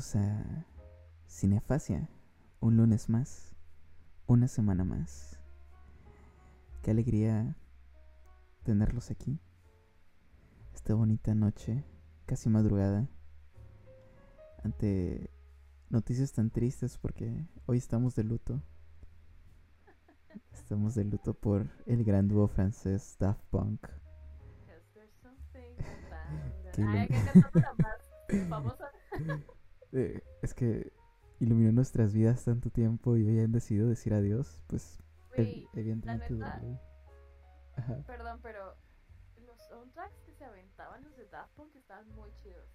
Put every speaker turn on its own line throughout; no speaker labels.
Bienvenidos a Cinefasia. Un lunes más. Una semana más. Qué alegría tenerlos aquí. Esta bonita noche, casi madrugada. Ante noticias tan tristes porque hoy estamos de luto. Estamos de luto por el gran dúo francés Daft Punk.
Ay, más famosa.
Eh, es que iluminó nuestras vidas tanto tiempo y hoy han decidido decir adiós, pues ev- evidentemente duele. Ajá.
perdón, pero los soundtracks que se aventaban los de Daft Punk estaban muy chidos.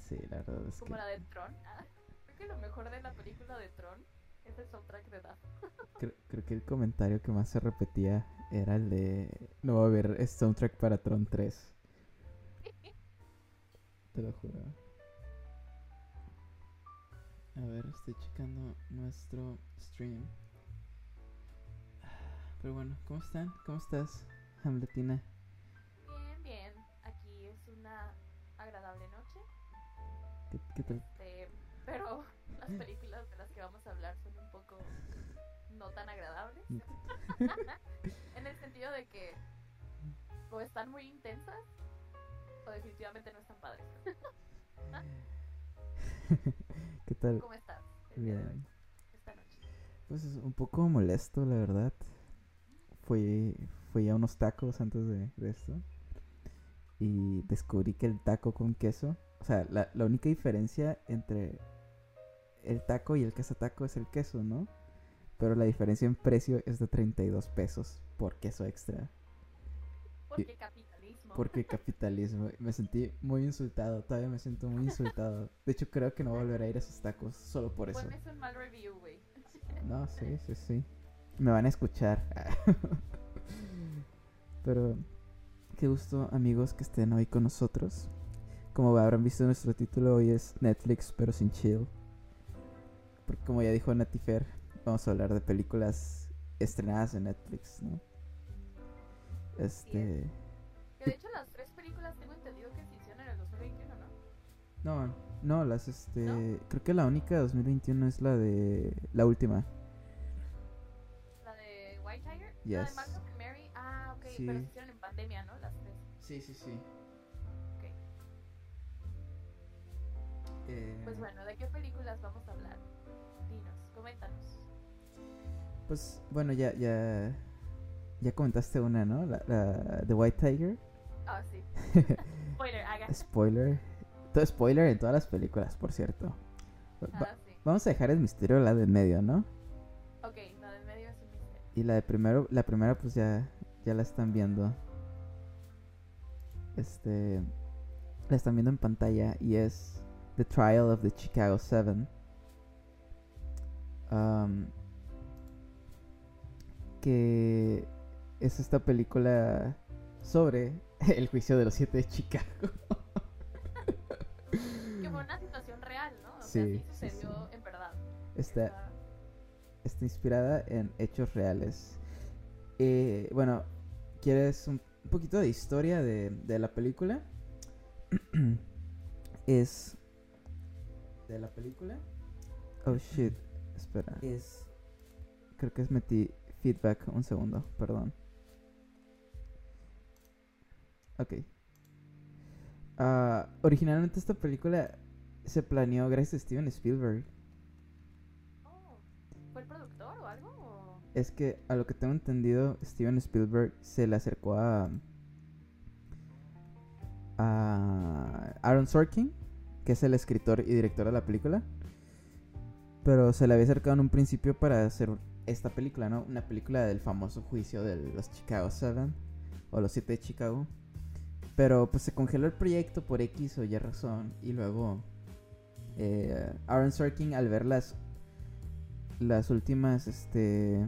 Sí, la verdad es que
Como la de Tron. Ah, creo que lo mejor de la película de Tron es el soundtrack de Daft
creo, creo que el comentario que más se repetía era el de no va a haber soundtrack para Tron 3. Te lo juro. A ver, estoy checando nuestro stream. Pero bueno, ¿cómo están? ¿Cómo estás, Hamletina?
Bien, bien. Aquí es una agradable noche.
¿Qué, qué tal?
este, pero las películas de las que vamos a hablar son un poco no tan agradables. en el sentido de que o están muy intensas o definitivamente no están padres.
¿Qué tal?
¿Cómo estás?
Bien.
esta noche?
Pues es un poco molesto, la verdad. Fui, fui a unos tacos antes de, de esto. Y descubrí que el taco con queso. O sea, la, la única diferencia entre el taco y el queso taco es el queso, ¿no? Pero la diferencia en precio es de 32 pesos por queso extra.
Porque.
Porque capitalismo. Me sentí muy insultado. Todavía me siento muy insultado. De hecho, creo que no volveré a ir a esos tacos solo por eso.
Pones un mal review, güey.
No, sí, sí, sí. Me van a escuchar. Pero qué gusto, amigos, que estén hoy con nosotros. Como habrán visto en nuestro título, hoy es Netflix, pero sin chill. Porque como ya dijo Natifer, vamos a hablar de películas estrenadas en Netflix, ¿no? Este...
De hecho las tres películas tengo entendido que se hicieron en el 2021, ¿no?
No, no, las este...
¿No?
Creo que la única de 2021 es la de... La última.
La de White Tiger. La
Yes.
de Malcolm and Mary. Ah, ok.
Sí.
Pero se hicieron en pandemia, ¿no? Las tres.
Sí, sí, sí.
Ok.
Eh,
Pues bueno, ¿de qué películas vamos a hablar? Dinos, coméntanos.
Pues bueno, ya, ya, ya comentaste una, ¿no? La, la de White Tiger.
Ah, sí. Spoiler, haga.
Spoiler. Todo spoiler en todas las películas, por cierto.
Ah, sí.
vamos a dejar el misterio la de en medio, ¿no?
Ok, la del medio es un misterio.
Y la de primero, la primera pues ya, ya la están viendo. Este, la están viendo en pantalla y es The Trial of the Chicago Seven. Um, que es esta película sobre el juicio de los siete de Chicago.
Que fue una situación real, ¿no? O
Sí,
sea,
sí,
sí sucedió en verdad.
Está,
Está-
está inspirada en hechos reales. Eh, bueno, ¿quieres un, un poquito de historia de, de la película? es... ¿De la película? Oh, shit. Espera. Es... Creo que es metí feedback. Un segundo, perdón. Ok. Ah, originalmente esta película se planeó gracias a Steven Spielberg.
Oh, ¿Fue el productor o algo? o-
Es que a lo que tengo entendido, Steven Spielberg se le acercó a. a Aaron Sorkin, que es el escritor y director de la película. Pero se le había acercado en un principio para hacer esta película, ¿no? Una película del famoso juicio de los Chicago Seven, o los siete de Chicago. Pero pues se congeló el proyecto por X o Y razón. Y luego eh, Aaron Sorkin, al ver las las últimas, este...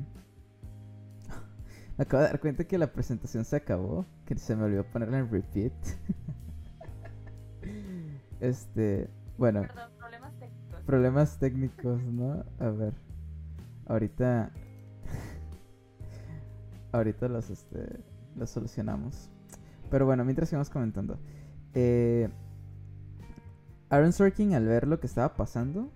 Me acabo de dar cuenta que la presentación se acabó, que se me olvidó ponerla en repeat. este, bueno,
Perdón, problemas técnicos.
problemas técnicos, ¿no? A ver, ahorita... ahorita los, este, los solucionamos. Pero bueno, mientras sigamos comentando. Eh, Aaron Sorkin al ver lo que estaba pasando,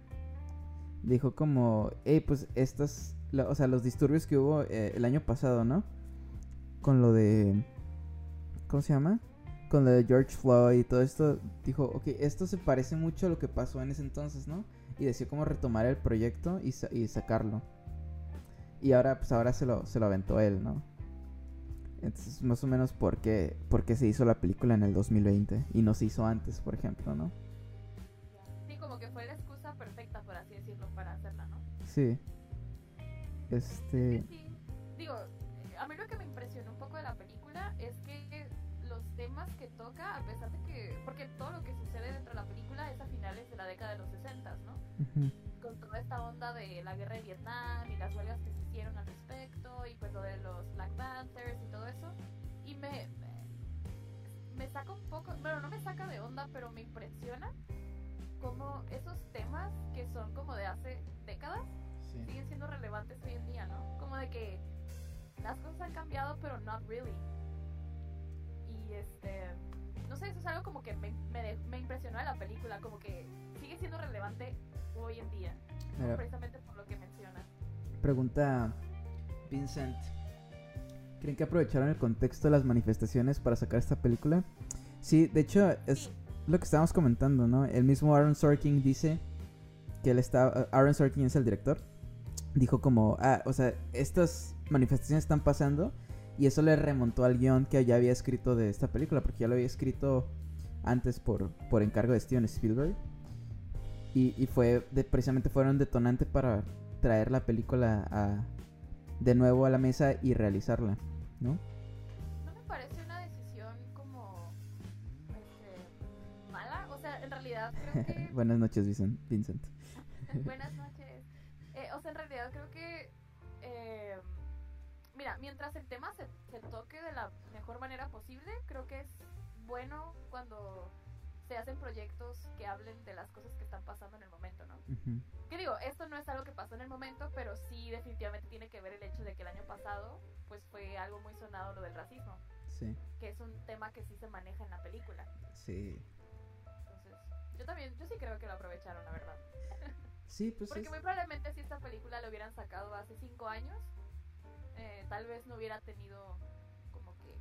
dijo como, hey, pues estas, o sea, los disturbios que hubo eh, el año pasado, ¿no? Con lo de, ¿cómo se llama? Con lo de George Floyd y todo esto, dijo, ok, esto se parece mucho a lo que pasó en ese entonces, ¿no? Y decía cómo retomar el proyecto y, sa- y sacarlo. Y ahora, pues ahora se lo, se lo aventó él, ¿no? Entonces, más o menos, ¿por qué, por qué se hizo la película en el 2020 y no se hizo antes, por ejemplo, ¿no?
Sí, como que fue la excusa perfecta, por así decirlo, para hacerla, ¿no?
Sí. Este...
Sí, digo, a mí lo que me impresionó un poco de la película es que los temas que toca, a pesar de que, porque todo lo que sucede dentro de la película es a finales de la década de los 60, ¿no? Con toda esta onda de la guerra de Vietnam y las huelgas que se hicieron al respecto y pues lo de los Black Panthers y todo eso. Y me, me, me saca un poco, bueno, no me saca de onda, pero me impresiona como esos temas que son como de hace décadas
sí.
siguen siendo relevantes hoy en día, ¿no? Como de que las cosas han cambiado, pero not really. Y este, no sé, eso es algo como que me, me, me impresionó de la película, como que sigue siendo relevante hoy en día,
Mira,
precisamente por lo que.
Pregunta Vincent. ¿Creen que aprovecharon el contexto de las manifestaciones para sacar esta película? Sí, de hecho, es lo que estábamos comentando, ¿no? El mismo Aaron Sorkin dice que él está... Aaron Sorkin es el director. Dijo como, ah, o sea, estas manifestaciones están pasando y eso le remontó al guion que ya había escrito de esta película, porque ya lo había escrito antes por, por encargo de Steven Spielberg. Y, y fue, de- precisamente fueron detonante para traer la película a- de nuevo a la mesa y realizarla, ¿no?
no me parece una decisión como este, mala, o sea, en realidad creo que
Buenas noches, Vincent. Vincent.
Buenas noches. Eh, o sea, en realidad creo que. eh, mira, mientras el tema se, se toque de la mejor manera posible, creo que es bueno cuando se hacen proyectos que hablen de las cosas que están pasando en el momento, ¿no?
Ujú.
Que digo, esto no es algo que pasó en el momento, pero sí definitivamente tiene que ver el hecho de que el año pasado, pues fue algo muy sonado lo del racismo,
Sí,
que es un tema que sí se maneja en la película.
sí.
Entonces, yo también, yo sí creo que lo aprovecharon, la verdad.
Sí, pues
Porque
es-
muy probablemente si esta película la hubieran sacado hace cinco años, eh, tal vez no hubiera tenido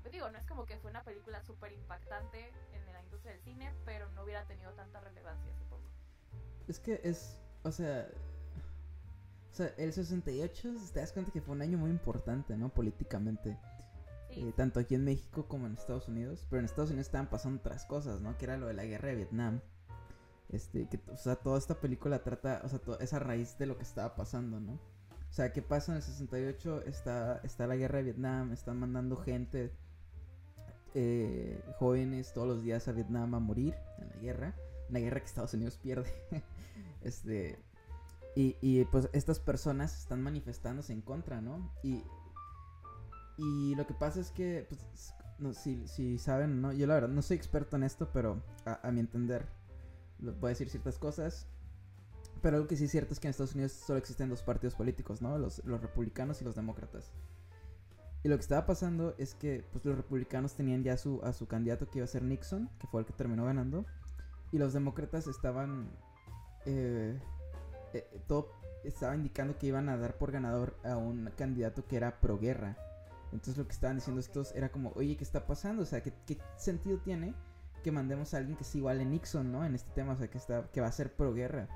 pues digo, no es como que fue una película súper impactante en la industria del cine, pero no hubiera tenido tanta relevancia, supongo.
Es que es, o sea, o sea, el 68, te das cuenta que fue un año muy importante, ¿no? Políticamente,
Sí,
eh, tanto aquí en México como en Estados Unidos, pero en Estados Unidos estaban pasando otras cosas, ¿no? Que era lo de la guerra de Vietnam. Este, que, o sea, toda esta película trata, o sea, esa raíz de lo que estaba pasando, ¿no? O sea, ¿qué pasa en el 68? Está, está la guerra de Vietnam, están mandando gente, eh, jóvenes, todos los días a Vietnam a morir en la guerra. Una guerra que Estados Unidos pierde. este. Y, y, pues estas personas están manifestándose en contra, ¿no? Y, y lo que pasa es que, pues, no, si, si saben, ¿no? Yo la verdad no soy experto en esto, pero a, mi entender, voy a decir ciertas cosas. Pero algo que sí es cierto es que en Estados Unidos solo existen dos partidos políticos, ¿no? Los, los republicanos y los demócratas. Y lo que estaba pasando es que pues, los republicanos tenían ya su, a su candidato que iba a ser Nixon, que fue el que terminó ganando. Y los demócratas estaban... eh, eh, todo estaba indicando que iban a dar por ganador a un candidato que era pro guerra. Entonces lo que estaban diciendo estos era como, oye, ¿qué está pasando? O sea, ¿qué, qué sentido tiene que mandemos a alguien que sea igual a Nixon, ¿no? En este tema, o sea, que, está, que va a ser pro guerra.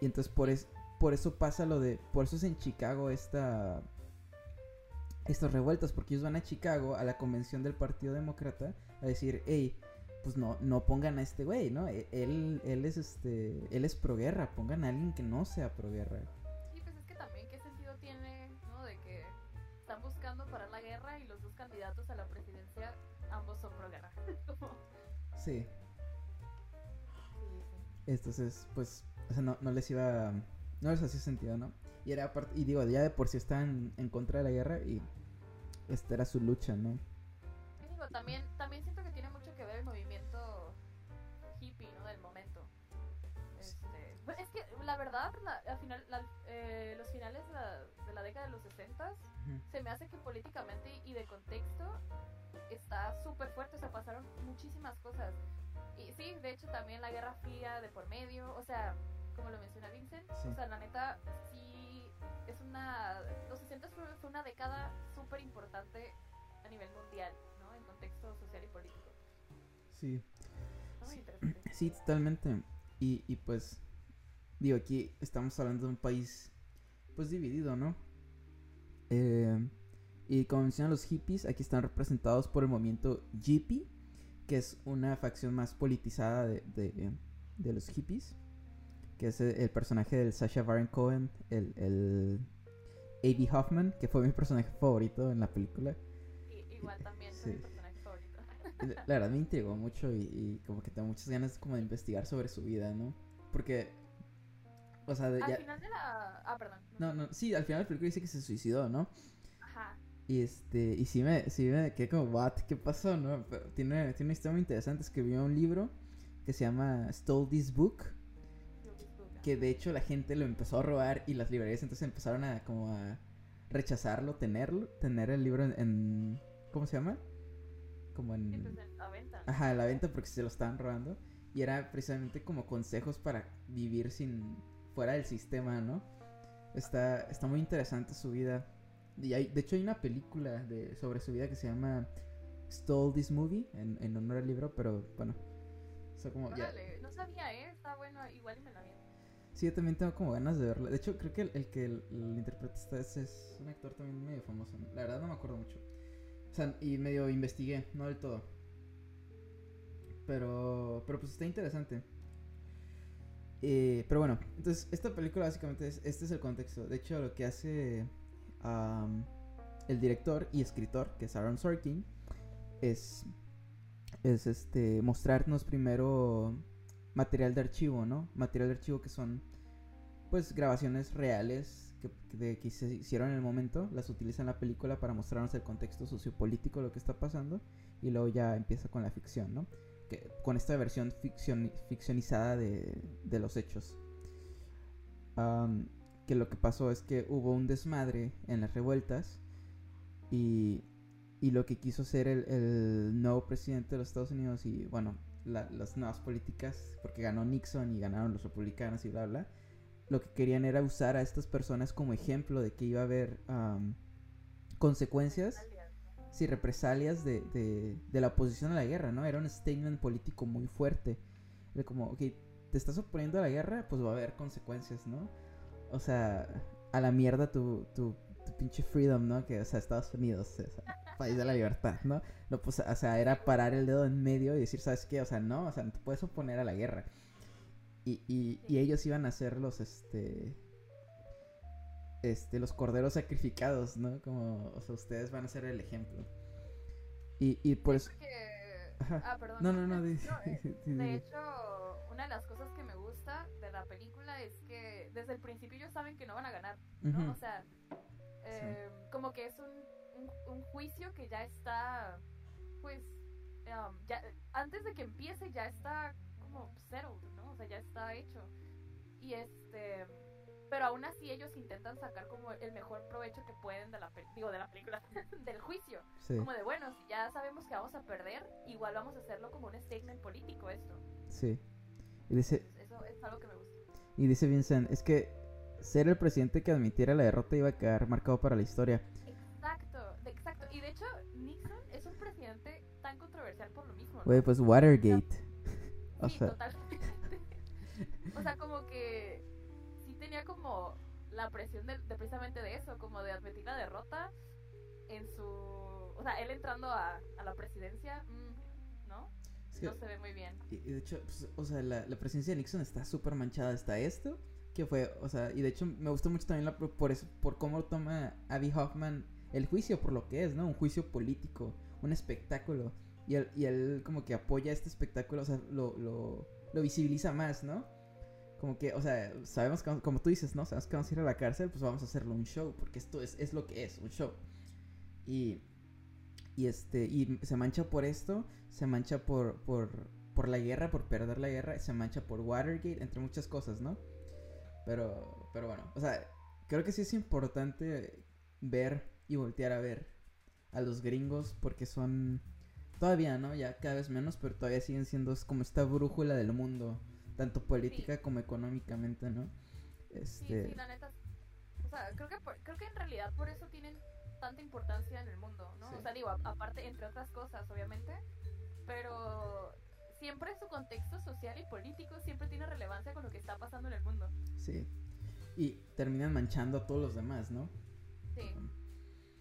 Y entonces por, es, por eso pasa lo de, por eso es en Chicago esta, estas revueltas, porque ellos van a Chicago a la convención del Partido Demócrata a decir, hey, pues no, no pongan a este güey, ¿no? E- Él, él es este, él es pro guerra, pongan a alguien que no sea pro guerra.
Sí, pues es que también qué sentido tiene, ¿no? De que están buscando parar la guerra y los dos candidatos a la presidencia, ambos son pro guerra. Como-
Sí.
sí.
Entonces, pues, o sea, no, no les iba, no les hacía sentido, ¿no? Y era y digo, ya de por sí estaban en contra de la guerra y esta era su lucha, ¿no?
Digo, también, también siento que tiene mucho que ver el movimiento hippie, ¿no? Del momento. Este, pues es que la verdad, la- al final, la- eh, los finales de la, de la década de los 60
Ujú.
se me hace que políticamente y de contexto está súper fuerte, o sea, pasaron muchísimas cosas. Y sí, de hecho también la Guerra Fría de por medio, o sea, como lo menciona Vincent,
Sí.
o sea, la neta, sí, es una, los 60 fue, una década súper importante a nivel mundial, ¿no? En contexto social y político.
Sí. Sí. totalmente. Y, y pues, digo, aquí estamos hablando de un país, pues dividido, ¿no? Eh, y como mencionan los hippies, aquí están representados por el movimiento Hippie, que es una facción más politizada de, de, de los hippies, que es el, personaje del Sasha Baron Cohen, el, el A.B. Hoffman, que fue mi personaje favorito en la película.
Y, igual también
Sí.
soy mi personaje favorito.
La verdad me intrigó mucho y, y como que tengo muchas ganas como de investigar sobre su vida, ¿no? Porque, o sea, de-
Al
ya...
final de la... Ah, perdón.
No, no, sí, al final la película dice que se suicidó, ¿no?
Ajá.
Y este, y sí me, sí me quedé como, what, ¿qué pasó, no? Pero tiene, tiene una historia muy interesante, escribió un libro que se llama Stole This Book, que de hecho la gente lo empezó a robar y las librerías entonces empezaron a como a rechazarlo, tenerlo, tener el libro en, en- ¿cómo se llama? Como en...
Sí, pues en la venta.
Ajá, a la venta porque se lo estaban robando. Y era precisamente como consejos para vivir sin fuera del sistema, ¿no? Está, está muy interesante su vida. Y hay, de hecho hay una película de, sobre su vida que se llama Stole This Movie, en, en honor al libro, pero bueno. O sea, como ya...
Órale, no sabía, ¿eh? Está bueno, igual me.
Yo también tengo como ganas de verla. De hecho, creo que el, que el interpreta esta es, es un actor también medio famoso. La verdad no me acuerdo mucho. O sea, y medio investigué, no del todo. Pero, pero pues está interesante. Eh, pero bueno, entonces esta película básicamente es, este es el contexto. De hecho, lo que hace el director y escritor, que es Aaron Sorkin, es, es este, mostrarnos primero material de archivo, ¿no? Material de archivo que son, pues, grabaciones reales que, se hicieron en el momento, las utiliza en la película para mostrarnos el contexto sociopolítico lo que está pasando, y luego ya empieza con la ficción, ¿no? Con esta versión ficcion- ficcionizada de, los hechos. Am, que lo que pasó es que hubo un desmadre en las revueltas y, y lo que quiso hacer el, el nuevo presidente de los Estados Unidos y bueno, la- las nuevas políticas, porque ganó Nixon y ganaron los republicanos y bla, bla, lo que querían era usar a estas personas como ejemplo de que iba a haber am, consecuencias sí, represalias de, de, de la oposición a la guerra, ¿no? Era un statement político muy fuerte. Era como, ok, te estás oponiendo a la guerra, pues va a haber consecuencias, ¿no? O sea, a la mierda tu, tu, tu pinche freedom, ¿no? Que, o sea, Estados Unidos, o sea, país de la libertad, ¿no? No, pues, o sea, era parar el dedo en medio y decir, ¿sabes qué? O sea, no, o sea, no te puedes oponer a la guerra. Y, y, y ellos iban a ser los, este... Este, los corderos sacrificados, ¿no? Como, o sea, ustedes van a ser el ejemplo. Y, y.
Porque...
Ajá.
Ah, perdón.
No, no, no,
eh, De hecho, una de las cosas que me gusta de la película es que desde el principio ellos saben que no van a ganar, ¿no? O sea, eh, como que es un, un, un juicio que ya está, pues, um, ya, antes de que empiece ya está como settled, ¿no? O sea, ya está hecho. Y este, pero aún así ellos intentan sacar como el mejor provecho que pueden de la, digo, de la película, del juicio.
Sí,
Como de, bueno, si ya sabemos que vamos a perder, igual vamos a hacerlo como un statement político esto.
sí. Y dice,
Entonces, eso es algo que me gusta.
y dice Vincent, es que ser el presidente que admitiera la derrota iba a quedar marcado para la historia.
Exacto, exacto. Y de hecho, Nixon es un presidente tan controversial por lo mismo. ¿no?
Güey, pues Watergate. O
sí,
sea,
totalmente. o sea, como que sí tenía como la presión de, de precisamente de eso, como de admitir la derrota en su... O sea, él entrando a, a la presidencia, mm, ¿no?
que-
No se ve muy bien.
y, y de hecho, pues, o sea, la, la presidencia de Nixon está súper manchada hasta esto. Que fue, o sea, y de hecho me gustó mucho también la, por eso, por cómo toma Abby Hoffman el juicio por lo que es, ¿no? Un juicio político, un espectáculo. Y él, y él como que apoya este espectáculo, o sea, lo, lo, lo visibiliza más, ¿no? Como que, o sea, sabemos que, como tú dices, ¿no? Sabemos que vamos a ir a la cárcel, pues vamos a hacerlo un show, porque esto es, es lo que es, un show. Y, y este, y se mancha por esto, se mancha por, por, por la guerra, por perder la guerra, se mancha por Watergate, entre muchas cosas, ¿no? Pero, pero bueno, o sea, creo que sí es importante ver y voltear a ver a los gringos porque son todavía, ¿no? Ya cada vez menos, pero todavía siguen siendo como esta brújula del mundo, tanto política como económicamente, ¿no?
Este... Sí, sí, la neta. O sea, creo que, creo que en realidad por eso tienen tanta importancia en el mundo, ¿no? O sea, digo, aparte, entre otras cosas, obviamente, pero siempre su contexto social y político siempre tiene relevancia con lo que está pasando en el mundo.
Sí. Y terminan manchando a todos los demás, ¿no?
Sí.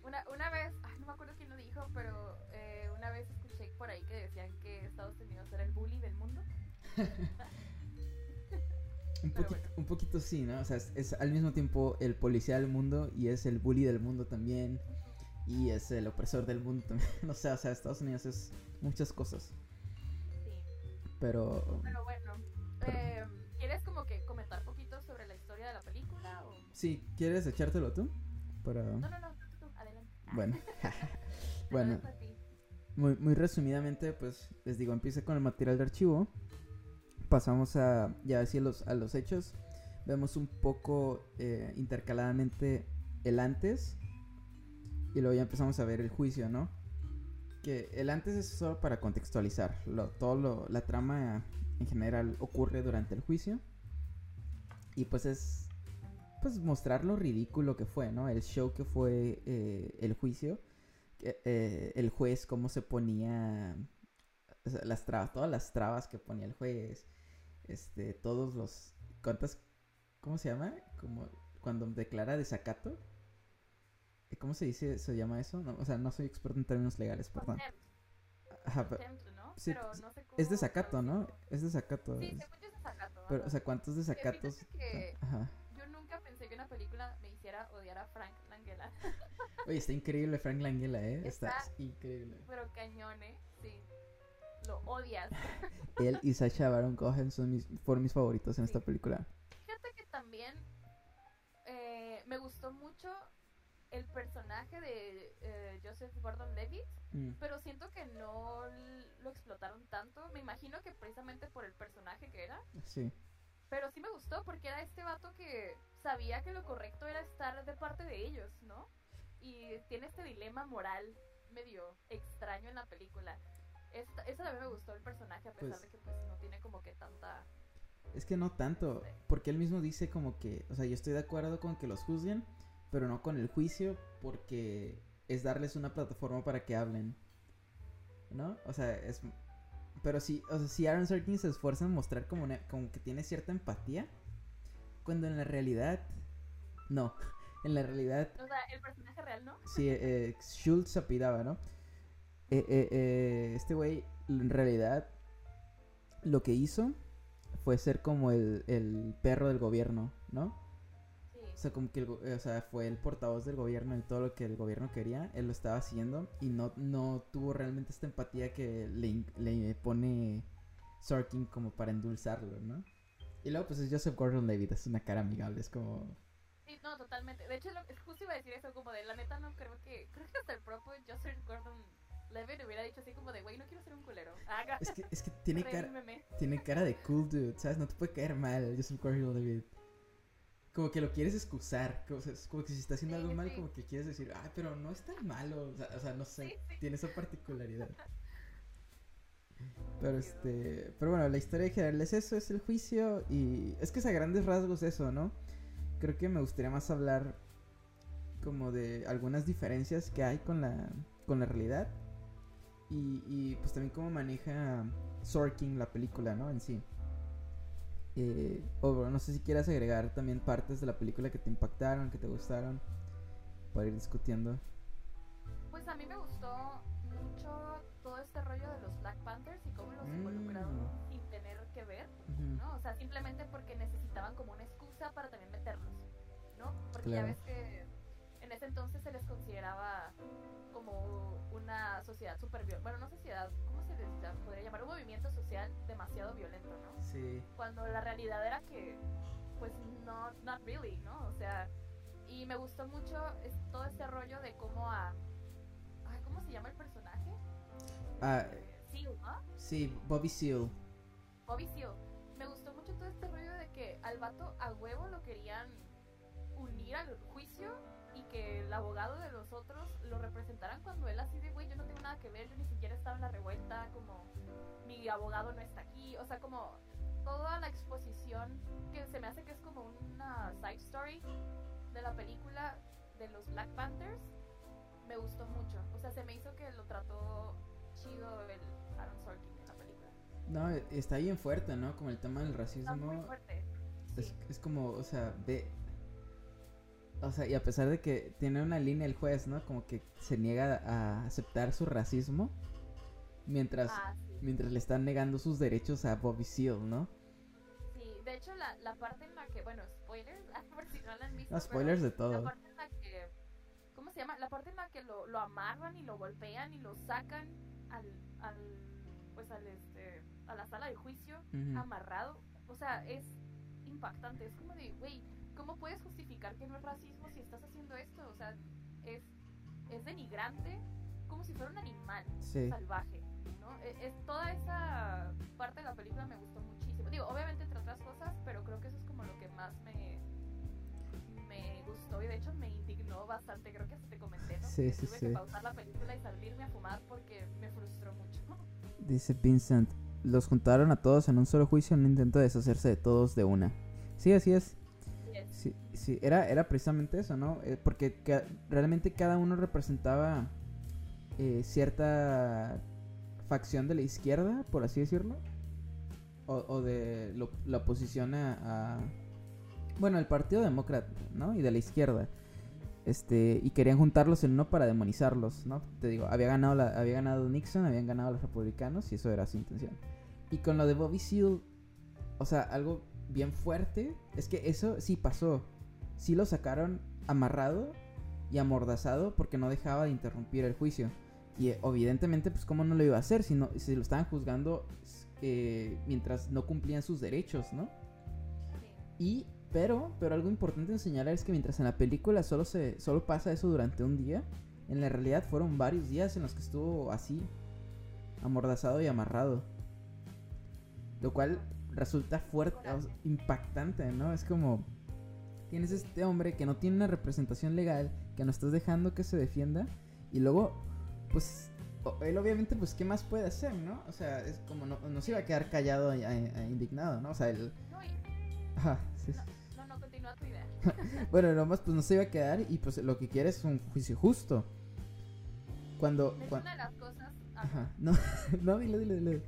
Una, una vez, ay, no me acuerdo quién lo dijo, pero eh, una vez por ahí que decían que Estados Unidos era el bully del mundo.
un, poquito, un poquito sí, ¿no? O sea, es, al mismo tiempo el policía del mundo y es el bully del mundo también. Y es el opresor del mundo también. no sé, o sea, Estados Unidos es muchas cosas.
Pero. Pero bueno. Eh, ¿Quieres como que comentar un poquito sobre la historia de la película? O...
Sí, ¿quieres echártelo tú?
Para... No, no, no, tú, adelante.
Bueno. bueno. Muy, muy resumidamente, pues les digo, empieza con el material de archivo. Pasamos a ya así los, a los hechos. Vemos un poco eh, intercaladamente el antes. Y luego ya empezamos a ver el juicio, ¿no? que el antes es solo para contextualizar. Todo lo, la trama en general ocurre durante el juicio. Y pues es pues mostrar lo ridículo que fue, ¿no? El show que fue eh, el juicio. Eh, el juez, cómo se ponía las trabas, todas las trabas que ponía el juez. Este, todos los... ¿Cuántas? ¿Cómo se llama? Como cuando declara desacato. ¿Cómo se dice? ¿Se llama eso? o sea, no soy experto en términos legales, perdón.
Ajá, pero, ¿no? Sí, pero no sé cómo
es desacato, ¿no? Es desacato.
Sí, es... es desacato.
Pero, o sea, ¿cuántos desacatos?
Que Ajá. Yo nunca pensé que una película me hiciera odiar a Frank Langella.
Oye, está increíble Frank Langella, ¿eh? Está, increíble.
Pero cañón, ¿eh? Sí. Lo odias.
Él y Sacha Baron Cohen son mis, fueron mis favoritos en esta película.
Fíjate que también eh, me gustó mucho el personaje de eh, Joseph Gordon-Levitt, mm. pero siento que no lo explotaron tanto. Me imagino que precisamente por el personaje que era.
Sí.
Pero sí me gustó porque era este vato que sabía que lo correcto era estar de parte de ellos, ¿no? Y tiene este dilema moral medio extraño en la película. Esta, eso también me gustó el personaje, a pesar pues de que pues no tiene como que tanta...
Es que no tanto, porque él mismo dice como que, o sea, yo estoy de acuerdo con que los juzguen, pero no con el juicio porque es darles una plataforma para que hablen. ¿No? O sea, es... Pero si, o sea, si Aaron Sorkin se esfuerza en mostrar como, como que tiene cierta empatía, cuando en la realidad... No, en la realidad...
O sea, el personaje real, ¿no?
Sí, eh, Schultz apidaba, ¿no? Eh, eh, eh, este güey, en realidad, lo que hizo fue ser como el, el perro del gobierno, ¿no? sea, como que o sea, fue el portavoz del gobierno y todo lo que el gobierno quería, él lo estaba haciendo y no, no tuvo realmente esta empatía que le, le pone Sorkin como para endulzarlo, ¿no? Y luego pues es Joseph Gordon-Levitt, es una cara amigable, es como...
Sí, no, totalmente. De hecho, lo, justo iba a decir eso, como de la neta no creo que... Creo que hasta el propio Joseph Gordon-Levitt hubiera dicho así como de, güey, no quiero ser un culero.
Es que, es que tiene, cara, tiene cara de cool dude, ¿sabes? No te puede caer mal Joseph Gordon-Levitt como que lo quieres excusar, como, como que si está haciendo algo mal, como que quieres decir, ah, pero no es tan malo, o sea, no sé, tiene esa particularidad. Pero este, pero bueno, la historia general es eso, es el juicio y es que es a grandes rasgos eso, ¿no? Creo que me gustaría más hablar como de algunas diferencias que hay con la, con la realidad y, y pues también cómo maneja Sorkin la película, ¿no? En sí. Eh, o no sé si quieras agregar también partes de la película que te impactaron, que te gustaron, para ir discutiendo.
Pues a mí me gustó mucho todo este rollo de los Black Panthers y cómo los mm. involucraron sin tener que ver, ¿no? O sea, simplemente porque necesitaban como una excusa para también meterlos, ¿no? Porque ya ves que en ese entonces se les consideraba como una sociedad super bueno no sociedad cómo se les podría llamar un movimiento social demasiado violento no
sí.
Cuando la realidad era que pues no not really no o sea y me gustó mucho todo este rollo de cómo a ay, cómo se llama el personaje
ah.
Eh, Seal ¿no?
sí Bobby Seal.
Bobby Seal. Me gustó mucho todo este rollo de al vato a huevo lo querían unir al juicio y que el abogado de los otros lo representaran cuando él así de, güey, yo no tengo nada que ver, yo ni siquiera estaba en la revuelta, como mi abogado no está aquí, o sea, como toda la exposición que se me hace que es como una side story de la película de los Black Panthers, me gustó mucho. O sea, se me hizo que lo trató chido el Aaron Sorkin en la película.
No, está bien fuerte, ¿no? Como el tema del racismo.
Está muy fuerte.
Es, es como, o sea, ve. O sea, y a pesar de que tiene una línea el juez, ¿no? Como que se niega a aceptar su racismo. Mientras,
Ah, sí.
mientras le están negando sus derechos a Bobby Seale, ¿no?
Sí, de hecho la, la parte en la que, bueno, spoilers, por si no la han visto.
No, spoilers de
La
todo.
parte en la que, ¿cómo se llama? La parte en la que lo, lo amarran y lo golpean y lo sacan al, al pues al este, a la sala de juicio amarrado. O sea, es impactante. Es como de, güey, ¿cómo puedes justificar que no es racismo si estás haciendo esto? O sea, es, es denigrante como si fuera un animal
Sí.
salvaje, ¿no? E- Es, toda esa parte de la película me gustó muchísimo. Digo, obviamente entre otras cosas, pero creo que eso es como lo que más me me gustó y de hecho me indignó bastante. Creo que hasta te comenté, ¿no?
Sí, sí,
tuve que pausar la película y salirme a fumar porque me frustró mucho.
Dice Vincent, los juntaron a todos en un solo juicio en un intento de deshacerse de todos de una. Sí, así es. Sí, sí, era, era precisamente eso, ¿no? Eh, porque ca- realmente cada uno representaba eh, cierta facción de la izquierda, por así decirlo. O, o de lo- la oposición a, a- Bueno, el Partido Demócrata, ¿no? Y de la izquierda. Este, y querían juntarlos en uno para demonizarlos, ¿no? Te digo, había ganado, la, había ganado Nixon, habían ganado los republicanos y eso era su intención. Y con lo de Bobby Seale, o sea, algo bien fuerte, es que eso sí pasó. Sí lo sacaron amarrado y amordazado porque no dejaba de interrumpir el juicio. Y eh, evidentemente, pues, ¿cómo no lo iba a hacer si, no, si lo estaban juzgando mientras no cumplían sus derechos, ¿no? Y, pero, pero algo importante en señalar es que mientras en la película solo, se, solo pasa eso durante un día, en la realidad fueron varios días en los que estuvo así, amordazado y amarrado. Lo cual resulta fuerte, impactante, ¿no? Es como, tienes este hombre que no tiene una representación legal, que no estás dejando que se defienda, y luego, pues, él obviamente, pues, ¿qué más puede hacer, no? O sea, es como, no, no se iba a quedar callado e, e indignado, ¿no? O sea, él...
No,
sí.
no, no, continúa tu idea.
Bueno, nomás pues no se iba a quedar y pues lo que quiere es un juicio justo. Cuando...
Es
cuan-
una de las cosas.
Ajá, no, no, dile, dile, dile.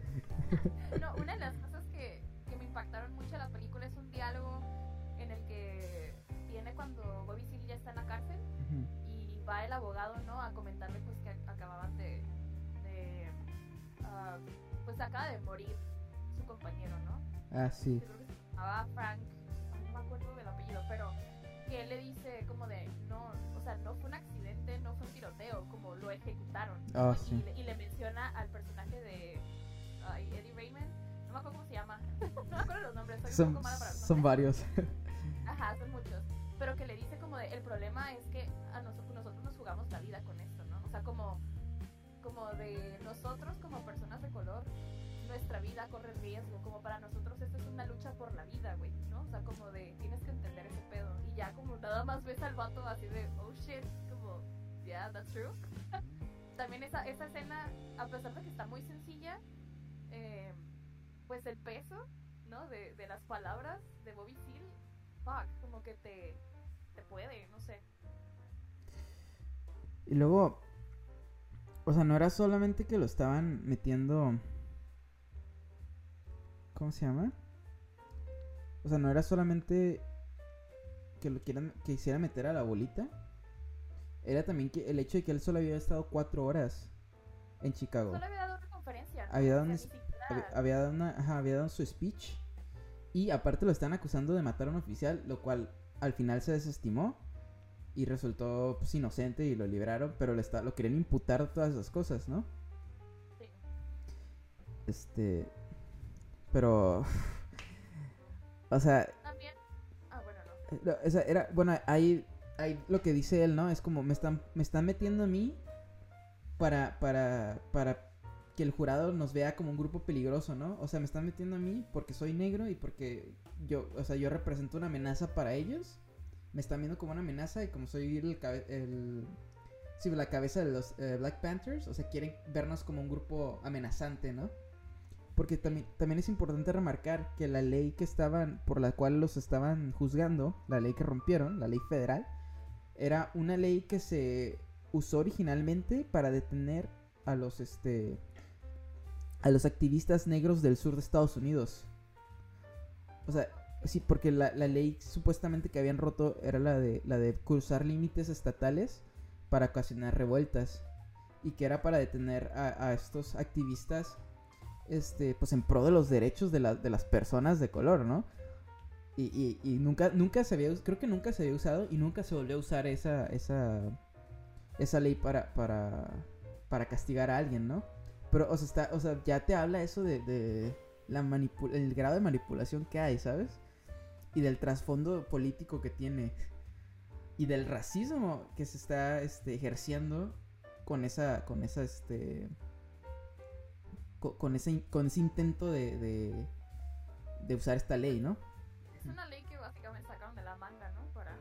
No, una de las cosas que, que me impactaron mucho de la película es un diálogo en el que tiene cuando Bobby Seale ya está en la cárcel y va el abogado, ¿no? A comentarle pues que ac- acababan de, de ah, pues acaba de morir su compañero, ¿no?
Ah, sí.
Creo que se llamaba Frank, no me acuerdo del apellido, pero que él le dice como de, no, o sea, no fue un accidente, no fue un tiroteo, como lo ejecutaron. Y,
sí.
le, y le menciona al personaje de ay, Eddie Raymond, no me acuerdo cómo se llama, no me acuerdo los nombres, soy un
Son,
poco mala para los
son varios.
Ajá, son muchos. Pero que le dice como de, el problema es que a nosotros, nosotros nos jugamos la vida con esto, ¿no? O sea, como, como de nosotros como personas de color, nuestra vida corre riesgo, como para nosotros esto es una lucha por la vida, güey, ¿no? O sea, como de, tienes que entender ese pedo. Y ya como nada más ves al vato así de, oh shit, yeah, that's true. También esa, esa escena, a pesar de que está muy sencilla, eh, pues el peso, ¿no? De, de las palabras de Bobby Seale, fuck, como que te, te puede, no sé.
Y luego, o sea, no era solamente que lo estaban metiendo... ¿Cómo se llama? O sea, no era solamente que lo quieran, que hiciera meter a la bolita. Era también que el hecho de que él solo había estado cuatro horas en Chicago.
Solo había dado una conferencia, ¿no?
Había dado un Había, había dado una, ajá, había dado su speech. Y aparte lo están acusando de matar a un oficial, lo cual al final se desestimó. Y resultó pues, inocente y lo liberaron, pero le está, lo querían imputar todas esas cosas, ¿no?
Sí.
Este. Pero. O sea,
También, ah, bueno, no.
eh, no, o sea, era, bueno, ahí, ahí lo que dice él, ¿no? Es como me están, me están metiendo a mí para, para, para que el jurado nos vea como un grupo peligroso, ¿no? O sea, me están metiendo a mí porque soy negro y porque yo, o sea, yo represento una amenaza para ellos. Me están viendo como una amenaza y como soy el, el sí, la cabeza de los eh, Black Panthers, o sea, quieren vernos como un grupo amenazante, ¿no? Porque también, también es importante remarcar que la ley que estaban, por la cual los estaban juzgando, la ley que rompieron, la ley federal, era una ley que se usó originalmente para detener a los, este, a los activistas negros del sur de Estados Unidos. O sea, sí, porque la, ley supuestamente que habían roto era la de, la de cruzar límites estatales para ocasionar revueltas. Y que era para detener a, estos activistas, este, pues en pro de los derechos de, de las personas de color, ¿no? Y, y, nunca, nunca se había, creo que nunca se había usado y nunca se volvió a usar esa, esa, esa ley para, para, para castigar a alguien, ¿no? Pero, o sea, está, o sea ya te habla eso de, la el grado de manipulación que hay, ¿sabes? Y del trasfondo político que tiene. Y del racismo que se está este, ejerciendo con esa, con esa, este, con, ese, con ese intento de, de, de usar esta ley, ¿no?
Es una ley que básicamente sacaron de la manga, ¿no? Para...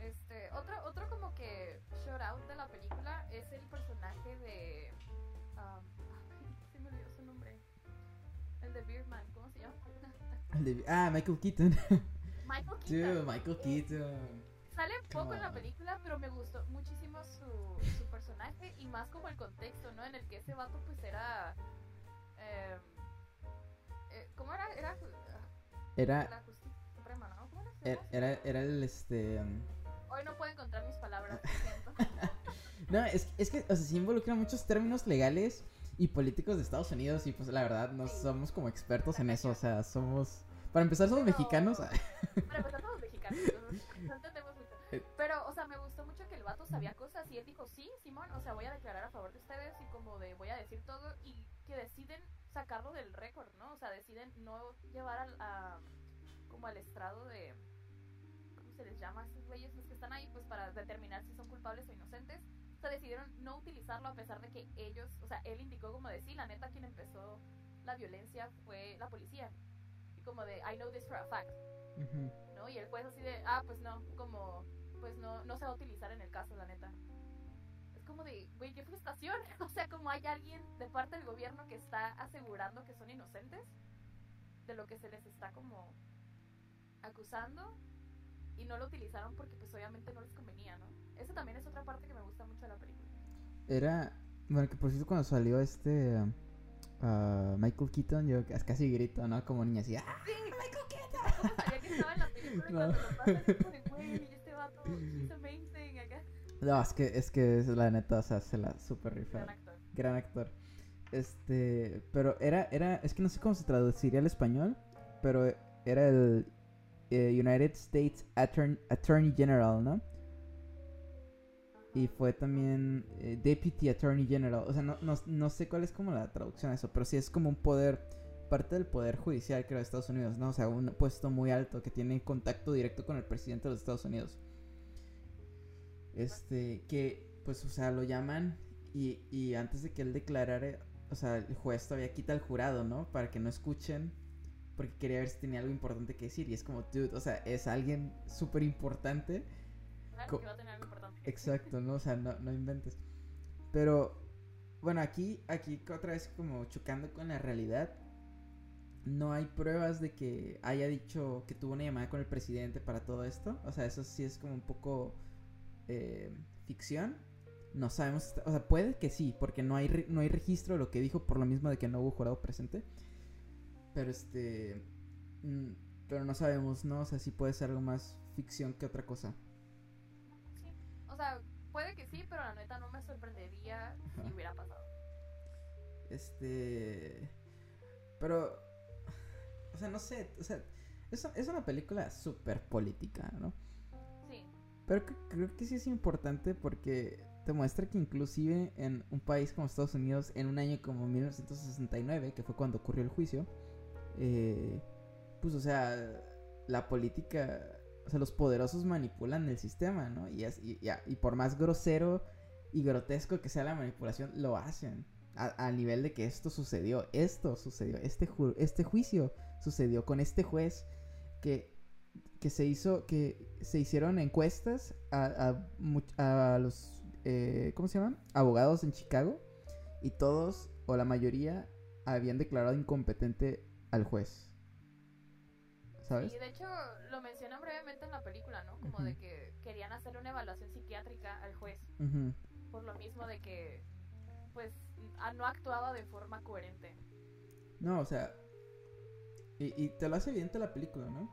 Este, otro, otro como que shout out de la película es el personaje de ¿cómo se llama?
ah, Michael Keaton.
Michael Keaton.
Michael Keaton.
Sale poco en la película, pero me gustó muchísimo su, su personaje y más como el contexto, ¿no? En el que ese vato pues era... Em, eh, ¿Cómo era? Era...
Era...
La justicia suprema, ¿no? ¿Cómo
era? Era, era el este... Em,
Hoy no puedo encontrar mis palabras,
no, es, es que, o sea, sí involucra muchos términos legales y políticos de Estados Unidos y pues la verdad no somos como expertos en eso, o sea, somos... Para empezar somos mexicanos.
Para empezar somos mexicanos, mucho. Eh. Pero, o sea, me gustó mucho que el vato sabía cosas y él dijo, sí, Simón, o sea, voy a declarar a favor de ustedes y como de voy a decir todo y que deciden sacarlo del récord, ¿no? O sea, deciden no llevar al, a, como al estrado de... ¿Cómo se les llama a esos güeyes los que están ahí? Pues para determinar si son culpables o inocentes o sea, decidieron no utilizarlo a pesar de que ellos, o sea, él indicó como de sí, la neta quien empezó la violencia fue la policía. Y como de, I know this for a fact. ¿No? Y el juez así de, ah, pues no, como, pues no, no se va a utilizar en el caso, la neta. Como de, güey, qué frustración. o sea, como hay alguien de parte del gobierno que está asegurando que son inocentes de lo que se les está como acusando y no lo utilizaron porque pues obviamente no les convenía, ¿no? Esa también es otra parte que me gusta mucho de la película.
Era, bueno, que por cierto cuando salió este uh, Michael Keaton, yo casi grito, ¿no? Como niña así, ¡ah!
¡Sí, Michael Keaton! Como sabía que estaba en la película y cuando lo pasan es como de, güey, este vato, amazing, acá.
No, es que, es que la neta, o sea, se la super rifa.
Gran actor.
Gran actor. Este, pero era, era, es que no sé cómo se traduciría al español, pero era el eh, United States Attorney General, ¿no? Y fue también eh, Deputy Attorney General. O sea, no, no, no, sé cuál es como la traducción de eso, pero sí es como un poder, parte del poder judicial, creo, de Estados Unidos, ¿no? O sea, un puesto muy alto que tiene contacto directo con el presidente de los Estados Unidos. Este, que, pues, o sea, lo llaman y, y antes de que él declarara, o sea, el juez todavía quita al jurado, ¿no? Para que no escuchen porque quería ver si tenía algo importante que decir. Y es como, dude, o sea, es alguien súper importante.
Claro que va a tener algo importante.
Exacto, ¿no? O sea, no, no inventes. Pero, bueno, aquí, aquí otra vez como chocando con la realidad. No hay pruebas de que haya dicho que tuvo una llamada con el presidente para todo esto. O sea, eso sí es como un poco eh, ficción. No sabemos, o sea, puede que sí, porque no hay, no hay registro de lo que dijo por lo mismo de que no hubo jurado presente. Pero este. Mm, pero no sabemos, ¿no? O sea, si puede ser algo más ficción que otra cosa.
Sí. O sea, puede que sí, pero la neta no me sorprendería si hubiera pasado.
Este. Pero. O sea, no sé. O sea, es, es una película súper política, ¿no? Pero creo que sí es importante porque te muestra que inclusive en un país como Estados Unidos, en un año como 1969, que fue cuando ocurrió el juicio, eh, pues o sea, la política, o sea, los poderosos manipulan el sistema, ¿no? Y, y, y, por más grosero y grotesco que sea la manipulación, lo hacen. a, nivel de que esto sucedió, esto sucedió, este, este juicio sucedió con este juez que, que se hizo, que se hicieron encuestas a, a, los, eh, ¿cómo se llaman? Abogados en Chicago y todos o la mayoría habían declarado incompetente al juez. ¿Sabes?
Y de hecho lo mencionan brevemente en la película, ¿no? Como de que querían hacer una evaluación psiquiátrica al juez. Por lo mismo de que, pues, no actuaba de forma coherente.
No, o sea, y, te lo hace evidente la película, ¿no?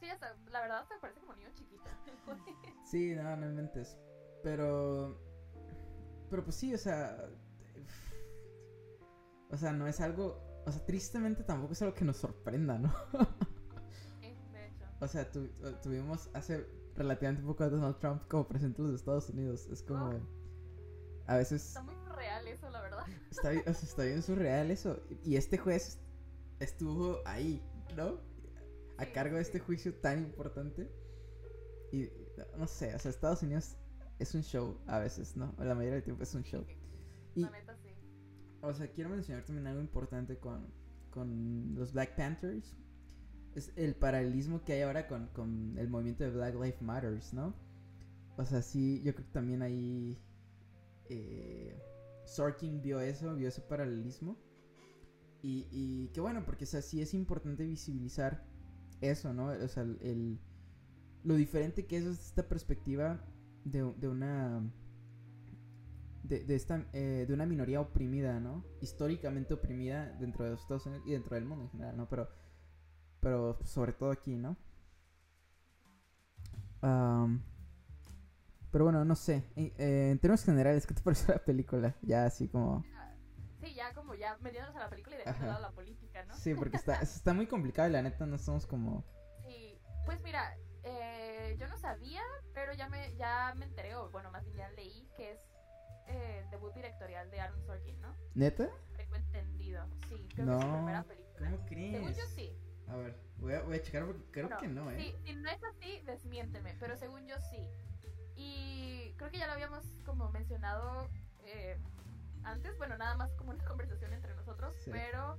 Sí, la verdad te parece como niño chiquito.
sí, no, no mentes. Pero, pero pues sí, o sea, o sea, no es algo, o sea, tristemente tampoco es algo que nos sorprenda, ¿no?
de hecho.
O sea, tuvimos hace relativamente poco a Donald Trump como presidente de los Estados Unidos. Es como... Oh. A veces...
Está muy surreal eso, la verdad.
Está, o sea, está bien surreal eso. Y este juez estuvo ahí, ¿no? A cargo de este juicio tan importante. Y no sé, o sea, Estados Unidos es un show a veces, ¿no? La mayoría del tiempo es un show.
Y, la neta, sí.
O sea, quiero mencionar también algo importante con, con los Black Panthers. Es el paralelismo que hay ahora con, con el movimiento de Black Lives Matters, ¿no? O sea, sí, yo creo que también ahí eh, Sorkin vio eso, vio ese paralelismo. Y, y que bueno, porque o sea, sí es importante visibilizar eso, ¿no? O sea, el, lo diferente que es esta perspectiva de, una de, de esta eh, de una minoría oprimida, ¿no? Históricamente oprimida dentro de los Estados Unidos y dentro del mundo en general, ¿no? Pero pero sobre todo aquí, ¿no? pero bueno, no sé. Eh, en términos generales, ¿qué te pareció la película? Ya así como...
Sí, ya como ya metiéndonos a la película y dejando a la política, ¿no?
Sí, porque está, está muy complicado y la neta no somos como...
Sí, pues mira, eh, yo no sabía, pero ya me, ya me enteré, o bueno, más bien ya leí que es eh, el debut directorial de Aaron Sorkin, ¿no?
¿Neta?
Tengo entendido, sí, creo que es su primera película.
¿Cómo crees?
Según yo sí.
A ver, voy a, voy a checar porque creo que no, ¿eh?
Sí, si no es así, desmiénteme, pero según yo sí. Y creo que ya lo habíamos como mencionado eh, antes, bueno, nada más como una conversación entre nosotros, pero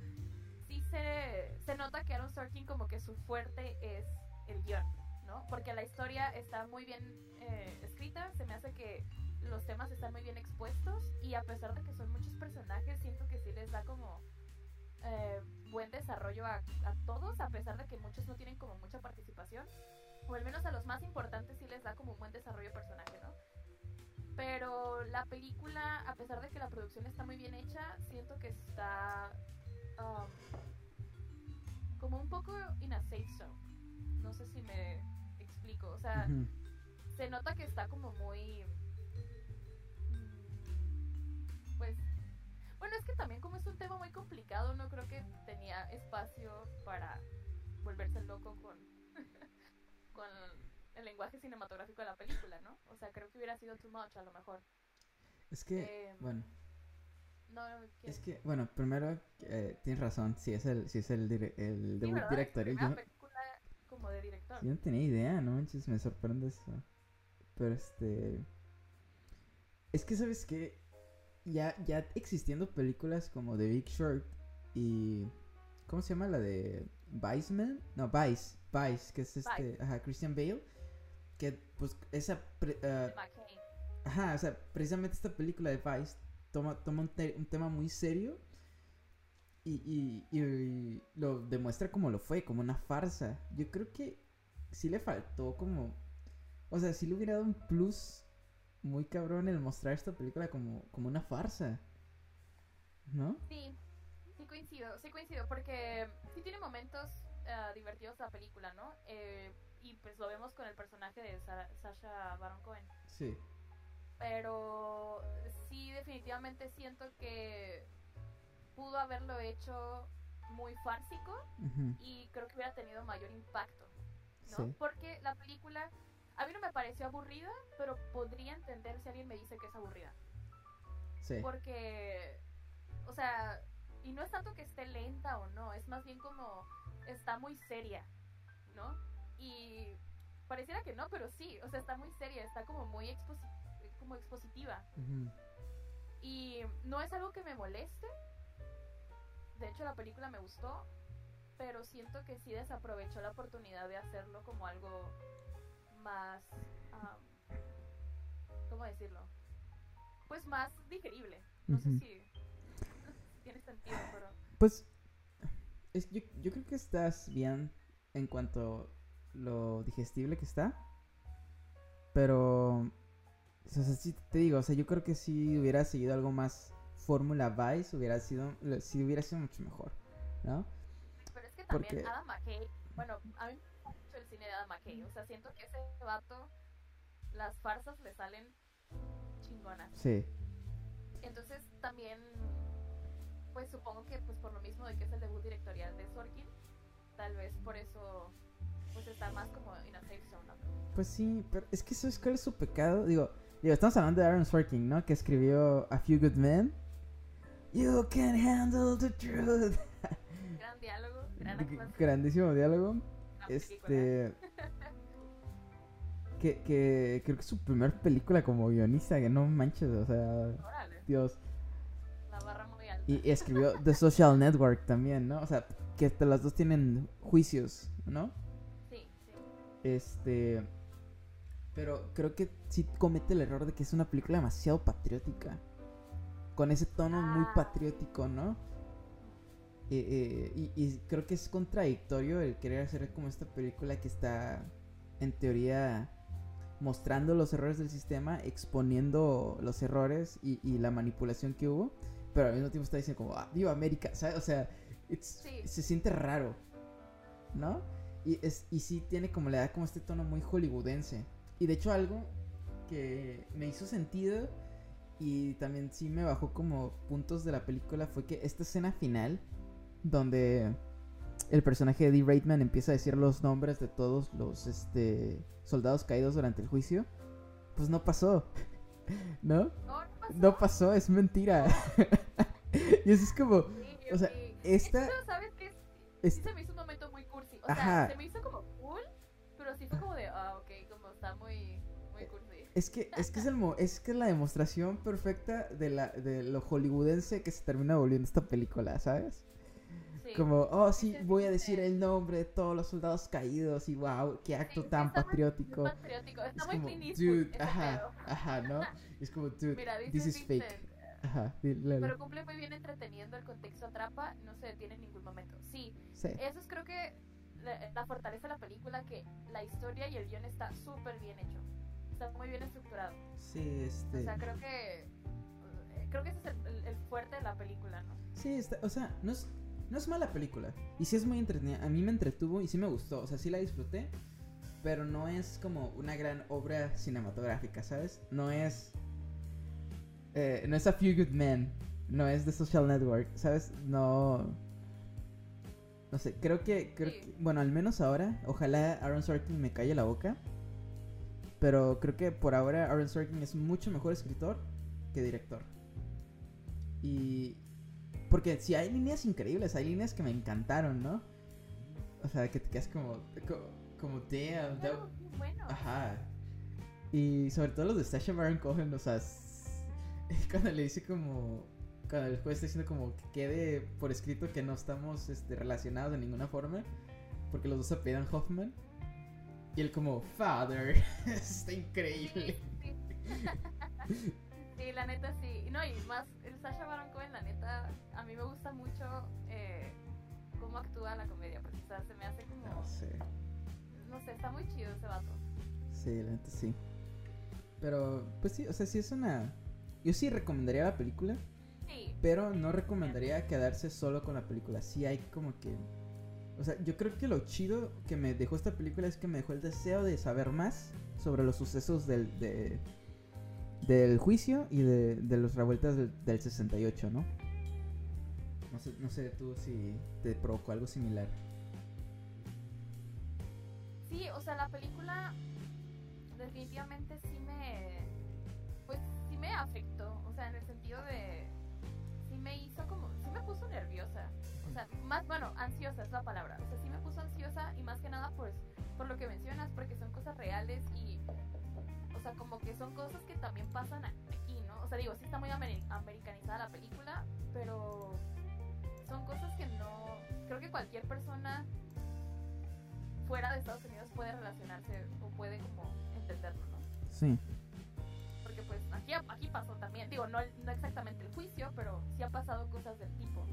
sí se, se nota que Aaron Sorkin como que su fuerte es el guion, ¿no? Porque la historia está muy bien eh, escrita, se me hace que los temas están muy bien expuestos y a pesar de que son muchos personajes, siento que sí les da como eh, buen desarrollo a, todos, a pesar de que muchos no tienen como mucha participación, o al menos a los más importantes sí les da como un buen desarrollo personaje, ¿no? Pero la película, a pesar de que la producción está muy bien hecha, siento que está um, como un poco in a safe zone. No sé si me explico. O sea, se nota que está como muy... Mm, pues bueno, es que también como es un tema muy complicado, no creo que tenía espacio para volverse loco con, con el lenguaje cinematográfico de la película, ¿no? O sea, creo que hubiera sido too much a lo mejor.
Es que, em, bueno.
No,
es que, bueno, primero, eh, tienes razón, si es el, si es el, el debut
director. Es película como de director.
Yo no tenía idea, no manches, me sorprende eso. Pero este... Es que, ¿sabes qué? ya, ya existiendo películas como The Big Short y... ¿Cómo se llama la de Vice Man? No, Vice, Vice, que es este, ajá, Christian Bale, que pues esa... Uh, ajá, o sea, precisamente esta película de Vice toma, toma un, un tema muy serio y, y, y, lo demuestra como lo fue, como una farsa. Yo creo que sí le faltó como... O sea, sí le hubiera dado un plus muy cabrón el mostrar esta película como, como una farsa. ¿No?
Sí, sí coincido, sí coincido, porque sí tiene momentos uh, divertidos la película, ¿no? Eh, y pues lo vemos con el personaje de Sasha Baron Cohen.
Sí.
Pero sí, definitivamente siento que pudo haberlo hecho muy fársico y creo que hubiera tenido mayor impacto, ¿no? Porque la película a mí no me pareció aburrida, pero podría entender si alguien me dice que es aburrida.
Sí.
Porque, o sea, y no es tanto que esté lenta o no, es más bien como está muy seria, ¿no? Y pareciera que no, pero sí, o sea, está muy seria, está como muy como expositiva. Y no es algo que me moleste. De hecho, la película me gustó, pero siento que sí desaprovechó la oportunidad de hacerlo como algo más... Um, ¿Cómo decirlo? Pues más digerible. No sé si, tiene sentido, pero...
Pues es, yo, yo creo que estás bien en cuanto lo digestible que está. Pero, o sea, sí te digo, o sea, yo creo que si hubiera seguido algo más Fórmula Vice, hubiera sido, si hubiera sido mucho mejor, ¿no?
Pero es que también Adam McKay, bueno, a mí me gusta mucho el cine de Adam McKay, o sea, siento que ese vato, las farsas le salen chingonas.
Sí.
Entonces también, pues supongo que pues por lo mismo de que es el debut directorial de Sorkin, tal vez por eso pues está más como en a safe zone.
Pues sí, pero es que eso es cuál es su pecado. Digo, digo, estamos hablando de Aaron Sorkin, ¿no? Que escribió A Few Good Men. You can handle the truth.
Gran diálogo, gran
Grandísimo diálogo. este. que, que creo que es su primer película como guionista, que no manches, o sea. Dios.
La barra muy alta.
Y escribió The Social Network también, ¿no? O sea, que las dos tienen juicios, ¿no? Este. Pero creo que sí comete el error de que es una película demasiado patriótica. Con ese tono muy ah. patriótico, ¿no? Eh, eh, y, creo que es contradictorio el querer hacer como esta película que está, en teoría, mostrando los errores del sistema, exponiendo los errores y, la manipulación que hubo, pero al mismo tiempo está diciendo como, ah, viva América, ¿sabes? O sea, se siente raro, ¿no? Y, es, y sí tiene como, le da como este tono muy hollywoodense. Y de hecho algo que me hizo sentido y también sí me bajó como puntos de la película fue que esta escena final, donde el personaje de Eddie Reitman empieza a decir los nombres de todos los este, soldados caídos durante el juicio, pues no pasó. ¿No? No, pasó. es mentira. y eso es como, o sea, esta...
¿Sabes qué? Me hizo O sea, se me hizo como cool, pero sí fue como de, ah, ok, como está muy, muy cursi.
Es que, es que es, el es que es la demostración perfecta de, la, de lo hollywoodense que se termina volviendo esta película, ¿sabes? Como, oh, sí, voy a decir el nombre de todos los soldados caídos y wow, qué acto tan patriótico.
Muy patriótico. Está es muy como, dude,
ajá, ajá, ¿no? Es como, dude, this is fake. Ajá,
Pero cumple muy bien entreteniendo, el contexto atrapa, no se detiene en ningún momento. Sí, eso es creo que la, fortaleza de la película, que la historia y el guion está súper bien hecho. Está muy bien estructurado.
Sí, este...
O sea, creo que... Eh, creo que ese es el, fuerte de la película, ¿no?
Sí, está, o sea, no es, no es mala película. Y sí es muy entretenida. A mí me entretuvo y sí me gustó. O sea, sí la disfruté. Pero no es como una gran obra cinematográfica, ¿sabes? No es eh, no es A Few Good Men, no es The Social Network, ¿sabes? No. No sé, creo que, creo que. Bueno, al menos ahora, ojalá Aaron Sorkin me calle la boca. Pero creo que por ahora Aaron Sorkin es mucho mejor escritor que director. Y. Porque si hay líneas increíbles, hay líneas que me encantaron, ¿no? O sea, que te quedas como. Como, damn.
Bueno.
Ajá. Y sobre todo los de Sasha Baron Cohen, o sea, cuando le dice como cuando el juez está diciendo como que quede por escrito que no estamos este, relacionados de ninguna forma porque los dos se apellidan Hoffman. Y él como father está increíble.
Sí, la neta sí. No y más el Sasha Baron Cohen la neta a mí me gusta mucho eh, cómo actúa la comedia porque o sea, se me hace como
no sé.
no sé está muy chido ese vato.
Sí la neta sí. Pero pues sí o sea sí es una yo sí recomendaría la película.
Sí.
Pero no recomendaría quedarse solo con la película. Sí hay como que... O sea, yo creo que lo chido que me dejó esta película es que me dejó el deseo de saber más sobre los sucesos del, del juicio y de, de las revueltas del, del 68, ¿no? No sé, no sé tú si te provocó algo similar.
Sí, o sea, la película definitivamente sí me me afectó, o sea, en el sentido de, puso nerviosa, o sea, más, bueno, ansiosa es la palabra, o sea, sí me puso ansiosa y más que nada pues por lo que mencionas, porque son cosas reales y, o sea, como que son cosas que también pasan aquí, ¿no? o sea, digo, sí está muy ameri- americanizada la película, pero son cosas que no, creo que cualquier persona fuera de Estados Unidos puede relacionarse o puede como entenderlo, ¿no?
Sí.
Pues aquí, aquí pasó también, digo, no, no exactamente el juicio, pero sí ha pasado cosas del tipo.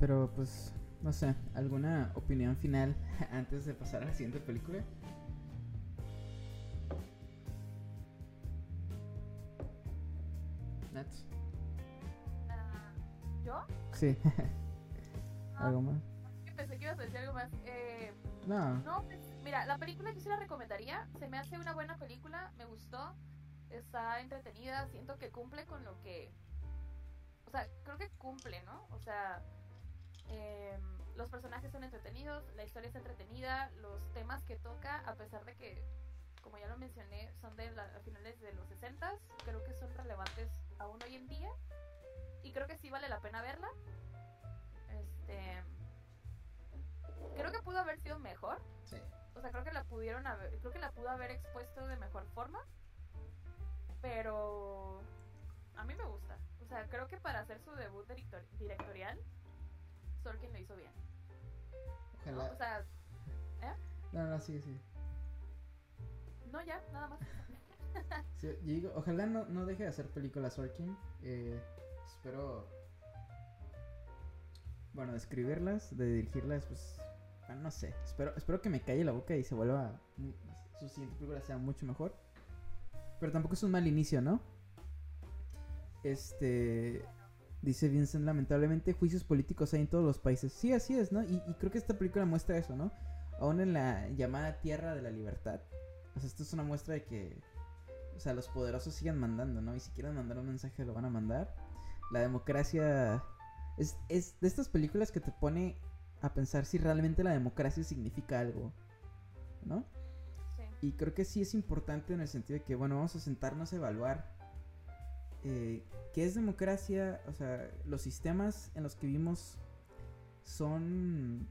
Pero pues, no sé, ¿alguna opinión final antes de pasar a la siguiente película? Nats.
Ah, ¿Yo?
Sí.
Ah,
¿Algo más?
que pensé que ibas a decir algo más. Eh,
No.
No, pues, mira, la película yo sí la recomendaría. Se me hace una buena película, me gustó. Está entretenida, siento que cumple con lo que. O sea, creo que cumple, ¿no? O sea, em, los personajes son entretenidos, la historia es entretenida, los temas que toca, a pesar de que, como ya lo mencioné, son de la, a finales de los 60 creo que son relevantes aún hoy en día. Y creo que sí vale la pena verla. Este. Creo que pudo haber sido mejor.
Sí.
O sea, creo que la pudieron haber, creo que la pudo haber expuesto de mejor forma. Pero a mí me gusta. O sea, creo que para hacer su debut director- directorial, Sorkin lo hizo bien. ¿no?
Ojalá.
O sea,
No, no, sí, sí.
no ya, nada más.
Sí, digo, ojalá no, no deje de hacer películas Sorkin. Eh, espero. Bueno, de escribirlas, de dirigirlas, pues. Ah, no sé. Espero, espero que me calle la boca y se vuelva. mu- Su siguiente película sea mucho mejor. Pero tampoco es un mal inicio, ¿no? Este. Dice Vincent, lamentablemente juicios políticos hay en todos los países. Sí, así es, ¿no? Y, y creo que esta película muestra eso, ¿no? Aún en la llamada Tierra de la Libertad. O sea, esto es una muestra de que o sea, los poderosos siguen mandando, ¿no? Y si quieren mandar un mensaje lo van a mandar. La democracia es, es de estas películas que te pone a pensar si realmente la democracia significa algo, ¿no?
Sí.
Y creo que sí es importante en el sentido de que, bueno, vamos a sentarnos a evaluar eh, qué es democracia, o sea, los sistemas en los que vivimos son...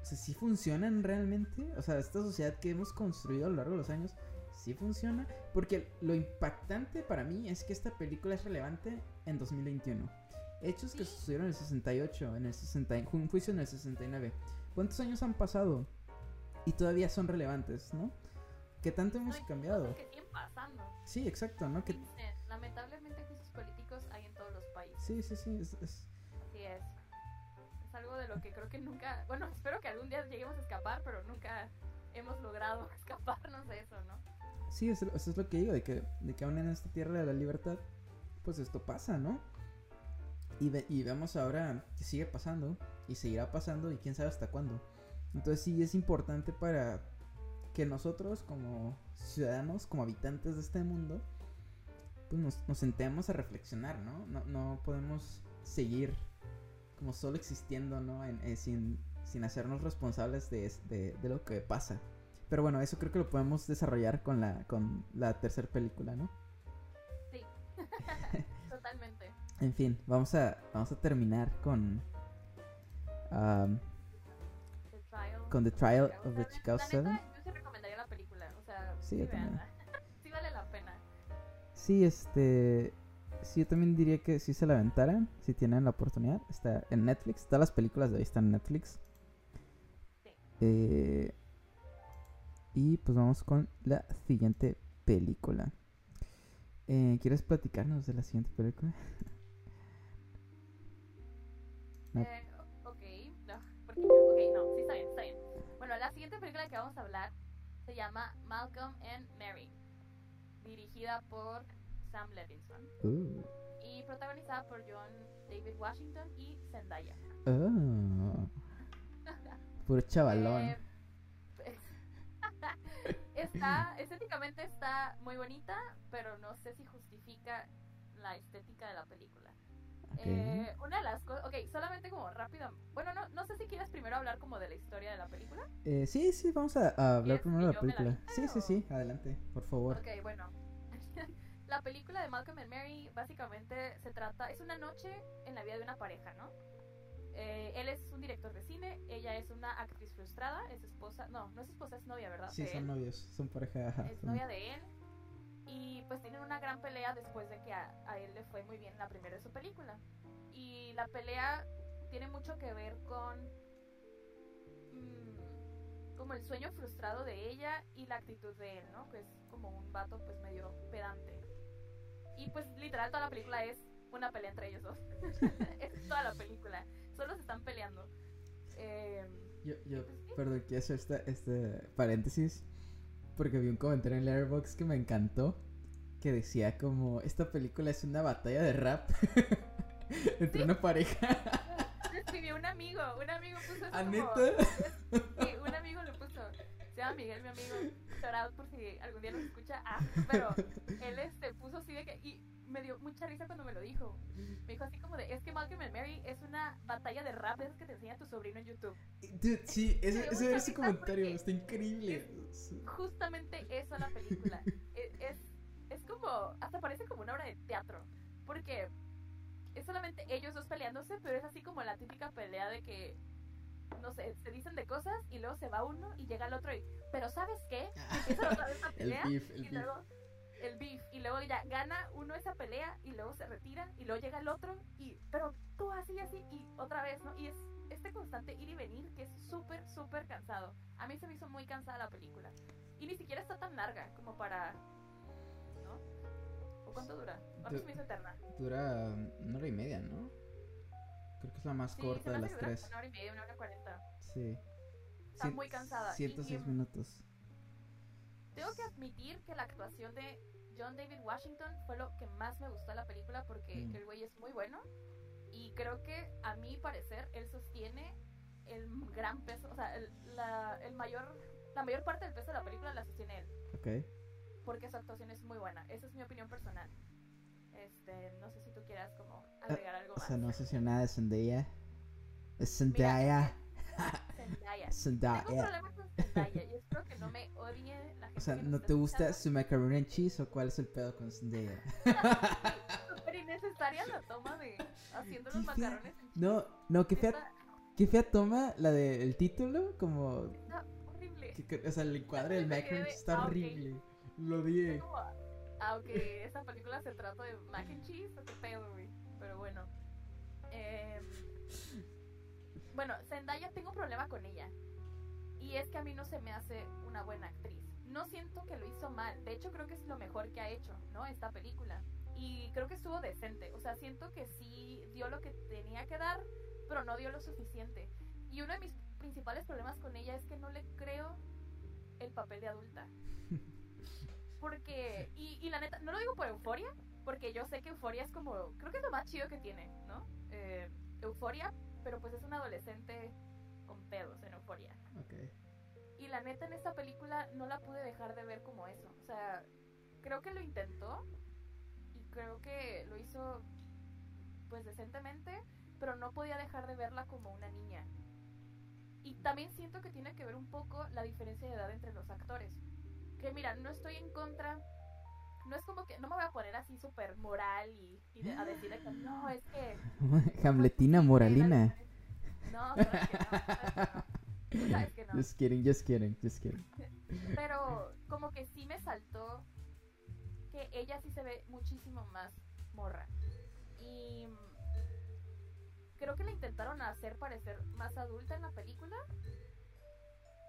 O sea, ¿sí funcionan realmente? O sea, esta sociedad que hemos construido a lo largo de los años, ¿sí funciona? Porque lo impactante para mí es que esta película es relevante en 2021. Hechos que sucedieron en el 68, en el 60, y- un juicio en el 69. ¿Cuántos años han pasado? Y todavía son relevantes, ¿no? ¿Qué tanto hemos
No,
cambiado?
que siguen pasando.
Sí, exacto, ¿no? Que...
Lamentablemente juicios políticos hay en todos los países.
Sí, sí, sí. es- es-
Así es. Es algo de lo que creo que nunca, bueno, espero que algún día lleguemos a escapar, pero nunca hemos logrado escaparnos de eso, ¿no?
Sí, eso, eso es lo que digo, de que, de que aún en esta tierra de la libertad, pues esto pasa, ¿no? Y, ve- y vemos ahora que sigue pasando, y seguirá pasando, y quién sabe hasta cuándo. Entonces sí es importante para que nosotros como ciudadanos, como habitantes de este mundo, pues nos, nos sentemos a reflexionar, ¿no? No, no podemos seguir como solo existiendo, ¿no? En- eh, sin, sin hacernos responsables de, de, de lo que pasa. Pero bueno, eso creo que lo podemos desarrollar con la, con la tercera película, ¿no?
Sí.
En fin, vamos a, vamos a terminar con, um,
The Trial.
con The Trial of the Chicago
neta,
7.
Yo sí recomendaría la película, o sea,
Sí,
sí,
yo también.
véanla. sí vale la pena.
Sí, este. Sí, yo también diría que si se la aventaran, si tienen la oportunidad. Está en Netflix. Todas las películas de hoy están en Netflix.
Sí.
Eh, y pues vamos con la siguiente película. Eh, ¿Quieres platicarnos de la siguiente película?
Eh, ok, no, porque ok, no, sí está bien, está bien. Bueno, la siguiente película que vamos a hablar se llama Malcolm and Mary, dirigida por Sam Levinson
Uh,
y protagonizada por John David Washington y Zendaya.
oh. Puro chavalón.
Eh, pues, está, estéticamente está muy bonita, pero no sé si justifica la estética de la película. Eh, una de las cosas, ok, solamente como rápido, bueno, no, no sé si quieres primero hablar como de la historia de la película.
Eh, sí, sí, vamos a, a hablar
¿Quieres
primero de la película. Sí, sí,
o-
sí, adelante, por favor.
Ok, bueno. la película de Malcolm and Mary básicamente se trata, es una noche en la vida de una pareja, ¿no? Eh, él es un director de cine, ella es una actriz frustrada, es esposa, no, no es esposa, es novia, ¿verdad?
Sí, son novios, son pareja.
es
son-
novia de él. Y pues tienen una gran pelea después de que a, a él le fue muy bien la primera de su película. Y la pelea tiene mucho que ver con mm, como el sueño frustrado de ella y la actitud de él, ¿no? Que es como un vato pues medio pedante. Y pues literal toda la película es una pelea entre ellos dos. es toda la película. Solo se están peleando. Eh,
Yo, yo, perdón, quiero hacer esta, este paréntesis. Porque vi un comentario en Letterboxd que me encantó. Que decía como, esta película es una batalla de rap. entre una pareja.
lo escribió un amigo. Un amigo puso eso
¿A
como-
neta?
Sí, un amigo lo puso. Se llama Miguel, mi amigo. Out por si algún día nos escucha. Ah, pero él este, puso así de que. Y me dio mucha risa cuando me lo dijo. Me dijo así como de: Es que Malcolm and Mary es una batalla de rap de esas que te enseña tu sobrino en YouTube.
Dude, sí, ese, ese, ese comentario está increíble.
Justamente eso la película. es, es, es como. Hasta parece como una obra de teatro. Porque es solamente ellos dos peleándose, pero es así como la típica pelea de que. No sé, se dicen de cosas y luego se va uno y llega el otro y. Pero ¿sabes qué? Y empieza otra vez la
El
pelea.
beef, el
y
beef.
El beef y luego ya gana uno esa pelea y luego se retira y luego llega el otro y pero tú así y así y otra vez no y es este constante ir y venir que es súper súper cansado a mí se me hizo muy cansada la película y ni siquiera está tan larga como para ¿no? ¿o cuánto dura? a mí se me hizo eterna
Dura una hora y media, ¿no? Creo que es la más
sí,
corta de las tres.
una hora y media una hora cuarenta
Sí.
Está muy cansada. Y-
106
y-
minutos.
Tengo que admitir que la actuación de John David Washington fue lo que más me gustó de la película porque
Mm.
el güey es muy bueno y creo que a mi parecer él sostiene el gran peso, o sea, el, la, el mayor, la mayor parte del peso de la película la sostiene él
Ok.
porque su actuación es muy buena. Esa es mi opinión personal. Este, no sé si tú quieras como agregar algo
O
más.
sea, no sé si nada de Zendaya. Es Zendaya.
Zendaya. Tengo
Zendaya.
problemas con Zendaya y espero que no me odie la gente.
O sea, ¿no te gusta
escuchando.
su macaroni and cheese o cuál es el pedo con Zendaya?
Súper innecesaria la toma de haciendo los macarrones en
No, no, qué fea, qué fea toma la del título, como...
está horrible.
que- o sea, el encuadre del macaroni cheese está
ah,
horrible. Lo odié.
Fue como, Aunque esta película se trata de mac and cheese, qué pedo, güey. Pero bueno. Em, bueno, Zendaya tengo un problema con ella. Y es que a mí no se me hace una buena actriz. No siento que lo hizo mal. De hecho, creo que es lo mejor que ha hecho, ¿no? Esta película. Y creo que estuvo decente. O sea, siento que sí dio lo que tenía que dar, pero no dio lo suficiente. Y uno de mis principales problemas con ella es que no le creo el papel de adulta. Porque, y, y la neta, no lo digo por euforia, porque yo sé que euforia es como, creo que es lo más chido que tiene, ¿no? Eh, euforia, pero pues es un adolescente con pedos en euforia.
Ok.
Y la neta en esta película no la pude dejar de ver como eso. O sea, creo que lo intentó y creo que lo hizo pues decentemente, pero no podía dejar de verla como una niña. Y también siento que tiene que ver un poco la diferencia de edad entre los actores. Que mira, no estoy en contra, no es como que, no me voy a poner así súper moral y, y de- a decir que no, es que
Hamletina moralina.
no, no, que no. Que no.
Just kidding, just kidding, just kidding.
Pero como que sí me saltó que ella sí se ve muchísimo más morra. Y creo que la intentaron hacer parecer más adulta en la película.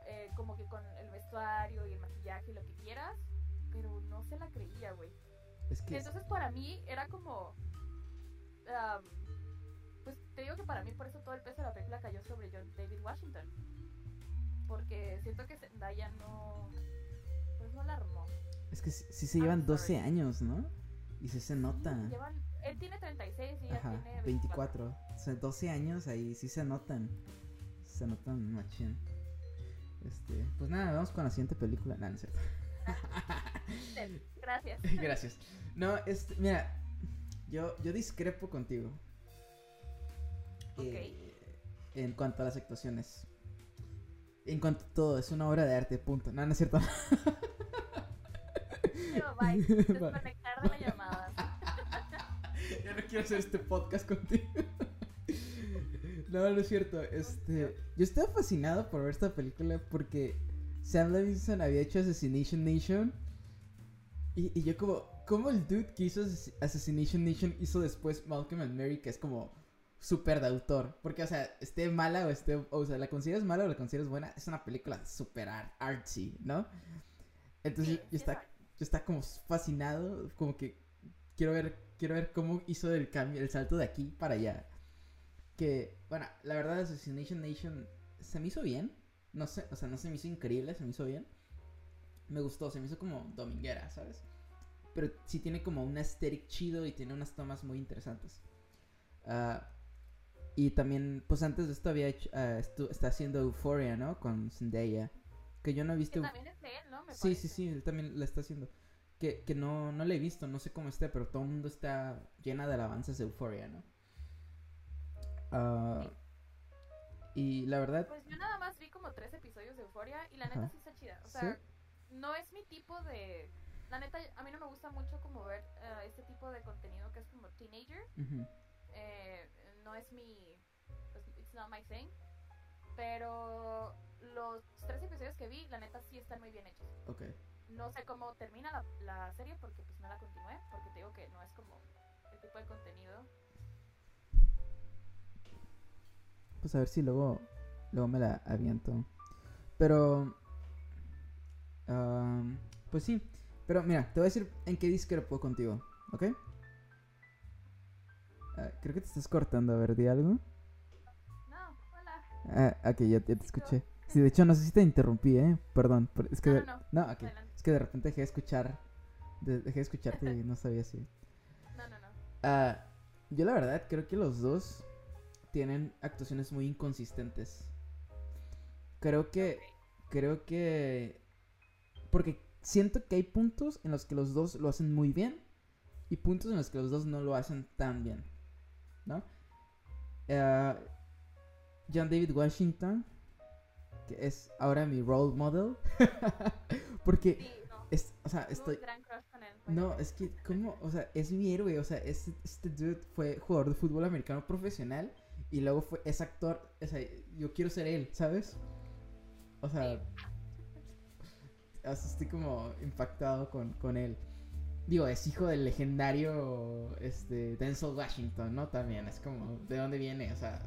Eh, como que con el vestuario y el maquillaje y lo que quieras. Pero no se la creía, güey.
Es que...
Entonces para mí era como... pues te digo que para mí por eso todo el peso de la película cayó sobre John David Washington. Porque siento que Zendaya no... Pues no la armó.
Es que sí, sí se llevan 12
sorry.
años, ¿no? Y sí se nota.
Sí, llevan- él tiene 36 y ella
Ajá,
tiene
24. O sea, 12 años ahí sí se notan. Se notan machín. Este, pues nada, vamos con la siguiente película. No, no es cierto.
Gracias.
Gracias. No, este, mira, yo, yo discrepo contigo.
Ok.
Eh, en cuanto a las actuaciones. En cuanto a todo, es una obra de arte, punto. No, no es cierto.
Pero bye. Desconectar de la llamada.
ya no quiero hacer este podcast contigo. no, no es cierto. Este, yo estaba fascinado por ver esta película porque Sam Levinson había hecho Assassination Nation Y, y yo como, ¿cómo el dude que hizo Assass- Assassination Nation hizo después Malcolm and Mary, que es como súper de autor? Porque, o sea, esté mala o esté, o sea, la consideras mala o la consideras buena, es una película súper art- artsy, ¿no? Entonces
Sí,
yo, está, yo está como fascinado, como que quiero ver, quiero ver cómo hizo el cambio, el salto de aquí para allá. Que, bueno, la verdad Assassination Nation se me hizo bien. No sé, o sea, no se me hizo increíble, se me hizo bien. Me gustó, se me hizo como dominguera, ¿sabes? Pero sí tiene como un aesthetic chido y tiene unas tomas muy interesantes. Ah, y también, pues antes de esto había hecho, ah, está haciendo Euphoria, ¿no? Con Zendaya. Que yo no he visto.
Que también es de él, ¿no? Me
Sí, sí,
parece.
sí, él también la está haciendo. Que, que no, no la he visto, no sé cómo esté, pero todo el mundo está llena de alabanzas de Euphoria, ¿no? Ah, y la verdad,
Pues yo nada más vi como tres episodios de Euforia y la neta
Ajá.
sí está chida. O
¿Sí?
No es mi tipo de... La neta, a mí no me gusta mucho como ver eh, este tipo de contenido que es como teenager. eh, no es mi... pues, It's not my thing. Pero los tres episodios que vi, la neta sí están muy bien hechos.
ok.
No sé cómo termina la, la serie porque pues no la continué. Porque te digo que no es como el tipo de contenido.
Pues a ver si luego, luego me la aviento. Pero, am, pues sí. Pero mira, te voy a decir en qué discrepo contigo, ¿ok? Ah, creo que te estás cortando, a ver, di algo.
No, hola.
Ah, ok, ya, ya te escuché. Sí, de hecho, no sé si te interrumpí, ¿eh? Perdón, es que...
No,
de-
no, no.
No, ok.
Adelante.
Es que de repente dejé de escuchar. de- dejé de escucharte y no sabía si.
No, no, no.
Ah, yo la verdad creo que los dos tienen actuaciones muy inconsistentes. Creo que. Creo que. Porque siento que hay puntos en los que los dos lo hacen muy bien. Y puntos en los que los dos no lo hacen tan bien. ¿No? Ah, John David Washington. Que es ahora mi role model. Porque.
Sí, no.
Es, o sea, estoy.
gran con él.
No, es que, ¿cómo? O sea, es mi héroe. O sea, este, este dude fue jugador de fútbol americano profesional. Y luego fue, es actor. O sea, yo quiero ser él, ¿sabes? O sea,
Sí.
Estoy como impactado con, con él. Digo, es hijo del legendario este, Denzel Washington, ¿no? También, es como, ¿de dónde viene? O sea,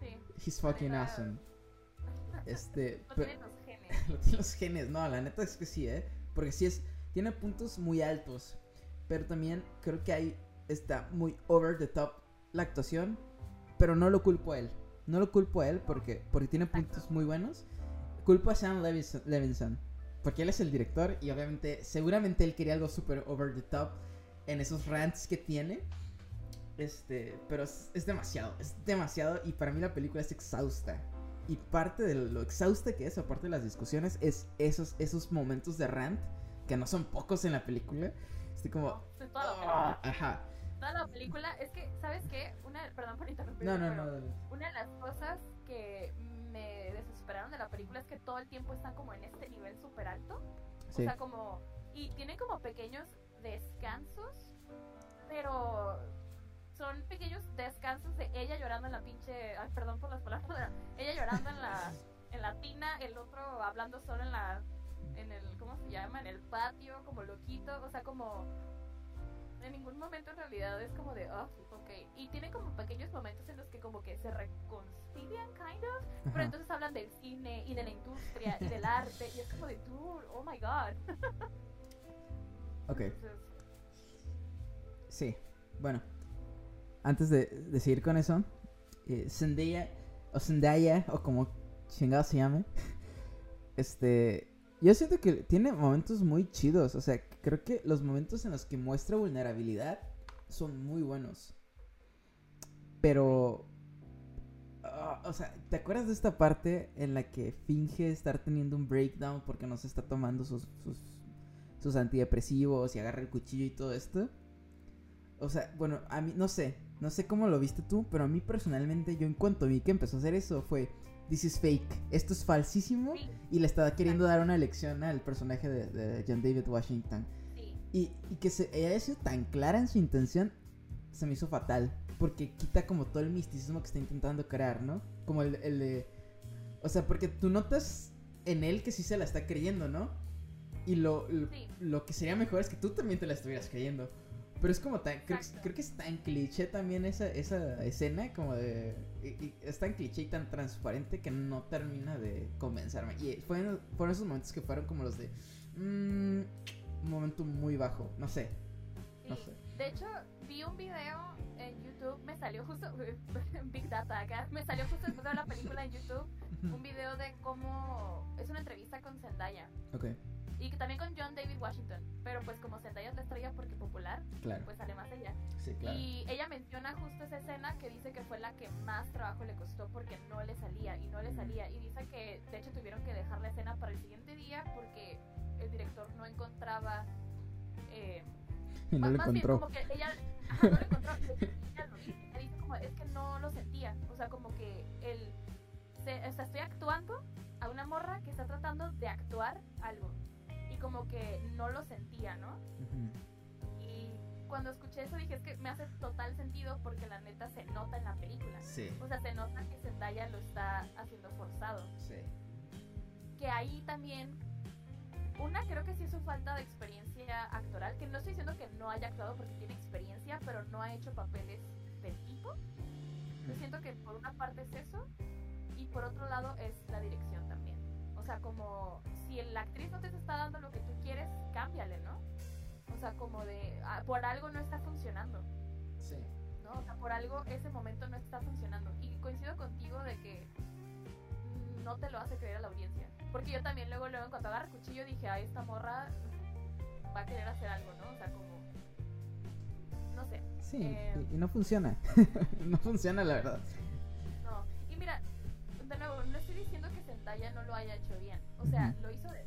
Sí.
he's fucking awesome. Este,
No
pe-
tienen los genes.
lo tiene los genes, no, la neta es que sí, ¿eh? Porque sí es, tiene puntos muy altos, pero también creo que ahí está muy over the top la actuación, pero no lo culpo a él, no lo culpo a él porque, porque tiene puntos muy buenos, culpo a Sam Levinson, Levinson, porque él es el director y obviamente, seguramente él quería algo súper over the top en esos rants que tiene. Este, pero es, es demasiado, es demasiado y para mí la película es exhausta. Y parte de lo exhausta que es, aparte de las discusiones, es esos, esos momentos de rant, que no son pocos en la película. Estoy como...
De toda la película.
Ajá.
Toda la película, es que, ¿sabes qué? Una, perdón por interrumpir.
No, no, no. dale.
Una de las cosas que me desesperaron de la película es que todo el tiempo están como en este nivel súper alto.
Sí.
O sea, como. Y tiene como pequeños descansos, pero son pequeños descansos de ella llorando en la pinche. Ay, perdón por las palabras, ella llorando en la, en la tina, el otro hablando solo en la. En el, ¿cómo se llama? En el patio, como loquito. O sea, como. En ningún momento en realidad es como de, oh, ok. Y tiene como pequeños momentos en los que como que se reconcilian, kind of. Pero
Ajá.
entonces hablan del cine y de la industria y del arte. Y es como de, dude, oh my god.
Ok,
Entonces,
sí. Bueno, antes de, de seguir con eso, eh, Zendaya, o Zendaya, o como chingado se llame, este... Yo siento que tiene momentos muy chidos, o sea, creo que los momentos en los que muestra vulnerabilidad son muy buenos. Pero... ah, o sea, ¿te acuerdas de esta parte en la que finge estar teniendo un breakdown porque no se está tomando sus, sus, sus antidepresivos y agarra el cuchillo y todo esto? O sea, bueno, a mí, no sé, no sé cómo lo viste tú, pero a mí personalmente, yo en cuanto vi que empezó a hacer eso, fue, this is fake, esto es falsísimo,
sí,
y le estaba queriendo dar una lección al personaje de, de John David Washington.
sí.
Y, y que se haya sido tan clara en su intención, se me hizo fatal, porque quita como todo el misticismo que está intentando crear, ¿no? Como el, el de... O sea, porque tú notas en él que sí se la está creyendo, ¿no? Y lo, lo,
Sí.
lo que sería mejor es que tú también te la estuvieras creyendo. Pero es como tan. Creo, creo que es tan cliché también esa, esa escena, como de. y- y es tan cliché y tan transparente que no termina de convencerme. Y fueron, fueron esos momentos que fueron como los de. mm, un momento muy bajo, no sé. No
Sí.
sé.
De hecho, vi un video en YouTube, me salió justo, Big Data acá, me salió justo después de la película en YouTube, un video de cómo, es una entrevista con Zendaya,
Ok,
y que también con John David Washington, pero pues como Zendaya es la estrella porque popular,
claro.
pues sale más ella.
Sí, claro.
Y ella menciona justo esa escena que dice que fue la que más trabajo le costó porque no le salía y no le salía. Y dice que de hecho tuvieron que dejar la escena para el siguiente día porque el director no encontraba... eh,
Y no
más-
lo
más bien,
encontró.
como que ella ajá, no lo encontró. y ella lo dice, ella dice como, es que no lo sentía. O sea, como que el... se- o sea, estoy actuando a una morra que está tratando de actuar algo. Como que no lo sentía, ¿no?
Ujú.
Y cuando escuché eso dije, es que me hace total sentido porque la neta se nota en la película.
Sí,
O sea, se nota que Zendaya lo está haciendo forzado.
sí.
Que ahí también, una creo que sí es su falta de experiencia actoral, que no estoy diciendo que no haya actuado porque tiene experiencia, pero no ha hecho papeles del tipo. Yo siento que por una parte es eso y por otro lado es la dirección también. O sea, como si la actriz no te está dando lo que tú quieres, cámbiale, ¿no? O sea, como de, ah, por algo no está funcionando,
Sí.
¿no? O sea, por algo ese momento no está funcionando. Y coincido contigo de que no te lo hace creer a la audiencia. Porque yo también luego, luego, en cuanto agarra el cuchillo, dije, ay, esta morra va a querer hacer algo, ¿no? O sea, como, no sé.
Sí,
Eh,
y, y no funciona. no funciona, la verdad.
No, y mira, de nuevo, no estoy diciendo Zendaya no lo haya hecho bien. O sea, lo hizo de.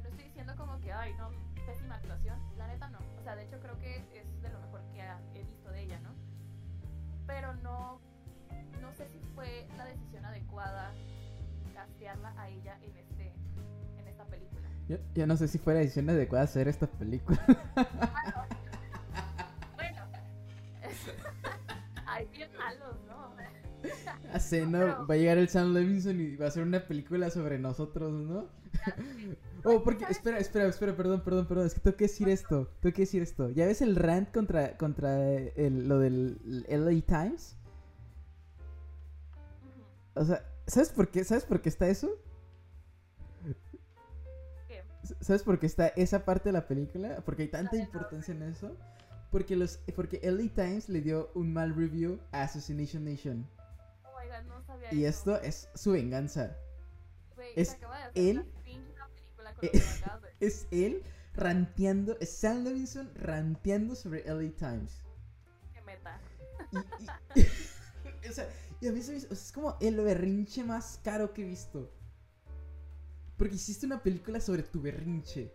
No estoy diciendo como que, ay, no, pésima actuación. La neta no. O sea, de hecho creo que es de lo mejor que he visto de ella, ¿no? Pero no. No sé si fue la decisión adecuada castearla a ella en este en esta película.
Yo, yo no sé si fue la decisión adecuada hacer esta película. Así, ¿no?
Pero-
Va a llegar el Sam Levinson y va a hacer una película sobre nosotros, ¿no? Oh, porque, espera, espera, espera, perdón, perdón, perdón, es que tengo que decir esto, tengo que decir esto. ¿Ya ves el rant contra, contra el- lo del LA Times? O sea, ¿sabes por qué? ¿Sabes por qué está eso?
¿Qué?
¿Sabes por qué está esa parte de la película? Porque hay tanta importancia en eso. Porque los porque LA Times le dio un mal review a Assassination Nation.
No sabía
Y esto es su venganza.
Güey,
es él-. Es él ranteando, es Sam Levinson ranteando sobre LA Times.
Qué meta.
Y, y- o sea, y a mí se me hizo- o sea, es como el berrinche más caro que he visto. Porque hiciste una película sobre tu berrinche.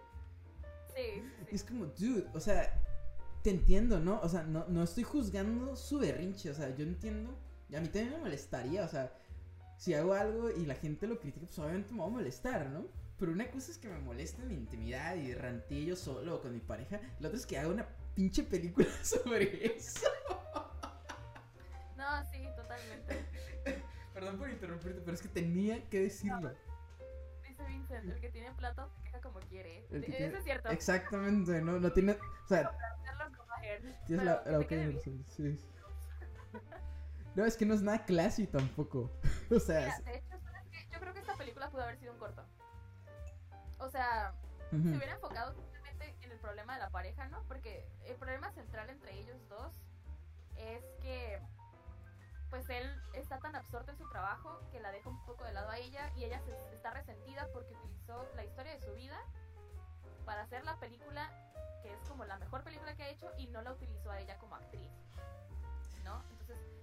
Sí.
es como, dude, o sea, te entiendo, ¿no? O sea, no, no estoy juzgando su berrinche, o sea, yo entiendo. Y a mí también me molestaría, o sea, si hago algo y la gente lo critica, pues obviamente me va a molestar, ¿no? Pero una cosa es que me moleste en mi intimidad y rantee yo solo o con mi pareja. La otra es que haga una pinche película sobre eso.
No, sí, totalmente.
Perdón por interrumpirte, pero es que tenía que decirlo.
Dice Vincent, el que tiene plato se queja como quiere.
Que
Eso
tiene-
es cierto.
Exactamente, no, no tiene. O sea, tienes la, la sí. No, es que no es nada classy tampoco. O sea,
Mira, de hecho, ¿sabes qué? yo creo que esta película pudo haber sido un corto. O sea, se hubiera enfocado simplemente en el problema de la pareja, ¿no? Porque el problema central entre ellos dos es que pues él está tan absorto en su trabajo que la deja un poco de lado a ella y ella se, está resentida porque utilizó la historia de su vida para hacer la película que es como la mejor película que ha hecho y no la utilizó a ella como actriz. ¿No? Entonces,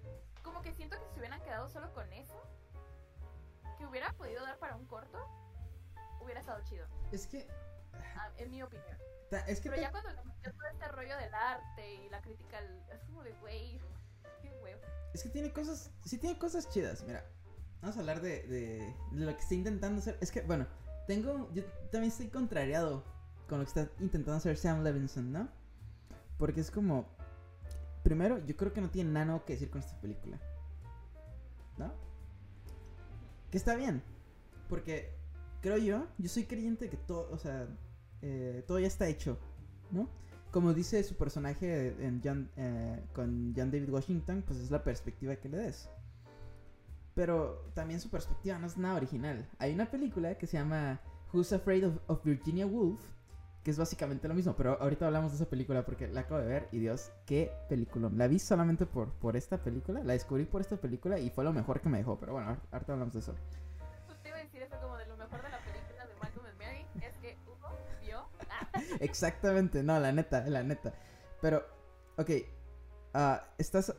como que siento que si se hubieran quedado solo con eso, que hubiera podido dar para un corto, hubiera estado chido.
Es que.
Ah, en mi opinión.
ta- Es que.
Pero
ta-
ya cuando le metió todo este rollo del arte y la crítica, es como de, güey, qué huevo.
Es que tiene cosas. Sí, tiene cosas chidas. Mira, vamos a hablar de, de, de lo que está intentando hacer. Es que, bueno, tengo. Yo también estoy contrariado con lo que está intentando hacer Sam Levinson, ¿no? Porque es como. Primero, yo creo que no tiene nada que decir con esta película. ¿No? Que está bien. Porque creo yo, yo soy creyente que todo, o sea, eh, todo ya está hecho, ¿no? Como dice su personaje en John, eh, con John David Washington, pues es la perspectiva que le des. Pero también su perspectiva no es nada original. Hay una película que se llama Who's Afraid of, of Virginia Woolf, que es básicamente lo mismo, pero ahorita hablamos de esa película porque la acabo de ver y Dios, qué película. La vi solamente por, por esta película, la descubrí por esta película y fue lo mejor que me dejó, pero bueno, ahor- ahorita hablamos de eso.
Te iba a decir eso como de lo mejor de la película de Malcolm and Mary es que Hugo vio. Ah,
Exactamente, no, la neta, la neta. Pero, ok, ah, estás...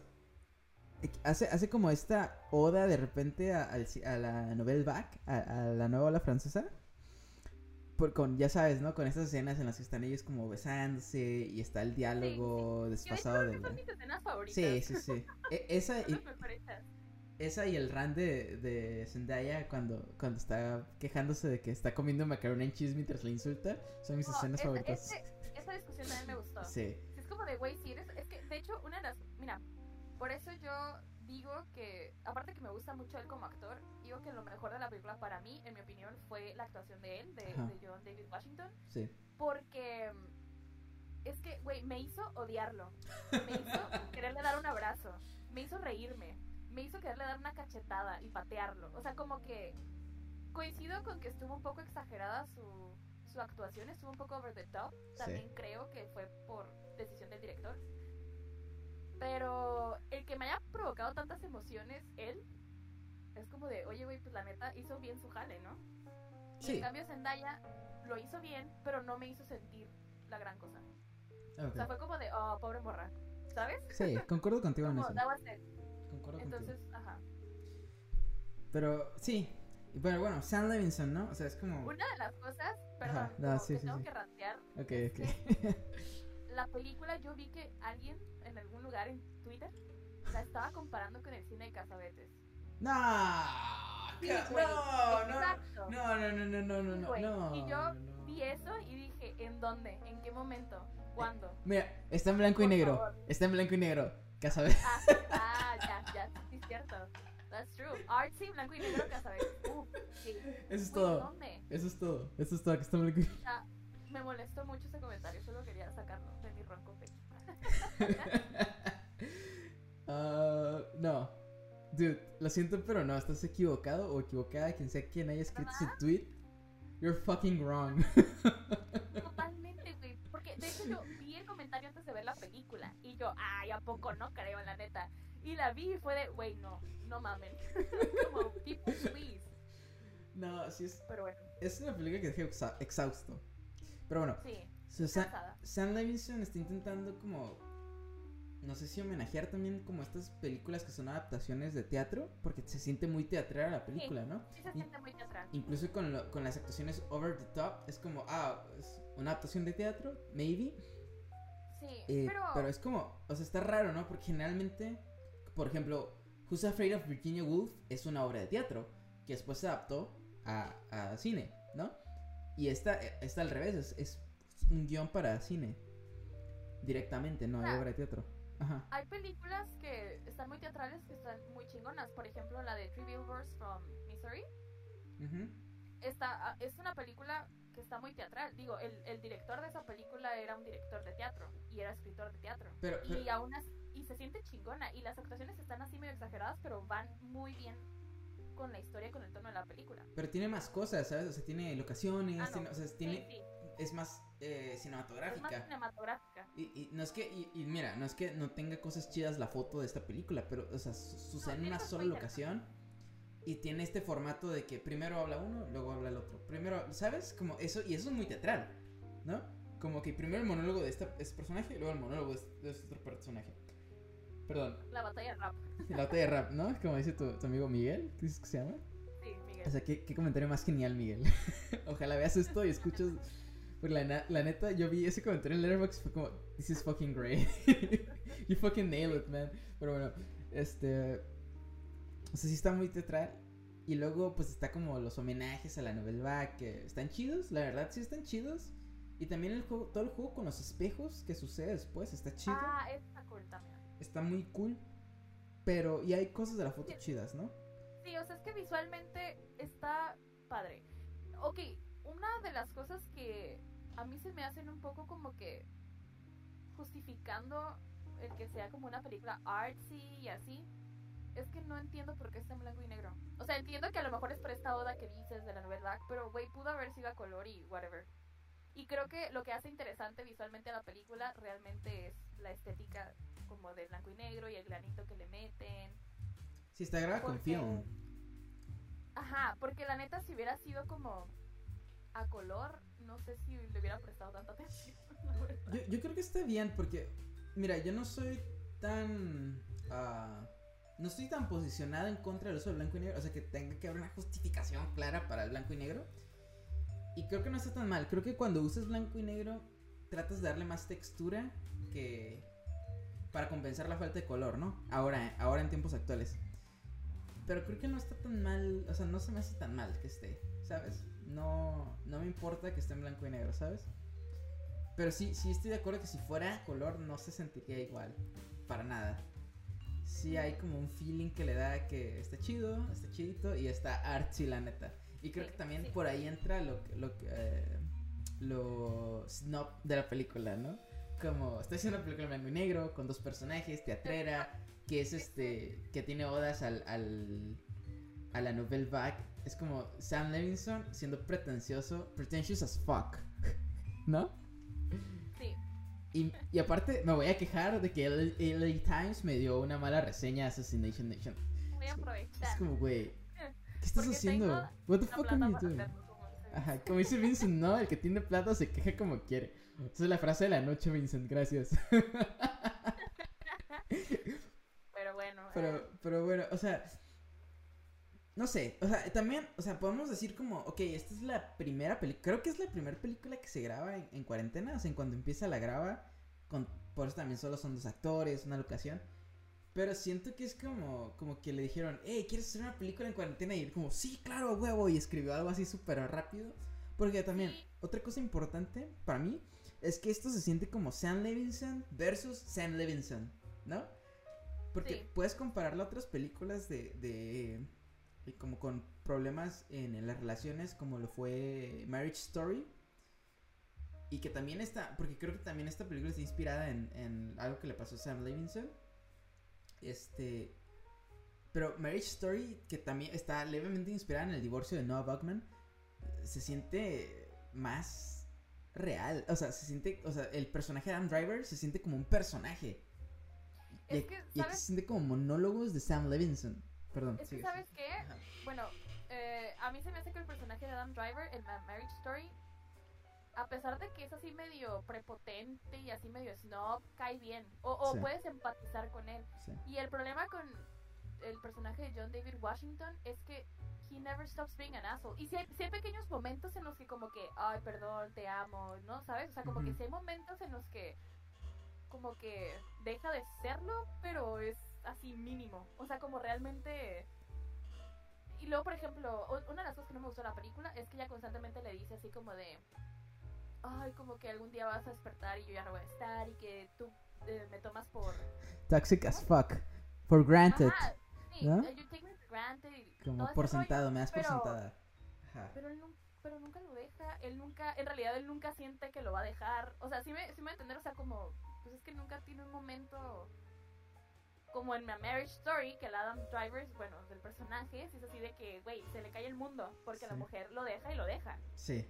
Hace, hace como esta oda de repente a, a la Nouvelle Vague, a, a la nueva ola francesa. Por, con, ya sabes, ¿no? Con estas escenas en las que están ellos como besándose y está el diálogo
de hecho
desfasado de...
son mis escenas favoritas.
Sí, sí, sí. E- esa, y, esa y el run de, de Zendaya cuando, cuando está quejándose de que está comiendo macaroni and cheese mientras la insulta son mis
No,
escenas
esa-
favoritas.
ese- esa discusión también me gustó.
Sí.
Sí, Es como de, güey, sí, eres... Es que, de hecho, una de las... Mira, por eso yo digo que, aparte que me gusta mucho él como actor, digo que lo mejor de la película para mí, en mi opinión, fue la actuación de él, de, de John David Washington,
Sí.
porque es que, güey, me hizo odiarlo, me hizo quererle dar un abrazo, me hizo reírme, me hizo quererle dar una cachetada y patearlo, o sea, como que coincido con que estuvo un poco exagerada su, su actuación, estuvo un poco over the top, también creo que fue por decisión del director. Pero el que me haya provocado tantas emociones, él, es como de, oye, güey, pues la neta hizo bien su jale, ¿no? Y
Sí.
en cambio Zendaya lo hizo bien, pero no me hizo sentir la gran cosa. O sea, fue como de, oh, pobre morra, ¿sabes?
Sí, concuerdo contigo en eso.
that was it.
Concuerdo
Entonces,
contigo.
ajá.
Pero sí. Y Pero bueno, Sam Levinson, ¿no? O sea, es como.
Una de las cosas, perdón,
Ajá, no,
como
sí,
que
sí,
tengo
sí.
que rantear,
Ok, ok.
la película yo vi que alguien en algún lugar en Twitter la estaba comparando con el cine de Casabetes.
No,
Sí, güey,
no, no,
exacto.
no, no, no, no, no, no,
Sí,
no,
y yo
no.
Vi eso y dije, ¿en dónde? ¿En qué momento? ¿Cuándo?
Mira, está en blanco y
Por
negro.
favor.
Está en blanco y negro. Casabel.
Ah, ah, ya, ya, sí es cierto. That's true. Artsy, blanco y negro, Casabetes. Uf, sí.
Eso es
Güey,
todo.
¿Dónde?
Eso es todo. Eso es todo. Que está en blanco y
O sea, me molestó mucho ese comentario, solo quería sacarlo de mi ronco pecho.
Ah, no. Dude, lo siento, pero no. Estás equivocado o equivocada. Quien sea quien haya escrito ese tweet. You're fucking wrong.
Totalmente, güey. Porque de hecho yo vi el comentario antes de ver la película. Y yo, ay, ¿a poco no creo, la neta? Y la vi y fue de, güey, no, no mamen. Como, people, please.
no, sí es.
Pero bueno,
Es una película que dejé exhausto. Pero bueno,
sí,
so. Sam Levinson está intentando como. No sé si homenajear también como estas películas que son adaptaciones de teatro. Porque se siente muy teatral la película, ¿no?
Sí se siente muy teatral.
Incluso con, lo- con las actuaciones over the top. Es como, ah, es una adaptación de teatro, maybe.
Sí,
Eh,
pero...
pero es como, o sea, está raro, ¿no? Porque generalmente, por ejemplo, Who's Afraid of Virginia Woolf es una obra de teatro que después se adaptó a, a cine, ¿no? Y esta, esta al revés, es, es un guion para cine. Directamente, no hay
Ah.
obra de teatro. Ajá.
Hay películas que están muy teatrales que están muy chingonas. Por ejemplo, la de Three Billboards from Missouri.
Ujú.
Está, ah, es una película que está muy teatral. Digo, el, el director de esa película era un director de teatro y era escritor de teatro.
Pero, pero-
Y aún así, y se siente chingona. Y las actuaciones están así medio exageradas, pero van muy bien con la historia con el tono de la película.
pero tiene más cosas, ¿sabes? O sea, tiene locaciones,
Ah, no.
tiene- o sea, tiene,
sí,
es más eh,
es más
cinematográfica. Y, y no es que, y, y mira, no es que no tenga cosas chidas la foto de esta película, pero, o sea, su- sucede en una sola locación y tiene este formato de que primero habla uno, luego habla el otro. Primero, ¿sabes? Como eso, y eso es muy teatral, ¿no? Como que primero el monólogo de esta, este personaje y luego el monólogo de este, de este otro personaje. Perdón,
La batalla de rap.
la batalla de rap, ¿no? Como dice tu, tu amigo Miguel, ¿qué dices que se llama?
Sí, Miguel.
O sea, qué, qué comentario más genial, Miguel. Ojalá veas esto y escuches. Porque la, la neta, yo vi ese comentario en Letterboxd y fue como, this is fucking great. you fucking nail it, man. Pero bueno, este. O sea, sí está muy teatral. Y luego, pues está como los homenajes a la novela vague, que están chidos, la verdad, sí están chidos. Y también el juego, todo el juego con los espejos que sucede después está chido.
Ah, está cool también.
Está muy cool. Pero, y hay cosas de la foto
Sí.
chidas, ¿no?
Sí, o sea, es que visualmente está padre. Ok, las cosas que a mí se me hacen un poco como que justificando el que sea como una película artsy y así, es que no entiendo por qué está en blanco y negro. O sea, entiendo que a lo mejor es por esta oda que dices de la novela, pero güey, pudo haber sido a color y whatever. Y creo que lo que hace interesante visualmente a la película realmente es la estética como de blanco y negro y el granito que le meten.
Sí, está grabada con film.
Ajá, porque la neta si hubiera sido como a color, no sé si le hubiera prestado tanta atención.
Yo, yo creo que está bien porque, mira, yo no soy tan... ah, no estoy tan posicionado en contra del uso del blanco y negro. O sea, que tenga que haber una justificación clara para el blanco y negro. Y creo que no está tan mal. Creo que cuando usas blanco y negro, tratas de darle más textura que... Para compensar la falta de color, ¿no? Ahora, ahora en tiempos actuales. Pero creo que no está tan mal. O sea, no se me hace tan mal que esté, ¿sabes? No, no me importa que esté en blanco y negro, ¿sabes? Pero sí, sí estoy de acuerdo que si fuera color no se sentiría igual. Para nada. Sí hay como un feeling que le da que está chido, está chidito y está artsy la neta. Y creo
Sí,
que también
sí.
por ahí entra lo, lo, eh, lo snob de la película, ¿no? Como está haciendo una película en blanco y negro con dos personajes, teatrera, que es este, que tiene odas al, al a la novel vague. Es como Sam Levinson siendo pretencioso, pretentious as fuck, ¿no?
Sí,
Y, y aparte me voy a quejar de que el LA Times me dio una mala reseña a Assassination Nation.
voy a
Es
aprovechar.
como, güey, ¿qué estás
Porque
haciendo? What the fuck are you doing? Ajá, como dice Vincent, no, el que tiene plata se queja como quiere. Esa es la frase de la noche, Vincent, gracias.
Pero bueno. eh,
Pero, pero bueno, o sea, no sé, o sea, también, o sea, podemos decir como, ok, esta es la primera película, creo que es la primera película que se graba en, en cuarentena, o sea, en cuando empieza la graba, con, por eso también solo son dos actores, una locación, pero siento que es como, como que le dijeron, hey, ¿quieres hacer una película en cuarentena? Y él como, sí, claro, huevo, y escribió algo así súper rápido, porque también, otra cosa importante para mí, es que esto se siente como Sam Levinson versus Sam Levinson, ¿no? Porque
Sí.
puedes compararlo a otras películas de, de, de como con problemas en, las relaciones, como lo fue Marriage Story. Y que también está, porque creo que también esta película está inspirada en, en algo que le pasó a Sam Levinson. Este. Pero Marriage Story, que también está levemente inspirada en el divorcio de Noah Buckman, se siente más real. O sea, se siente, o sea, el personaje de Adam Driver se siente como un personaje. Y,
Es
aquí-
que,
y aquí
¿sabes?
se siente como monólogos de Sam Levinson. Perdón.
Es que,
sigue,
¿sabes qué?
Ajá.
Bueno, eh, a mí se me hace que el personaje de Adam Driver, el Ma- Marriage Story, a pesar de que es así medio prepotente y así medio snob, cae bien. O, o
Sí.
puedes empatizar con él.
Sí.
Y el problema con el personaje de John David Washington es que he never stops being an asshole. Y si hay, sí hay pequeños momentos en los que como que, ay, perdón, te amo, ¿no? ¿Sabes? O sea, como que sí hay momentos en los que como que deja de serlo, pero es así mínimo. O sea, como realmente... Y luego, por ejemplo, una de las cosas que no me gustó de la película es que ella constantemente le dice así como de... Ay, como que algún día vas a despertar y yo ya no voy a estar y que tú eh, me tomas por...
Toxic as fuck. For granted.
Ajá, sí,
¿no?
eh, you take granted y
Como por
rollo,
sentado, me das por
pero-
sentada. Ajá.
Pero él, pero nunca lo deja, él nunca, en realidad él nunca siente que lo va a dejar. O sea, sí me, sí me va a entender, o sea, como, pues es que nunca tiene un momento como en My Marriage Story, que el Adam Driver, bueno, del personaje, es así de que, güey, se le cae el mundo, porque la
Sí.
mujer lo deja y lo deja,
Sí.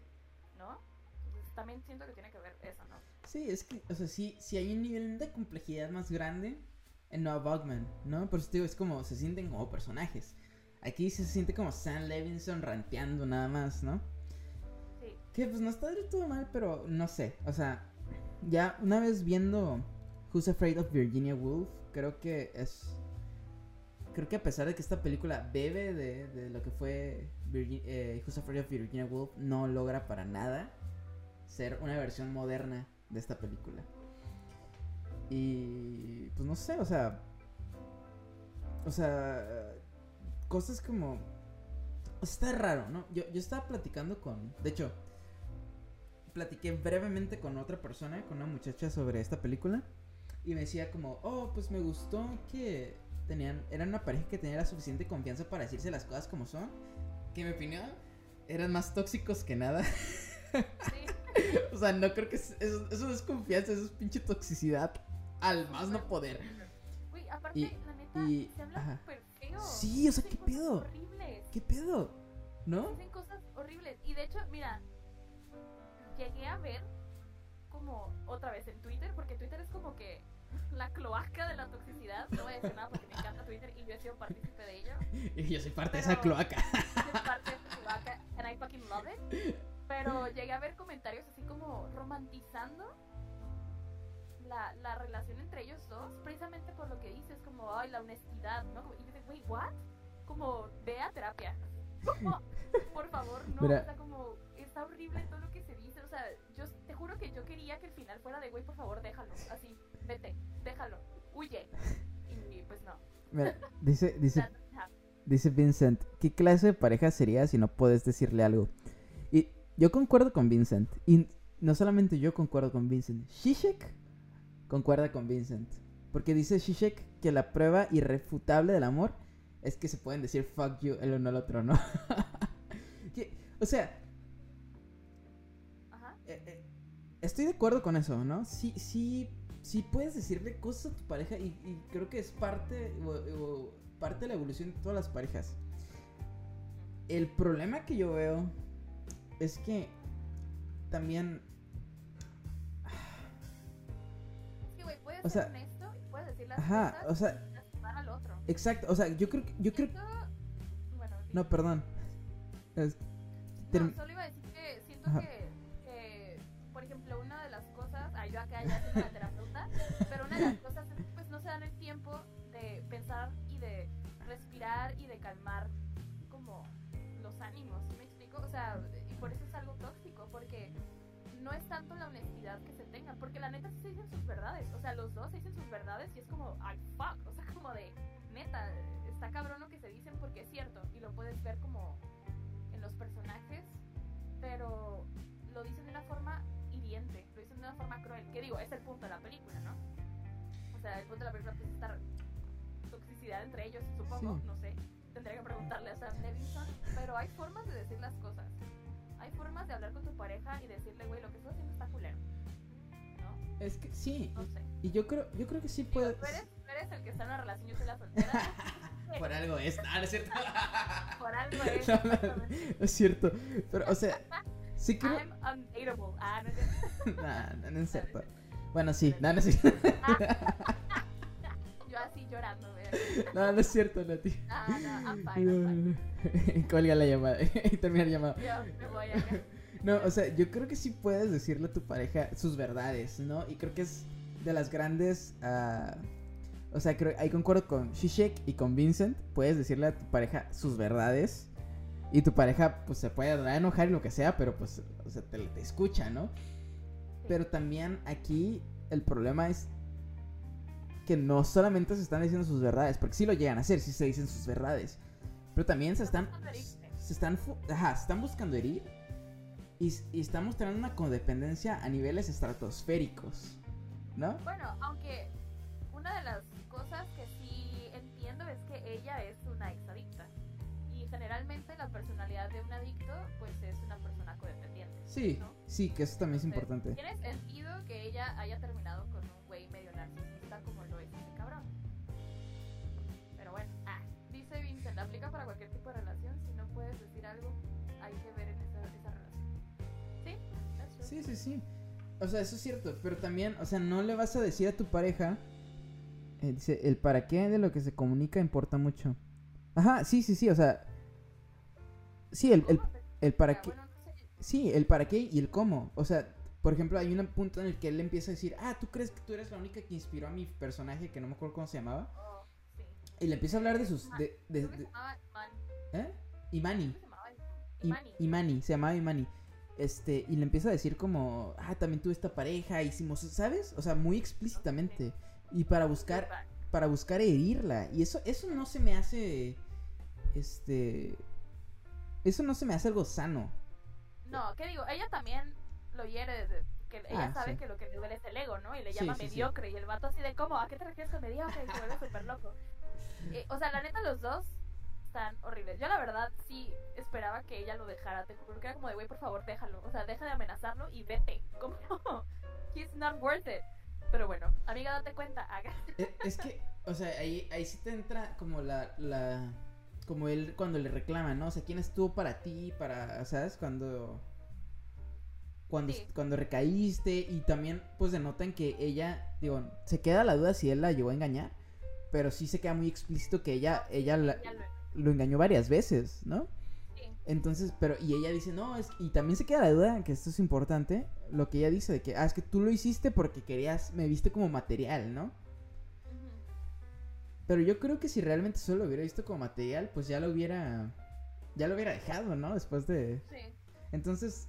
¿no? Entonces también siento que tiene que ver eso, ¿no?
Sí, es que, o sea, sí, sí hay un nivel de complejidad más grande en Noah Bugman, ¿no? Por eso te digo, es como, se sienten como personajes. Aquí se siente como Sam Levinson ranteando nada más, ¿no?
Sí.
Que pues no está del todo mal, pero no sé. O sea, ya una vez viendo Who's Afraid of Virginia Woolf, creo que es. Creo que a pesar de que esta película bebe de, de lo que fue Virgi- eh, Who's Afraid of Virginia Woolf, no logra para nada ser una versión moderna de esta película. Y pues no sé, o sea. O sea. Cosas como. O sea, está raro, ¿no? Yo, yo estaba platicando con. De hecho, platiqué brevemente con otra persona, con una muchacha sobre esta película. Y me decía como, oh, pues me gustó que tenían. Eran una pareja que tenía la suficiente confianza para decirse las cosas como son. Que en mi opinión eran más tóxicos que nada.
Sí.
O sea, no creo que es- eso, es confianza, eso es pinche toxicidad al más no poder.
Güey, aparte,
Y-
la neta,
y-
se habla
ajá.
súper
Sí, o sea, ¿qué pedo?
horribles.
¿Qué pedo? ¿No?
Dicen cosas horribles. Y de hecho, mira, llegué a ver como otra vez en Twitter, porque Twitter es como que la cloaca de la toxicidad. No voy a decir nada porque me encanta Twitter y yo he sido partícipe de ello.
Y yo soy parte de esa cloaca.
Es parte de esta cloaca and I fucking love it. Pero llegué a ver comentarios así como romantizando la, la relación entre ellos dos, precisamente por lo que dices, como, ay, la honestidad, ¿no? Como- Y dices, wait, what? Como, ve a terapia. Como, por favor, no.
Mira.
O sea, como, está horrible todo lo que se dice. O sea, yo te juro que yo quería que el final fuera de, güey, por favor, déjalo. Así, vete, déjalo, huye. Y pues no.
Mira, dice, dice, dice Vincent, ¿qué clase de pareja sería si no puedes decirle algo? Y yo concuerdo con Vincent. Y no solamente yo concuerdo con Vincent. Shishek concuerda con Vincent. Porque dice Shishek que la prueba irrefutable del amor es que se pueden decir fuck you el uno al otro, ¿no? Que- o sea,
Ajá.
eh, eh, estoy de acuerdo con eso, ¿no? Sí, sí, sí puedes decirle cosas a tu pareja y, y creo que es parte, o- o parte de la evolución de todas las parejas. El problema que yo veo es que también, O sea,
honesto y puedes decir las
ajá,
cosas
o sea-
al otro.
exacto, o sea, yo creo, que- yo creo,
Siento- Bueno, di.
no, perdón. Es-
No, solo iba a decir que siento que, que, por ejemplo, una de las cosas, ay, yo acá ya soy la terapeuta, pero una de las cosas es que pues no se dan el tiempo de pensar y de respirar y de calmar como los ánimos, ¿sí ¿me explico? O sea, y por eso es algo tóxico, porque no es tanto la honestidad que se tengan, porque la neta sí se dicen sus verdades, o sea, los dos se dicen sus verdades y es como, ay, fuck, o sea, como de, neta, está cabrón lo que se dicen porque es cierto, y lo puedes ver como en los personajes, pero lo dicen de una forma hiriente, lo dicen de una forma cruel, que digo, es el punto de la película, ¿no? O sea, el punto de la película es estar toxicidad entre ellos, supongo,
Sí.
no sé, tendría que preguntarle a Sam Levinson, pero hay formas de decir las cosas, hay formas de hablar con tu pareja y decirle, güey, lo que estás haciendo está culero, ¿no?
es que sí,
No sé.
y yo creo, yo creo que sí
Digo,
puedes.
tú, eres, tú eres el que está en una relación, yo soy la soltera,
Por algo es, ah, no es cierto.
por algo es.
No, no, es cierto, pero, o sea, sí creo.
I'm undateable. Ah, no es cierto.
No, no es cierto. Bueno, sí, no, no es cierto.
Llorando.
No, no es cierto, Nati.
Ah, no, I'm fine, I'm fine.
Colga la llamada y termina la llamada.
Yo me voy acá.
No, o sea, yo creo que sí puedes decirle a tu pareja sus verdades, ¿no? Y creo que es de las grandes. ah, o sea, creo ahí concuerdo con Shishek y con Vincent. Puedes decirle a tu pareja sus verdades. Y tu pareja, pues se puede enojar y lo que sea, pero pues, o sea, te, te escucha, ¿no? Pero también aquí el problema es que no solamente se están diciendo sus verdades, porque sí lo llegan a hacer, sí se dicen sus verdades. Pero también se están. Se están. Ajá, se están buscando herir. Y, y están mostrando una codependencia a niveles estratosféricos. ¿No?
Bueno, aunque una de las cosas que sí entiendo es que ella es una exadicta. Y generalmente la personalidad de un adicto, pues es una persona codependiente.
Sí,
¿no?
sí, que eso también es
Entonces,
importante.
Tiene sentido que ella haya terminado aplica para cualquier tipo de relación. Si no puedes decir algo, hay que ver en esa, esa relación. ¿Sí?
Sí, sí, sí. O sea, eso es cierto, pero también, o sea, no le vas a decir a tu pareja. eh, dice, el para qué de lo que se comunica importa mucho. Ajá, sí, sí, sí, o sea. Sí, el, el,
¿Cómo se-
el para qué. Sí, el para qué y el cómo. O sea, por ejemplo, hay un punto en el que él empieza a decir, ah, ¿tú crees que tú eres la única que inspiró a mi personaje que no me acuerdo cómo se llamaba? Y le empieza a hablar de sus... De, de- de-. ¿Eh? Imani.
Imani.
Imani, se llamaba Imani. Este, y le empieza a decir como, ah, también tuve esta pareja, hicimos, ¿sabes? O sea, muy explícitamente. Y para buscar, para buscar herirla. Y eso, eso no se me hace, este, eso no se me hace algo sano.
No, ¿qué digo? Ella también lo hiere desde que ella
Ah,
sabe
sí.
que lo que le duele es el ego, ¿no? Y le llama
sí, sí.
mediocre. Y el vato así de, ¿cómo? ¿A qué te refieres con mediocre? Y se vuelve súper loco. Eh, o sea, la neta, los dos están horribles. Yo la verdad sí esperaba que ella lo dejara, te juro que era como de, güey, por favor, déjalo. O sea, deja de amenazarlo y vete. Como, he's not worth it. Pero bueno, amiga, date cuenta, haga.
Es, es que, o sea, ahí, ahí sí te entra como la, la, como él cuando le reclama, ¿no? O sea, ¿quién estuvo para ti? Para, ¿sabes? Cuando, cuando,
Sí.
cuando recaíste y también, pues denotan que ella, digo, se queda la duda si él la llegó a engañar, pero sí se queda muy explícito que ella, ella la-
lo-
engañó varias veces, ¿no?
sí.
Entonces, pero, y ella dice, no, es, y también se queda la duda, que esto es importante, lo que ella dice de que, ah, es que tú lo hiciste porque querías, me viste como material, ¿no? Pero yo creo que si realmente solo lo hubiera visto como material, pues ya lo hubiera, ya lo hubiera dejado, ¿no? Después de...
Sí.
Entonces,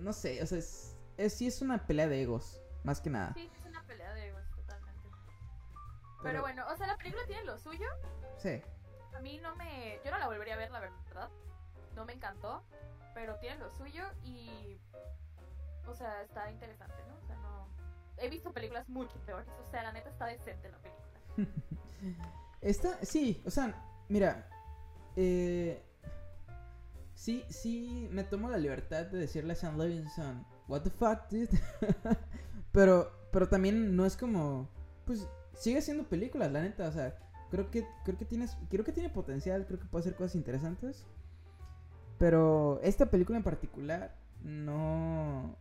no sé, o sea, es, es- sí es una pelea de egos, más que nada.
Sí, Pero, bueno, o sea, la película tiene lo suyo.
Sí,
A mí no me. Yo no la volvería a ver, la verdad. No me encantó. Pero tiene lo suyo y. O sea, está interesante, ¿no? O sea, no. He visto películas mucho peores. O sea, la neta está decente la película.
Esta, sí, o sea, mira, eh, sí, sí, me tomo la libertad de decirle a Sam Levinson, what the fuck, dude. pero, pero también no es como, pues, sigue haciendo películas, la neta, o sea, creo que, creo que tienes, creo que tiene potencial, creo que puede hacer cosas interesantes. Pero esta película en particular, no,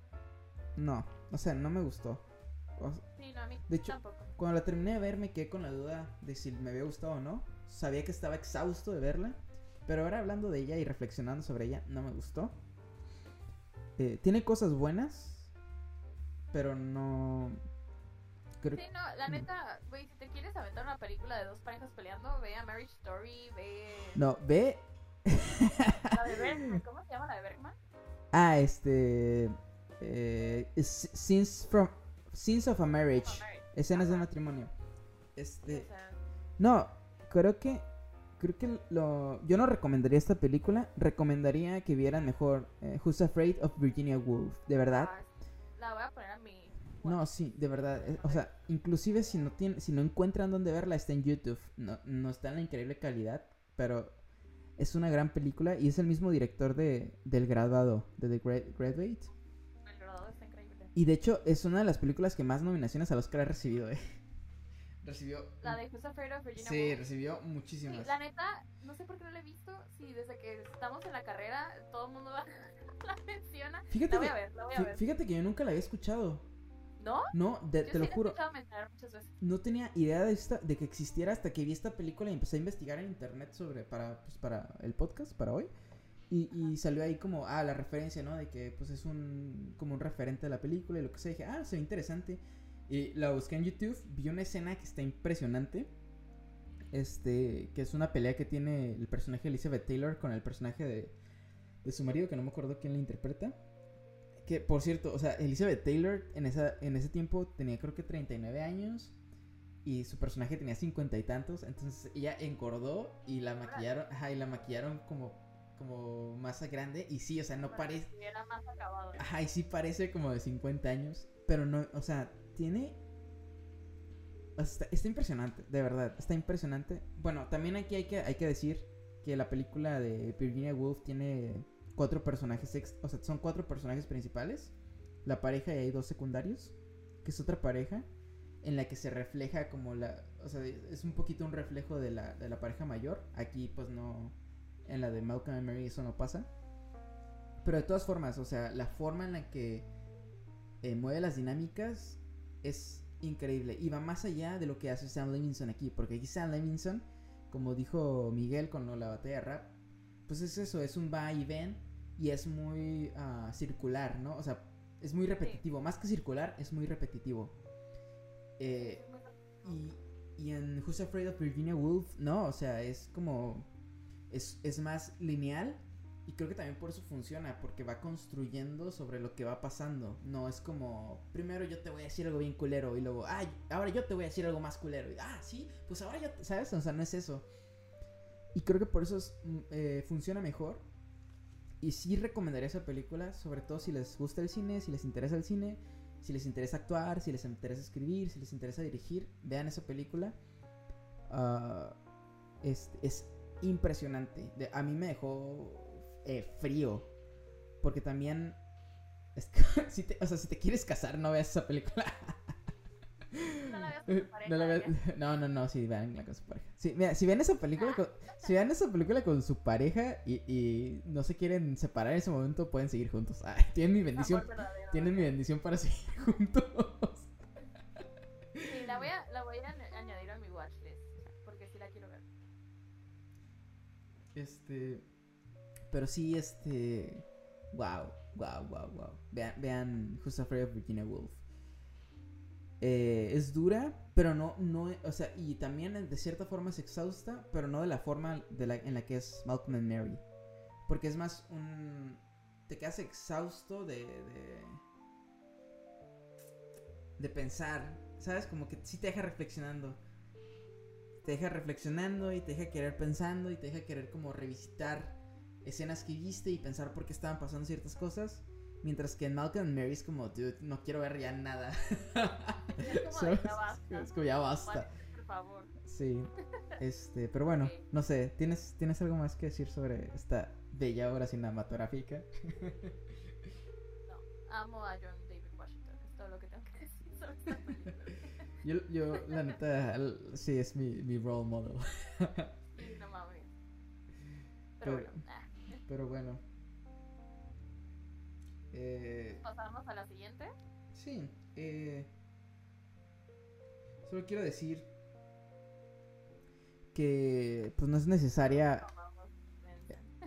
no, o sea, no me gustó. O-
Sí, no, a mí
De hecho,
tampoco.
cuando la terminé de ver me quedé con la duda de si me había gustado o no. Sabía que estaba exhausto de verla. Pero ahora hablando de ella y reflexionando sobre ella, no me gustó. Eh, tiene cosas buenas. Pero no... Creo...
Sí, no, la neta, güey, si te quieres aventar una película de dos parejas peleando, ve a Marriage Story, ve.
No, ve...
La de Bergman, ¿cómo se llama la de Bergman?
Ah, este... Eh, Scenes, from, Scenes of a Marriage. Escenas de matrimonio. Este...
o sea,
No, creo que creo que lo yo no recomendaría esta película, recomendaría que vieran mejor eh, Who's Afraid of Virginia Woolf, de verdad.
ah, la voy a poner a mi.
No, sí, de verdad, eh, o sea, inclusive si no tienen si no encuentran dónde verla está en YouTube. No no está en la increíble calidad, pero es una gran película y es el mismo director de del graduado, de The Gra- Graduate.
El grabado está increíble.
Y de hecho es una de las películas que más nominaciones al Oscar ha recibido, eh. Recibió
La de Who's Afraid of Virginia
Sí,
Woolf.
recibió
Sí,
muchísimas.
la neta, no sé por qué no la he visto. Sí, desde que estamos en la carrera, todo el mundo la, la menciona.
Fíjate
La voy
que
a ver, la voy a ver.
Fíjate que yo nunca la había escuchado.
¿No?
No, de-
Yo
te lo
sí
juro.
muchas veces.
No tenía idea de, esta, de que existiera hasta que vi esta película y empecé a investigar en internet sobre para, pues, para el podcast, para hoy. Y, y salió ahí como, ah, la referencia, ¿no? De que pues es un, como un referente de la película y lo que sea. Dije, ah, se ve interesante. Y la busqué en YouTube, vi una escena que está impresionante. Este, que es una pelea que tiene el personaje de Elizabeth Taylor con el personaje de, de su marido, que no me acuerdo quién la interpreta. Que, por cierto, o sea, Elizabeth Taylor en, esa, en ese tiempo tenía creo que 39 años y su personaje tenía 50 y tantos. Entonces ella engordó y la maquillaron, ajá, y la maquillaron como, como más grande. Y sí, o sea, no parece...
acabado.
Ajá, y sí parece como de 50 años. Pero no, o sea, tiene... o sea, Está, está impresionante, de verdad, está impresionante. Bueno, también aquí hay que, hay que decir que la película de Virginia Woolf tiene cuatro personajes, ex- o sea, son cuatro personajes principales. La pareja y hay dos secundarios, que es otra pareja, en la que se refleja como la... O sea, es un poquito un reflejo de la, de la pareja mayor. Aquí pues no... En la de Malcolm y Mary eso no pasa. Pero de todas formas, o sea, la forma en la que eh, mueve las dinámicas es increíble. Y va más allá de lo que hace Sam Levinson aquí. Porque aquí Sam Levinson, como dijo Miguel con la batalla de rap, pues es eso, es un va y ven y es muy ah, circular, ¿no? O sea, es muy repetitivo. Más que circular, es muy repetitivo. Eh, y, y en Who's Afraid of Virginia Woolf, no, o sea, es como. Es, es más lineal. Y creo que también por eso funciona, porque va construyendo sobre lo que va pasando. No es como, primero yo te voy a decir algo bien culero y luego, ay, ahora yo te voy a decir algo más culero. Y, ah, sí, pues ahora yo, te-", ¿sabes? O sea, no es eso. Y creo que por eso es, mm, eh, funciona mejor. Y sí recomendaría esa película, sobre todo si les gusta el cine, si les interesa el cine, si les interesa actuar, si les interesa escribir, si les interesa dirigir, vean esa película. Ah, es, es impresionante. De- a mí me dejó eh, frío. Porque también. es o sea, si te quieres casar, no veas esa película.
No la veas con tu pareja.
No, la veas- no, no, no, sí, veanla con su pareja. Sí, mira, si ven esa película con, si ven esa película con su pareja y, y no se quieren separar en ese momento, pueden seguir juntos. Ah, tienen mi bendición. Tienen mi bendición para seguir juntos.
Sí, la voy a, la voy a añ- añadir a mi watchlist. Porque sí la quiero ver.
Este. Pero sí, este. Wow, wow, wow, wow. Vean, vean Who's Afraid of Virginia Woolf. Eh, es dura, pero no, no, o sea, y también de cierta forma es exhausta, pero no de la forma de la, en la que es Malcolm and Mary. Porque es más un... Te quedas exhausto de... De, de pensar, ¿sabes? Como que sí te deja reflexionando. Te deja reflexionando y te deja querer pensando y te deja querer como revisitar escenas que viste y pensar por qué estaban pasando ciertas cosas. Mientras que en Malcolm and Mary es como, dude, no quiero ver ya nada.
Es como
¿Sabes?
ya basta.
Es como, ya basta.
Por favor.
Sí. Este, pero bueno,
Ok.
no sé, ¿tienes, ¿tienes algo más que decir sobre esta bella obra cinematográfica?
No, amo a John David Washington. Es todo lo que tengo que decir sobre esta película.
Yo, yo la neta, el- sí, es mi, mi role model.
Sí, no mames. Pero
Pero-
bueno, ah,
Pero bueno. Eh,
pasamos a la siguiente.
sí, eh, solo quiero decir que pues no es necesaria...
Amamos.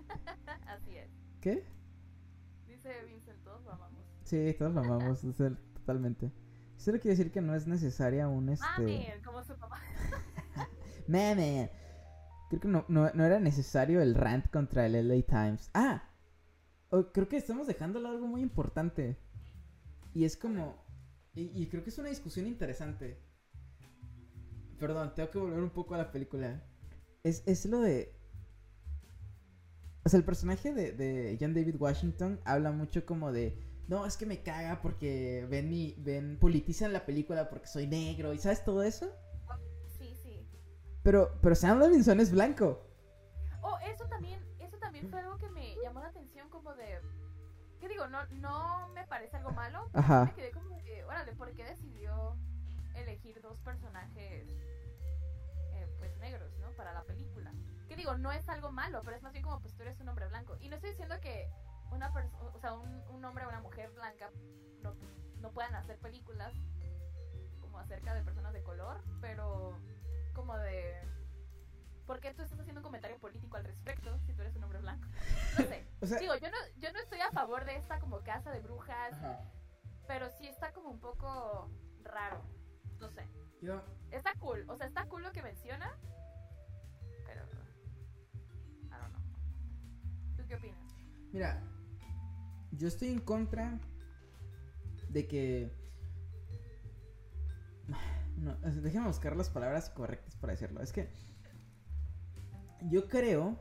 Así es.
¿Qué?
Dice Vincent, todos lo amamos.
Sí, todos lo amamos, totalmente. Solo quiero decir que no es necesaria un este...
Mami, como su papá.
Meme. Creo que no, no, no era necesario el rant contra el LA Times. Ah, oh, creo que estamos dejándolo algo muy importante. Y es como... Y, y creo que es una discusión interesante. Perdón, tengo que volver un poco a la película. Es, es lo de... O sea, el personaje de, de John David Washington habla mucho como de... No, es que me caga porque ven mi... Ven, politizan la película porque soy negro. ¿Y sabes todo eso?
Sí, sí.
Pero, pero Sam Levinson es blanco.
Oh, eso también, también fue algo que me llamó la atención como de... ¿Qué digo? No, no me parece algo malo. pero
Ajá.
Me quedé como de, órale, ¿por qué decidió elegir dos personajes eh, pues negros, ¿no? Para la película. ¿Qué digo? No es algo malo, pero es más bien como pues tú eres un hombre blanco. Y no estoy diciendo que una persona, o sea, un, un hombre o una mujer blanca no, no puedan hacer películas como acerca de personas de color, pero como de... ¿Por qué tú estás haciendo un comentario político al respecto si tú eres un hombre blanco? No sé.
O sea,
Digo, yo no, yo no estoy a favor de esta como casa de brujas, pero sí está como un poco raro. No sé.
yo,
Está cool, o sea, está cool lo que menciona, pero... I don't know. ¿Tú qué opinas?
mira, yo estoy en contra de que... No, déjame buscar las palabras correctas para decirlo. Es que yo creo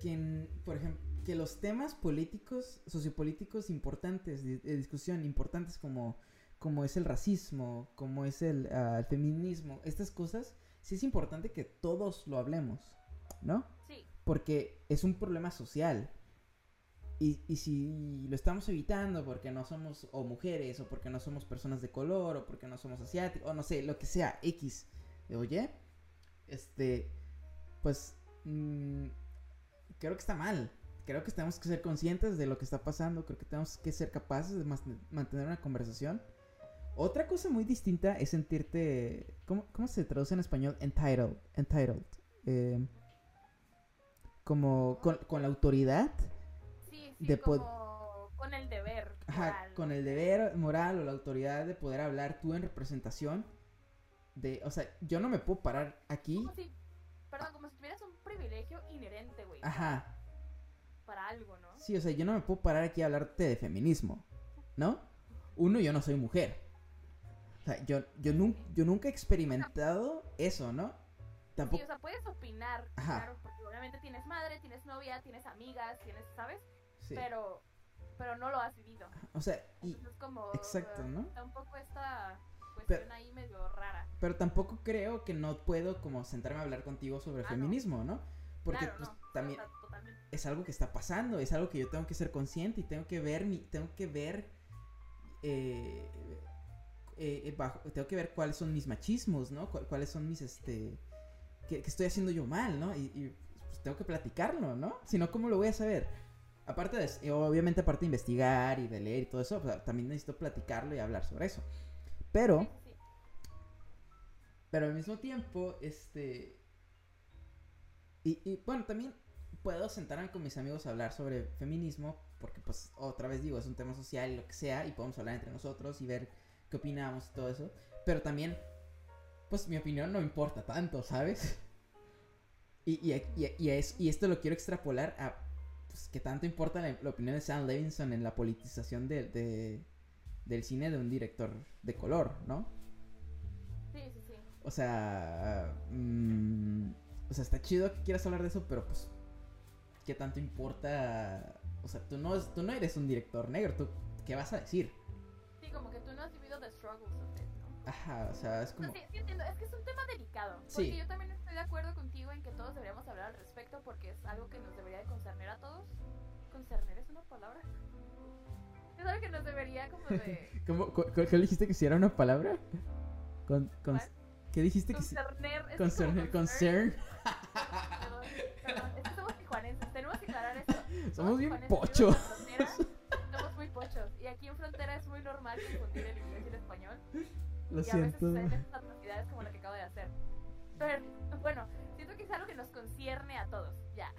que, en- por ejemplo, que los temas políticos, sociopolíticos importantes, de, de discusión, importantes como, como es el racismo, como es el, ah, el feminismo, estas cosas, sí es importante que todos lo hablemos, ¿no?
Sí,
porque es un problema social. Y, y si lo estamos evitando porque no somos o mujeres, o porque no somos personas de color, o porque no somos asiáticos, o no sé, lo que sea, X, oye, este, pues, mm, creo que está mal. Creo que tenemos que ser conscientes de lo que está pasando, creo que tenemos que ser capaces de mantener una conversación. Otra cosa muy distinta es sentirte, ¿cómo, cómo se traduce en español? Entitled, entitled. Eh, como con, con la autoridad,
sí, sí,
De
como con el deber.
ajá,
moral.
con el deber moral o la autoridad de poder hablar tú en representación de, o sea, yo no me puedo parar aquí,
Como si, perdón, como si privilegio inherente, güey.
ajá,
Para algo, ¿no?
sí, o sea, yo no me puedo parar aquí a hablarte de feminismo, ¿no? Uno, yo no soy mujer. O sea, yo, yo, nun- yo nunca he experimentado eso, ¿no?
Sí,
Tampoco,
o sea, puedes opinar,
Ajá.
claro, porque obviamente tienes madre, tienes novia, tienes amigas, tienes, ¿sabes?
sí.
Pero, pero no lo has vivido.
O sea, y,
Entonces es como...
exacto, ¿no?
Está
Pero-
ahí medio rara.
Pero tampoco creo que no puedo como sentarme a hablar contigo sobre
Ah,
feminismo, ¿no? Porque
Claro,
pues,
no,
también es algo que está pasando, es algo que yo tengo que ser consciente y tengo que ver, mi, tengo que ver, eh, eh, eh, bajo- tengo que ver cuáles son mis machismos, ¿no? Cu- cuáles son mis, este, que, que estoy haciendo yo mal, ¿no? Y, y, pues, tengo que platicarlo, ¿no? Si no, ¿cómo lo voy a saber? Aparte de, obviamente, aparte de investigar y de leer y todo eso, pues, también necesito platicarlo y hablar sobre eso. Pero... Pero al mismo tiempo, este... Y, bueno, también puedo sentarme con mis amigos a hablar sobre feminismo, porque pues otra vez digo, es un tema social y lo que sea, y podemos hablar entre nosotros y ver qué opinamos y todo eso. Pero también, pues mi opinión no importa tanto, ¿sabes? Y, y, y, y es- y esto lo quiero extrapolar a, pues, qué tanto importa la, opinión de Sam Levinson en la politización de- del cine de un director de color, ¿no? O sea, mm, o sea, está chido que quieras hablar de eso, pero pues, ¿qué tanto importa? O sea, tú no, tú no eres un director negro, ¿tú qué vas a decir?
Sí, como que tú no has vivido the struggles of it, ¿no?
Ajá, o sea, es
No,
como...
sí, sí entiendo, es que es un tema delicado.
Sí.
Porque yo también estoy de acuerdo contigo en que todos deberíamos hablar al respecto porque es algo que nos debería de concerner a todos. ¿Concerner es una palabra? Es algo que nos debería como de...
¿Cómo, ¿Qué dijiste que si era una palabra? Con, con-
¿Cuál?
¿Qué dijiste que.
Concerner. es
Concerner,
como
concern.
Perdón, perdón, es que somos tijuanenses, tenemos que aclarar eso.
Somos bien
tijuanenses,
pochos.
Somos muy pochos. Y aquí en frontera es muy normal confundir el inglés y el español.
Lo
y a veces
siento.
suceden estas atrocidades como la que acabo de hacer. Pero, bueno, siento que es algo que nos concierne a todos, ya.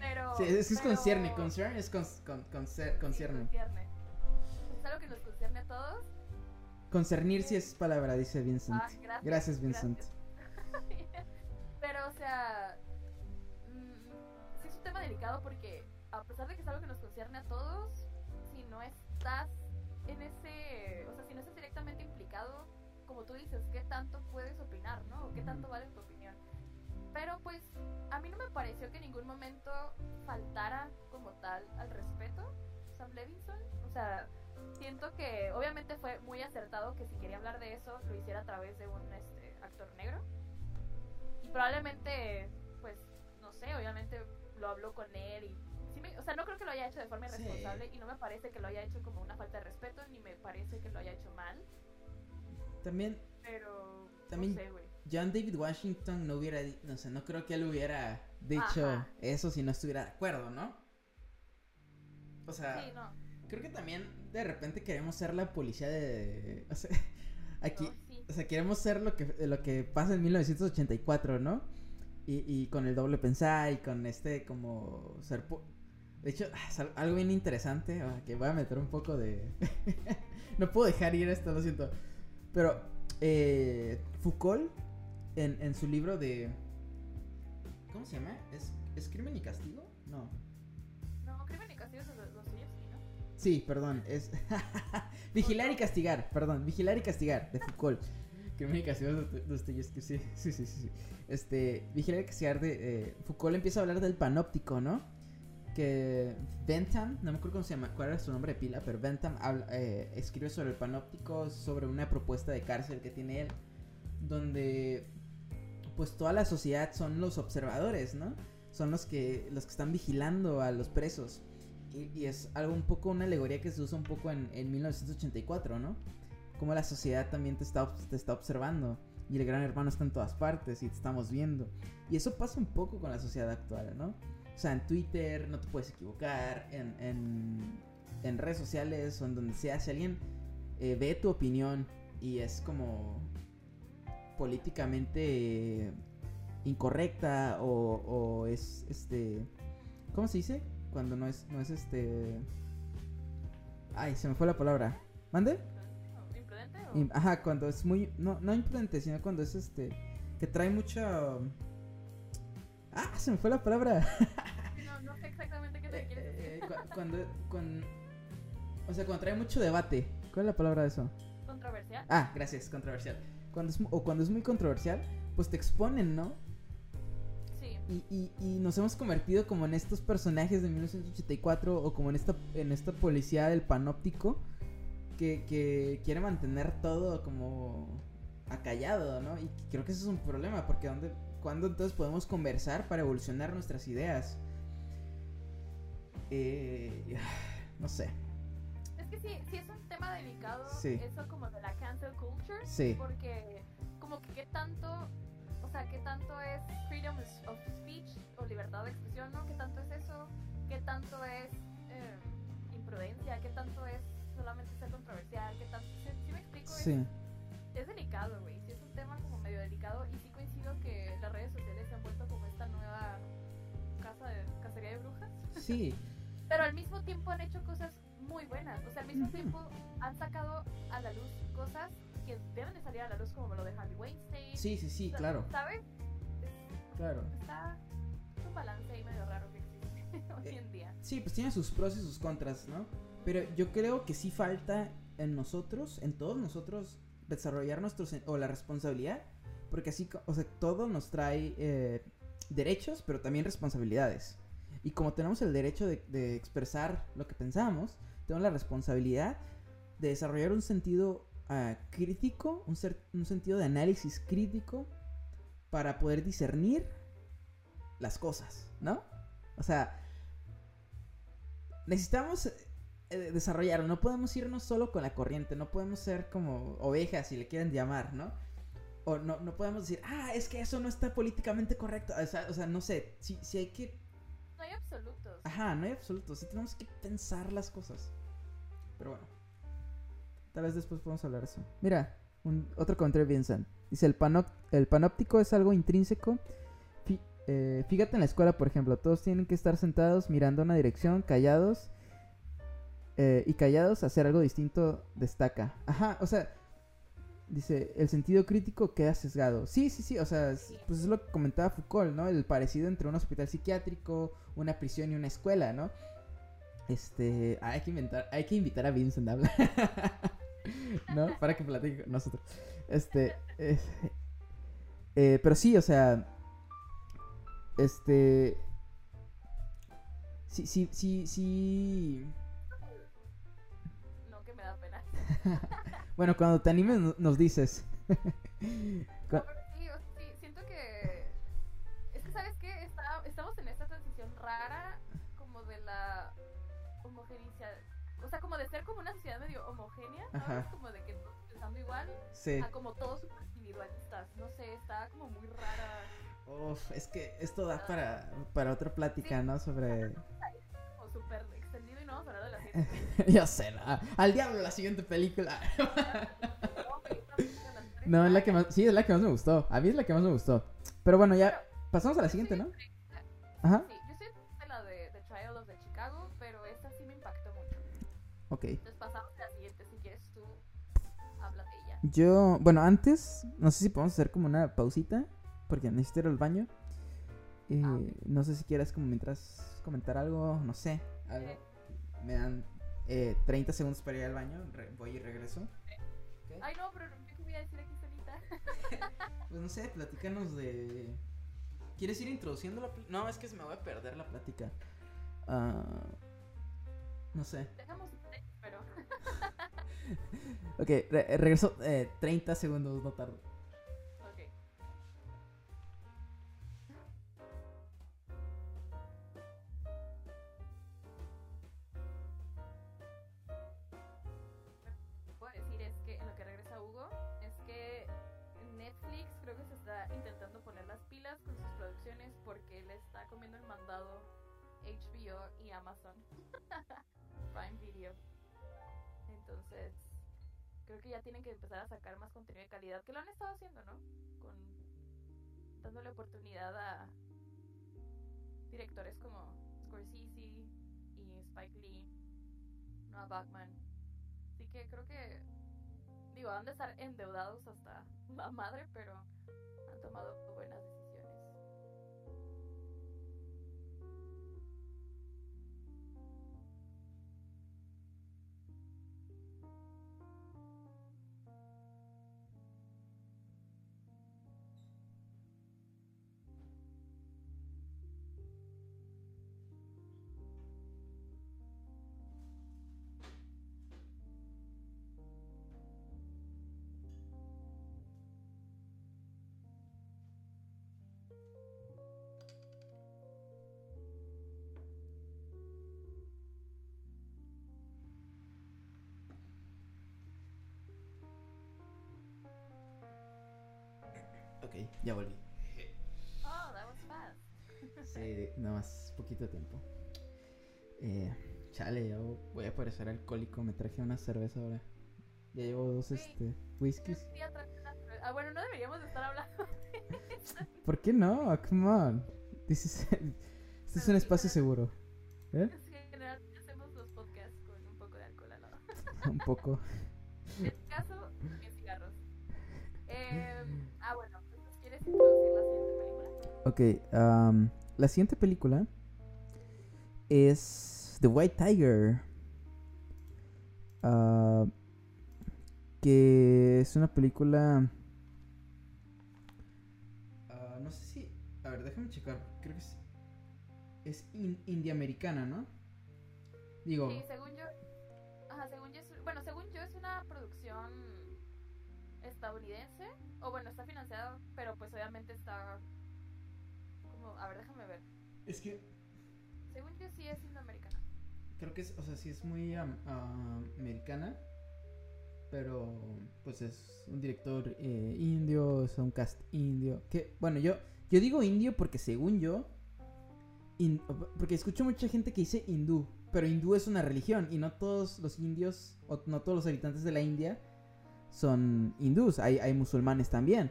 pero.
Sí, es, es
pero-
concierne, concern es con, con, concer-
sí,
concierne.
concierne. Es algo que nos concierne a todos.
Concernir sí es palabra, dice Vincent.
Ah, gracias.
Gracias, Vincent.
gracias. pero, o sea. mm, sí es un tema delicado porque, a pesar de que es algo que nos concierne a todos, si no estás en ese. O sea, si no estás directamente implicado, como tú dices, ¿qué tanto puedes opinar, no? ¿O qué tanto vale tu opinión? Pero pues a mí no me pareció que en ningún momento faltara como tal al respeto Sam Levinson. O sea, siento que obviamente fue muy acertado que si quería hablar de eso lo hiciera a través de un este, actor negro. Y probablemente, pues, no sé, obviamente lo habló con él y... sí me- o sea, no creo que lo haya hecho de forma
Sí.
irresponsable y no me parece que lo haya hecho como una falta de respeto ni me parece que lo haya hecho mal.
También
Pero...
También-
No sé, güey.
John David Washington no hubiera, no sé, no creo que él hubiera dicho
Ajá.
eso si no estuviera de acuerdo, ¿no? O sea,
Sí, no.
Creo que también de repente queremos ser la policía de, o sea, aquí,
sí.
o sea, queremos ser lo que lo que pasa en 1984, ¿no? Y, y con el doble pensar y con este como ser po- de hecho, ah, algo bien interesante, ah, que voy a meter un poco de no puedo dejar ir esto, lo siento. Pero eh, Foucault en, en su libro de ¿Cómo se llama? ¿Es, ¿Es crimen y castigo? No, Sí, perdón, es Vigilar y castigar, perdón, Vigilar y castigar de Foucault. Crimen y castigo Dostoyevsky, sí, sí, sí, sí. Este, Vigilar y castigar de eh, Foucault empieza a hablar del panóptico, ¿no? Que Bentham, no me acuerdo cómo se llama, cuál era su nombre de pila, pero Bentham habla- eh, escribe sobre el panóptico, sobre una propuesta de cárcel que tiene él, donde pues toda la sociedad son los observadores, ¿no? Son los que los que están vigilando a los presos. Y, es algo un poco una alegoría que se usa un poco en, en 1984, ¿no? Como la sociedad también te está, te está observando. Y el gran hermano está en todas partes y te estamos viendo. Y eso pasa un poco con la sociedad actual, ¿no? O sea, en Twitter no te puedes equivocar, en, en, redes sociales o en donde sea, si alguien eh, ve tu opinión y es como políticamente incorrecta o, o es este ¿cómo se dice? Cuando no es no es este ay se me fue la palabra ¿mande?
¿Imprudente o...?
Ajá cuando es muy no no imprudente sino cuando es este que trae mucho ah se me fue la palabra
No, no sé exactamente qué te quieres
Eh,
decir.
cu- cuando con o sea cuando trae mucho debate ¿cuál es la palabra de eso?
¿Controversial?
Ah, gracias, controversial. Cuando es, o cuando es muy controversial, pues te exponen, ¿no? Y, y, y nos hemos convertido como en estos personajes de 1984 o como en esta, en esta policía del panóptico que, que quiere mantener todo como acallado, ¿no? Y creo que eso es un problema porque ¿dónde, ¿Cuándo entonces podemos conversar para evolucionar nuestras ideas? Eh, no sé.
Es que sí, sí es un tema delicado
Sí.
eso como de la cancel culture.
Sí.
Porque como que qué tanto, sea, qué tanto es freedom of speech o libertad de expresión, ¿no? ¿Qué tanto es eso? ¿Qué tanto es eh, imprudencia? ¿Qué tanto es solamente ser controversial? ¿Qué tanto? ¿Sí, sí me explico? Es-
Sí.
Es, delicado, güey. Sí es un tema como medio delicado y sí coincido que las redes sociales se han vuelto como esta nueva casa de cacería de brujas.
Sí.
Pero al mismo tiempo han hecho cosas muy buenas. O sea, al mismo
Ujú.
tiempo han sacado a la luz cosas que deben de salir a la luz, como lo de Harvey Weinstein.
Sí, sí, sí, claro.
¿Sabes?
Claro.
Está es un balance ahí medio raro que existe hoy
Eh,
en día.
Sí, pues tiene sus pros y sus contras, ¿no? Pero yo creo que sí falta en nosotros, en todos nosotros, desarrollar nuestros o la responsabilidad, porque así, o sea, todo nos trae eh, derechos, pero también responsabilidades. Y como tenemos el derecho de, de expresar lo que pensamos, tenemos la responsabilidad de desarrollar un sentido ah, crítico, un, un sentido de análisis crítico para poder discernir las cosas, ¿no? O sea, necesitamos eh, desarrollarlo, no podemos irnos solo con la corriente, no podemos ser como ovejas, si le quieren llamar, ¿no? O no, no podemos decir, ah, es que eso no está políticamente correcto. O sea, o sea no sé, si, si hay que...
No hay absolutos.
Ajá, no hay absoluto, sí tenemos que pensar las cosas. Pero bueno, tal vez después podemos hablar de eso. Mira, otro comentario de Vincent. Dice, el, panóptico es algo intrínseco. Eh, fíjate en la escuela, por ejemplo, todos tienen que estar sentados mirando una dirección, callados. eh, y callados, hacer algo distinto destaca. Ajá, o sea, dice, el sentido crítico queda sesgado. Sí, sí, sí, o sea, es- pues es lo que comentaba Foucault, ¿no? El parecido entre un hospital psiquiátrico, una prisión y una escuela, ¿no? Este, hay que inventar, hay que invitar a Vincent a hablar. ¿No? Para que platique con nosotros. Este, eh, eh, pero sí, o sea, este, sí, sí, sí, sí.
No, que me da pena.
Bueno, cuando te animes no- nos dices. Ajá.
Como de que todos pensando igual,
Sí.
a como todos individualistas. No sé, está como muy rara.
Uf, es que esto da para, para otra plática, ¿no? Sobre...
O súper extendido y no vamos a hablar de la ciencia.
Yo sé, no. Al diablo la siguiente película.
No,
es la que más... Sí, es la que más me gustó. A mí es la que más me gustó. Pero bueno, ya pasamos a la siguiente, ¿no? Ajá.
Sí, yo soy de la de The Trial of the Chicago, pero esta sí me impactó mucho.
Ok. Yo, bueno, antes, no sé si podemos hacer como una pausita, porque necesito ir al baño. Eh,
Ah.
No sé si quieras como mientras comentar algo, no sé. algo. Me dan eh, 30 segundos para ir al baño, voy y regreso.
Ay, no, pero qué voy a decir aquí solita.
Pues no sé, platícanos de... ¿Quieres ir introduciendo la No, es que se me va a perder la plática. Ah, no sé.
Dejamos.
Ok, re- regreso eh, 30 segundos, no tardo.
Ok. Lo que puedo decir es que en lo que regresa Hugo, es que Netflix creo que se está intentando poner las pilas con sus producciones porque le está comiendo el mandado HBO y Amazon. Prime Video. Entonces, creo que ya tienen que empezar a sacar más contenido de calidad, que lo han estado haciendo, ¿no? Con dándole oportunidad a directores como Scorsese y Spike Lee, Noah Bachman. Así que creo que digo, han de estar endeudados hasta la madre, pero han tomado
Ya volví.
Oh, that was fast.
Sí, nada más poquito tiempo. Eh, chale, yo voy a parecer alcohólico. Me traje una cerveza ahora. Ya llevo dos
Sí.
este, whiskies.
Yo. Ah, bueno, no deberíamos de estar hablando de eso.
¿Por qué no? Come on. This is- este es un espacio seguro. ¿Eh?
Es que generalmente hacemos los podcasts con un poco de alcohol al lado.
Un poco. Ok, am, la siguiente película es The White Tiger. Ah, que es una película... ah, no sé si... A ver, déjame checar. Creo que es... Es in- indie-americana, ¿no? Digo...
Sí, según yo. Ajá, según yo. Bueno, según yo es una producción estadounidense. O bueno, está financiada, pero pues obviamente está. Como, a ver, déjame ver.
Es que
Según yo sí es indoamericana.
Creo que es, o sea, sí es muy ah, americana, pero pues es un director eh, indio, es un cast indio. Que, bueno, yo, yo digo indio porque según yo, in- porque escucho mucha gente que dice hindú, pero hindú es una religión y no todos los indios, o no todos los habitantes de la India son hindús, hay, hay musulmanes también,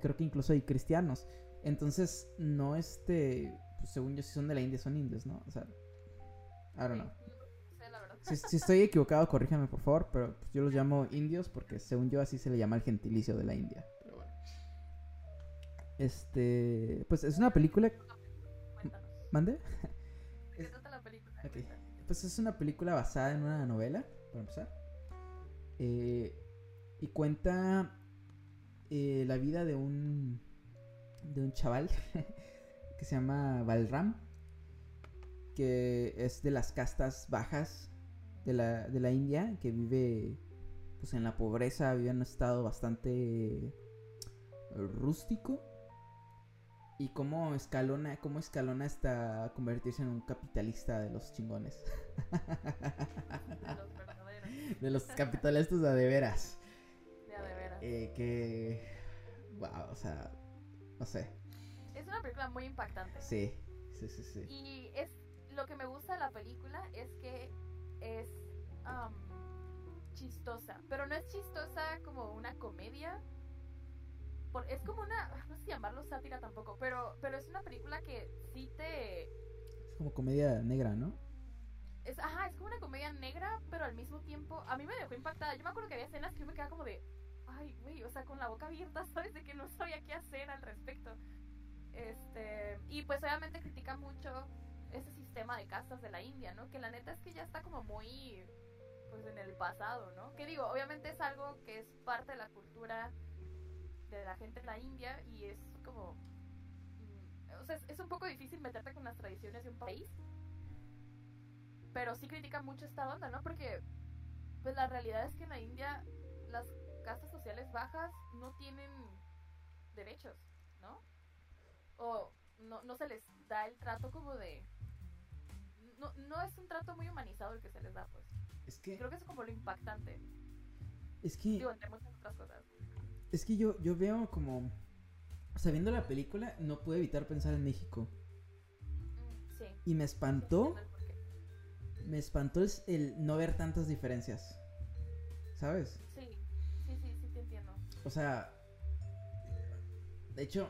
creo que incluso hay cristianos. Entonces, no este, pues, según yo, si son de la India, son indios, ¿no? O sea, I don't know.
Sí, la verdad.
Si, si estoy equivocado, corríjame por favor, pero pues, yo los llamo indios porque según yo así se le llama el gentilicio de la India. Pero bueno. Este, pues es una película,
Cuéntanos.
¿mande?
¿De qué trata la película?
ok.
Cuéntanos.
Pues es una película basada en una novela, para empezar. Eh, y cuenta eh, la vida de un de un chaval que se llama Balram, que es de las castas bajas de la, de la India, que vive pues en la pobreza, vive en un estado bastante rústico. Y cómo escalona, cómo escalona hasta convertirse en un capitalista de los chingones.
De los verdaderos.
de los capitalistas de, a de veras.
De a de veras.
Eh, que. Wow, o sea. No sé.
Es una película muy impactante.
Sí, sí, sí, sí.
Y es lo que me gusta de la película es que es am, chistosa, pero no es chistosa como una comedia. Por- es como una, no sé si llamarlo sátira tampoco, pero, pero es una película que sí te...
Es como comedia negra, ¿no?
Es, ajá, es como una comedia negra, pero al mismo tiempo a mí me dejó impactada. Yo me acuerdo que había escenas que yo me quedaba como de, ay, güey, o sea, con la boca abierta, ¿sabes? De que no sabía qué hacer al respecto. Este, y pues obviamente critica mucho ese sistema de castas de la India, ¿no? Que la neta es que ya está como muy, pues en el pasado, ¿no? Que digo, obviamente es algo que es parte de la cultura de la gente de la India y es como, mm, o sea, es, un poco difícil meterte con las tradiciones de un país, pero sí critica mucho esta onda, ¿no? Porque, pues la realidad es que en la India las castas sociales bajas no tienen derechos, ¿no? O no, no se les da el trato como de... No, no es un trato muy humanizado el que se les da, pues.
Es que.
Creo que es como lo impactante.
Es que.
Digo, entre muchas otras cosas.
Es que yo, yo veo como. O sea, viendo la película, no pude evitar pensar en México.
Mm, sí.
Y me espantó. Me espantó el, el no ver tantas diferencias. ¿Sabes?
Sí,
O sea, de hecho,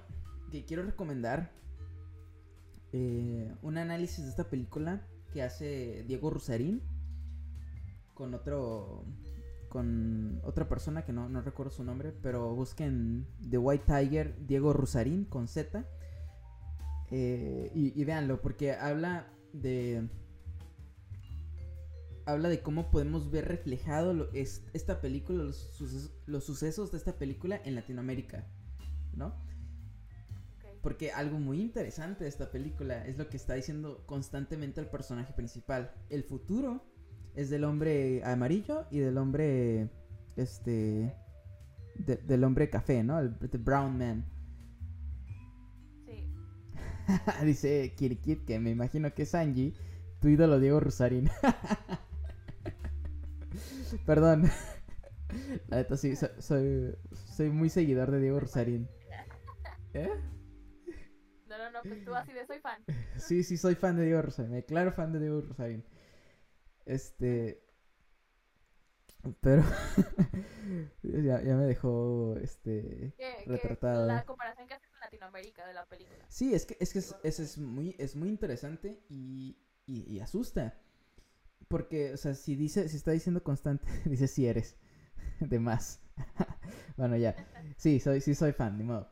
que quiero recomendar eh, un análisis de esta película que hace Diego Rusarín con otro con otra persona que no, no recuerdo su nombre, pero busquen The White Tiger Diego Rusarín con Z eh, y, y véanlo porque habla de habla de cómo podemos ver reflejado lo- es- esta película, los, suces- los sucesos de esta película en Latinoamérica, ¿no? Porque algo muy interesante de esta película es lo que está diciendo constantemente el personaje principal. El futuro es del hombre amarillo y del hombre, este, de- del hombre café, ¿no? El the brown man.
Sí.
Dice Kirikit, que me imagino que es Angie, tu ídolo Diego Rusarín. Perdón. La neta sí, so- soy, soy muy seguidor de Diego Rusarín. ¿Eh?
No, no, no, pues tú así de soy fan.
Sí, sí, soy fan de Diego Rosarín. Me declaro fan de Diego Rosarín. Este. Pero. ya, ya me dejó. Este.
Que
Retratado.
la comparación que hace con Latinoamérica de la película.
Sí, es que es, que es, es, es muy, es muy interesante y, y, y asusta. Porque, o sea, si dice, si está diciendo constante, dice si eres. De más. bueno, ya. Sí, soy, sí soy fan, ni modo.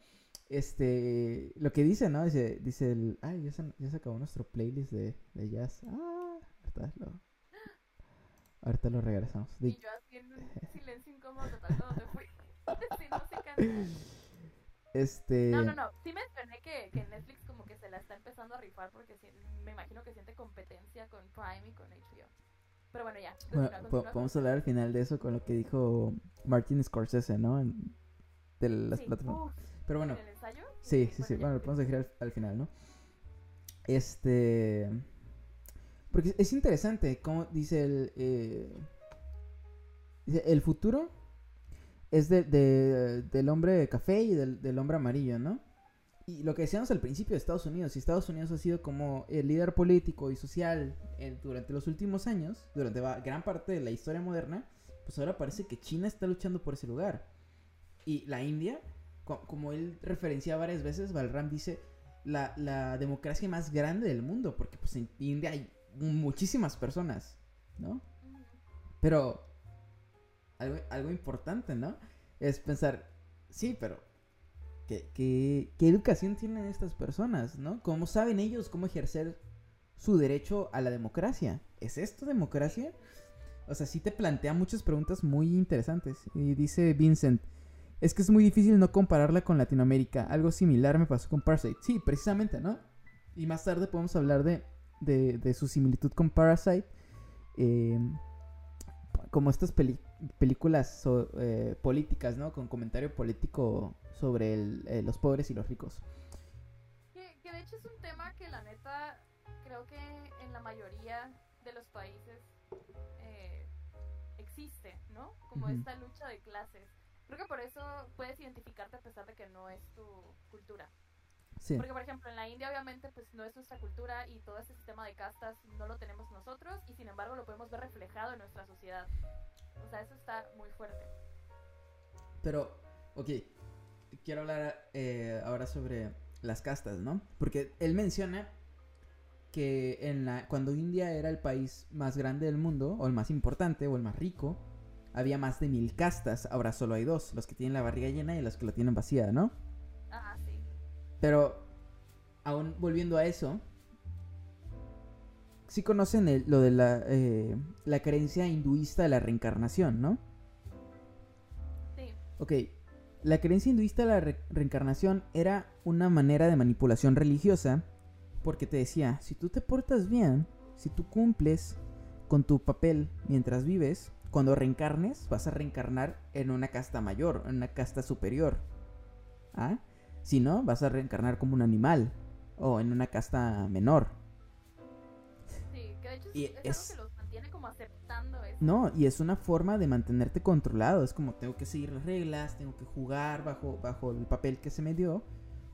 Este, lo que dice, ¿no? Dice, dice el, ay, ya se, ya se acabó nuestro playlist de, de jazz. Ah, ahorita lo, ahorita lo regresamos.
Y yo haciendo un silencio incómodo total cuando te fui. Sin música.
Este,
No, no, no. Sí mencioné que, que Netflix la está empezando a rifar porque sí- me imagino que siente competencia con Prime y con HBO. Pero bueno, ya.
bueno,
continúa,
po-
continúa
podemos
con-
hablar al final de eso con lo que dijo Martin Scorsese, ¿no? En- de las
Sí,
plataformas.
uf,
Pero bueno,
¿en el ensayo?
Sí, sí, sí.
ya.
Bueno, lo podemos dejar al, al final, ¿no? Este. Porque es interesante cómo dice el. eh, dice, el futuro es de, de- del hombre café y del, del hombre amarillo, ¿no? Y lo que decíamos al principio de Estados Unidos, y Estados Unidos ha sido como el líder político y social en- durante los últimos años, durante gran parte de la historia moderna, pues ahora parece que China está luchando por ese lugar. Y la India, co- como él referencia varias veces, Balram dice la, la democracia más grande del mundo, porque pues en India hay muchísimas personas, ¿no? Pero algo, algo importante, ¿no? Es pensar, sí, pero ¿qué, qué, qué educación tienen estas personas, ¿no? ¿Cómo saben ellos cómo ejercer su derecho a la democracia? ¿Es esto democracia? O sea, sí te plantea muchas preguntas muy interesantes. Y dice Vincent, es que es muy difícil no compararla con Latinoamérica. Algo similar me pasó con Parasite. Sí, precisamente, ¿no? Y más tarde podemos hablar de, de, de su similitud con Parasite. eh, como estas peli- películas so- eh, políticas, ¿no? Con comentario político sobre el- eh, los pobres y los ricos.
Que, que de hecho es un tema que la neta creo que en la mayoría de los países eh, existe, ¿no? Como esta lucha de clases. Creo que por eso puedes identificarte a pesar de que no es tu cultura.
Sí.
Porque por ejemplo en la India obviamente pues no es nuestra cultura y todo ese sistema de castas no lo tenemos nosotros y sin embargo lo podemos ver reflejado en nuestra sociedad. O sea, eso está muy fuerte.
Pero, ok, quiero hablar eh, ahora sobre las castas, ¿no? Porque él menciona que en la, cuando India era el país más grande del mundo, o el más importante, o el más rico, había más de mil castas. Ahora solo hay dos, los que tienen la barriga llena y los que la tienen vacía, ¿no? Pero, aún volviendo a eso, sí conocen el- lo de la, eh, la creencia hinduista de la reencarnación, ¿no?
Sí.
Ok, la creencia hinduista de la re- reencarnación era una manera de manipulación religiosa porque te decía, si tú te portas bien, si tú cumples con tu papel mientras vives, cuando reencarnes vas a reencarnar en una casta mayor, en una casta superior. ¿Ah? Si no, vas a reencarnar como un animal o en una casta menor.
Sí, que de hecho
Y
es
es-
algo que los mantiene como aceptando eso.
No, y es una forma de mantenerte controlado. Es como tengo que seguir las reglas, tengo que jugar bajo, bajo el papel que se me dio,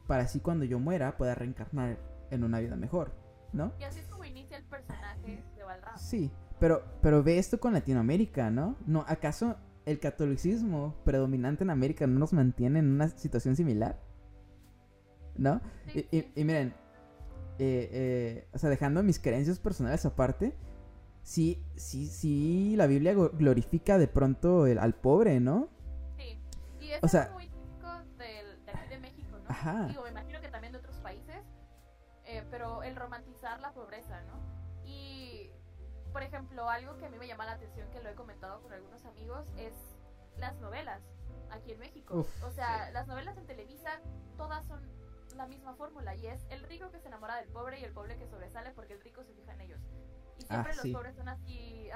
para así cuando yo muera pueda reencarnar en una vida mejor, ¿no?
Y así es como inicia el personaje de Balram.
Sí, pero, pero ve esto con Latinoamérica, ¿no? ¿No? ¿Acaso el catolicismo predominante en América no nos mantiene en una situación similar? ¿No? Y, y- miren, eh, eh, o sea, dejando mis creencias personales aparte, sí, sí, sí, la Biblia glorifica de pronto el- al pobre, ¿no?
Sí. Y eso
O sea-
es muy típico del, de aquí de México, ¿no?
Ajá.
Digo, me imagino que también de otros países, eh, pero el romantizar la pobreza, ¿no? Y, por ejemplo, algo que a mí me llama la atención, que lo he comentado con algunos amigos, es las novelas aquí en México.
Uf,
o sea,
sí.
las novelas en Televisa, todas son la misma fórmula y es el rico que se enamora del pobre y el pobre que sobresale porque el rico se fija en ellos. Y siempre
Ah,
los
sí.
pobres son así,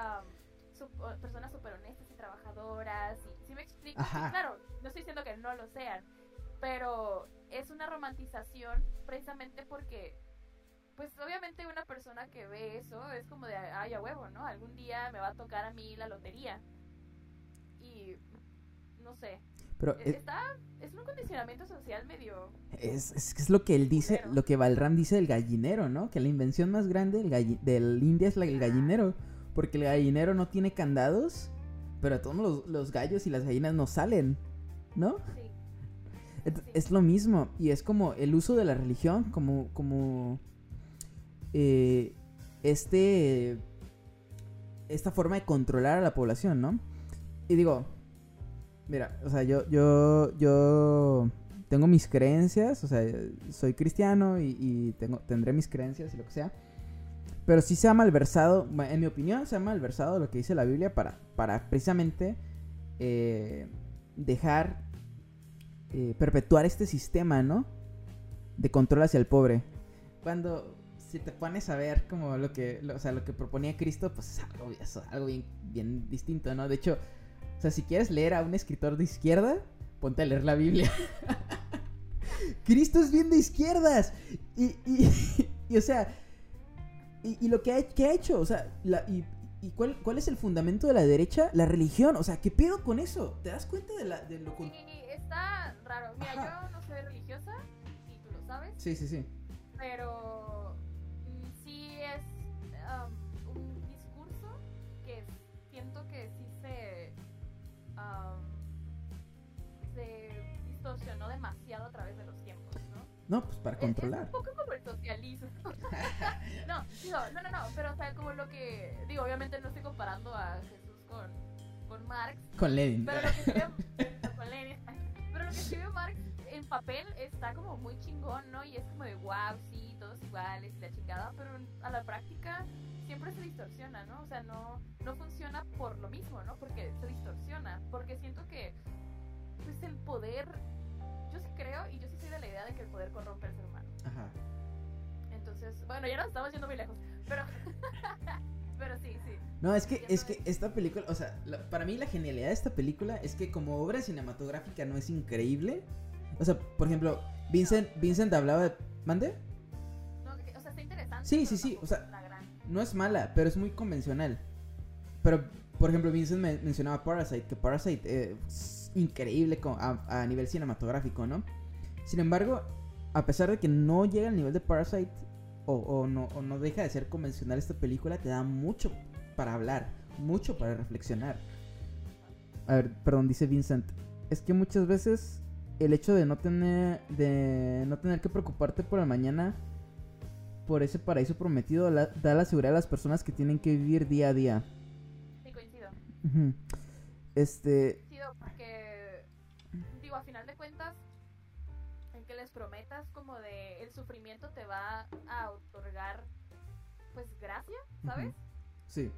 o- personas súper honestas y trabajadoras. Y, ¿Sí me explico?
Ajá.
Claro, no estoy diciendo que no lo sean, pero es una romantización precisamente porque, pues obviamente una persona que ve eso es como de, ay, a huevo, ¿no? Algún día me va a tocar a mí la lotería. Y no sé.
Pero
es, está, es un condicionamiento social medio...
Es, es, es lo que él dice, lo que Balram dice del gallinero, ¿no? Que la invención más grande del, del India es la, el gallinero. Porque el gallinero no tiene candados, pero todos los, los gallos y las gallinas no salen, ¿no? Sí. Es, lo mismo, y es como el uso de la religión, como, como eh, este, esta forma de controlar a la población, ¿no? Y digo, mira, o sea, yo, yo, yo tengo mis creencias, o sea, soy cristiano y, tengo, tendré mis creencias y lo que sea. Pero sí se ha malversado, en mi opinión, se ha malversado lo que dice la Biblia para, para precisamente eh, dejar eh, perpetuar este sistema, ¿no? De control hacia el pobre. Cuando si te pones a ver como lo que, o sea, lo que proponía Cristo, pues es algo, algo bien, bien distinto, ¿no? De hecho, sea, si quieres leer a un escritor de izquierda, ponte a leer la Biblia. Cristo es bien de izquierdas. Y, y, o sea, y, lo que ha, ha, hecho, o sea, la, y, ¿Y cuál, cuál es el fundamento de la derecha? La religión. O sea, ¿qué pedo con eso? ¿Te das cuenta de, la, de lo
Sí, está raro. Mira, yo no soy religiosa y tú lo sabes.
Sí, sí, sí.
Pero mm, sí es um, um, se distorsionó demasiado a través de los tiempos, ¿no?
No, pues para controlar.
un poco como el socialismo. no, digo, no, no, no, pero o sea, como lo que, digo, obviamente no estoy comparando a Jesús con, con Marx.
Con Lenin.
Pero lo que con Lenin, pero lo que escribió Marx en papel está como muy chingón, ¿no? Y es como de wow, sí, todos iguales y la chingada, pero a la práctica siempre se distorsiona, ¿no? O sea, no, no funciona por lo mismo, ¿no? Porque se distorsiona, porque siento que pues el poder, yo sí creo y yo sí soy de la idea de que el poder corrompe al ser humano. Ajá. Entonces, bueno, ya nos estamos yendo muy lejos, pero pero sí, sí.
No, es que es que esta película, o sea, para mí la genialidad de esta película es que como obra cinematográfica no es increíble. O sea, por ejemplo, Vincent Vincent hablaba de ¿Mande?
No, o sea, está interesante.
Sí, sí, sí, o sea, no es mala, pero es muy convencional. Pero por ejemplo, Vincent me mencionaba Parasite, que Parasite es increíble a, a nivel cinematográfico, ¿no? Sin embargo, a pesar de que no llega al nivel de Parasite, o, no, no deja de ser convencional esta película, te da mucho para hablar, mucho para reflexionar. A ver, perdón, dice Vincent. Es que muchas veces el hecho de no tener, de no tener que preocuparte por el mañana, por ese paraíso prometido, da la seguridad a las personas que tienen que vivir día a día.
Sí, coincido.
Este.
Coincido porque, digo, a final de cuentas, que les prometas como de el sufrimiento te va a otorgar pues gracia, ¿sabes?
Sí.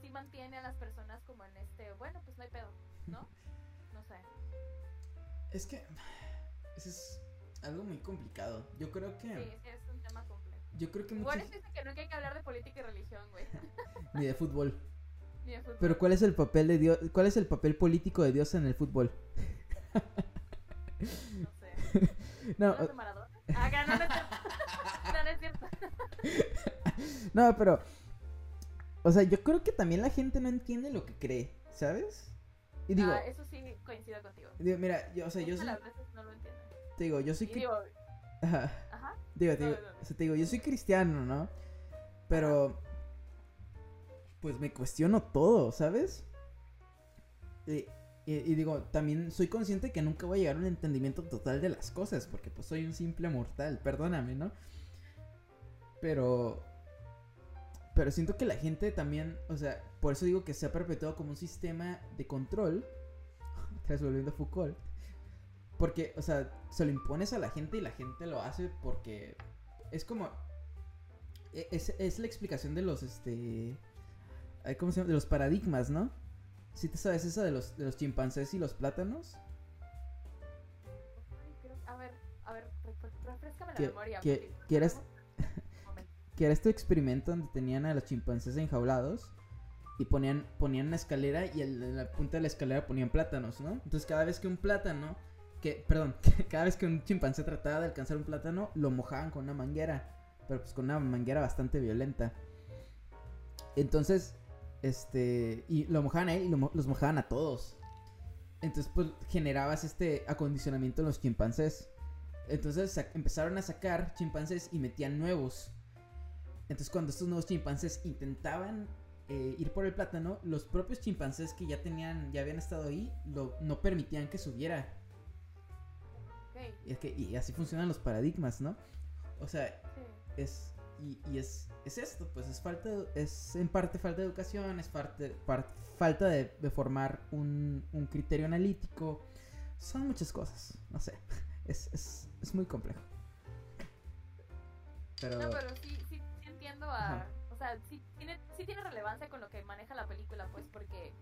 Sí mantiene a las personas como en este, bueno, pues no hay pedo, ¿no?
Es que eso es algo muy complicado. Yo creo que
Sí, es un tema complejo.
Yo creo que
muchos... Igual es que no hay que hablar de política y religión, güey.
Ni de fútbol.
Ni de fútbol.
Pero ¿cuál es el papel de Dios? ¿Cuál es el papel político de Dios en el fútbol?
No no. Ah, no, no, es cierto.
no, pero. O sea, yo creo que también la gente no entiende lo que cree, ¿sabes?
Y digo. Ah, eso sí coincido contigo.
Digo, mira, yo, o sea, yo soy.
no lo
Te digo, yo soy.
digo,
Ajá. Ajá. Digo, te digo, o sea, te digo, yo soy cristiano, ¿no? Pero. Pues me cuestiono todo, ¿sabes? Y, y, digo, también soy consciente que nunca voy a llegar a un entendimiento total de las cosas, porque pues soy un simple mortal, perdóname, ¿no? Pero... Pero siento que la gente también, o sea, por eso digo que se ha perpetuado como un sistema de control, tras volviendo a Foucault, porque, o sea, se lo impones a la gente y la gente lo hace porque es como... E, es, es la explicación de los, este... ¿Cómo se llama? De los paradigmas, ¿no? ¿Sí te sabes esa de los, de los chimpancés y los plátanos?
A ver, a ver, refrescame la memoria.
Que era este experimento donde tenían a los chimpancés enjaulados y ponían, ponían una escalera y en la punta de la escalera ponían plátanos, ¿no? Entonces cada vez que un plátano, que, perdón, cada vez que un chimpancé trataba de alcanzar un plátano, lo mojaban con una manguera, pero pues con una manguera bastante violenta. Entonces, este, y lo mojaban a él y los mojaban a todos. Entonces, pues generabas este acondicionamiento en los chimpancés. Entonces empezaron a sacar chimpancés y metían nuevos. Entonces, cuando estos nuevos chimpancés intentaban eh, ir por el plátano, los propios chimpancés que ya tenían, ya habían estado ahí, lo, no permitían que subiera. Y, es que, y así funcionan los paradigmas, ¿no? O sea,
sí.
es y, y es, es esto, pues es falta de- es en parte falta de educación, es parte, par- falta de, de formar un, un criterio analítico, son muchas cosas, no sé, es, es, es muy complejo. Pero,
No, pero sí, sí, sí entiendo a...
Ajá.
Sea, sí tiene, sí tiene relevancia con lo que maneja la película, pues, porque,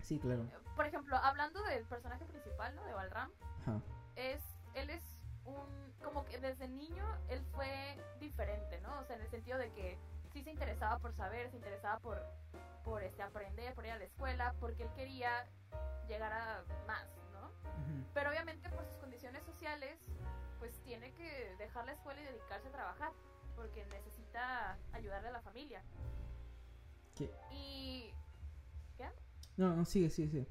sí, claro.
eh, por ejemplo, hablando del personaje principal, ¿no? De Balram,
Ajá.
es, él es un, como que desde niño él fue diferente, ¿no? O sea, en el sentido de que sí se interesaba por saber, se interesaba por, por este, aprender, por ir a la escuela, porque él quería llegar a más, ¿no? Pero obviamente por sus condiciones sociales, pues tiene que dejar la escuela y dedicarse a trabajar, porque necesita ayudarle a la familia.
¿Qué?
Y...
No, no, sigue, sigue, sigue.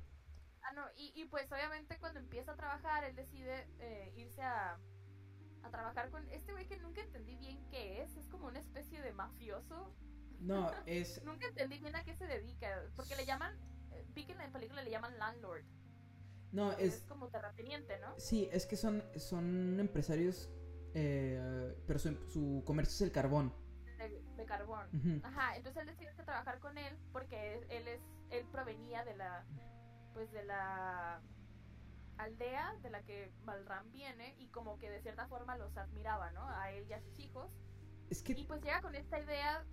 Ah, no, y, y pues obviamente cuando empieza a trabajar, él decide eh, irse a, a trabajar con este güey que nunca entendí bien qué es, es como una especie de mafioso.
No, es,
Nunca entendí bien a qué se dedica, porque le llaman, eh, vi que en la película le llaman landlord,
no,
es,
es,
como terrateniente, ¿no?
sí, es que son, son empresarios, eh, pero su, su comercio es el carbón.
De, de carbón. Ajá, entonces él a trabajar con él porque él, él es, él provenía de la, pues de la aldea de la que Balram viene y como que de cierta forma los admiraba, ¿no? A él y a sus hijos.
Es que
Y pues llega con esta idea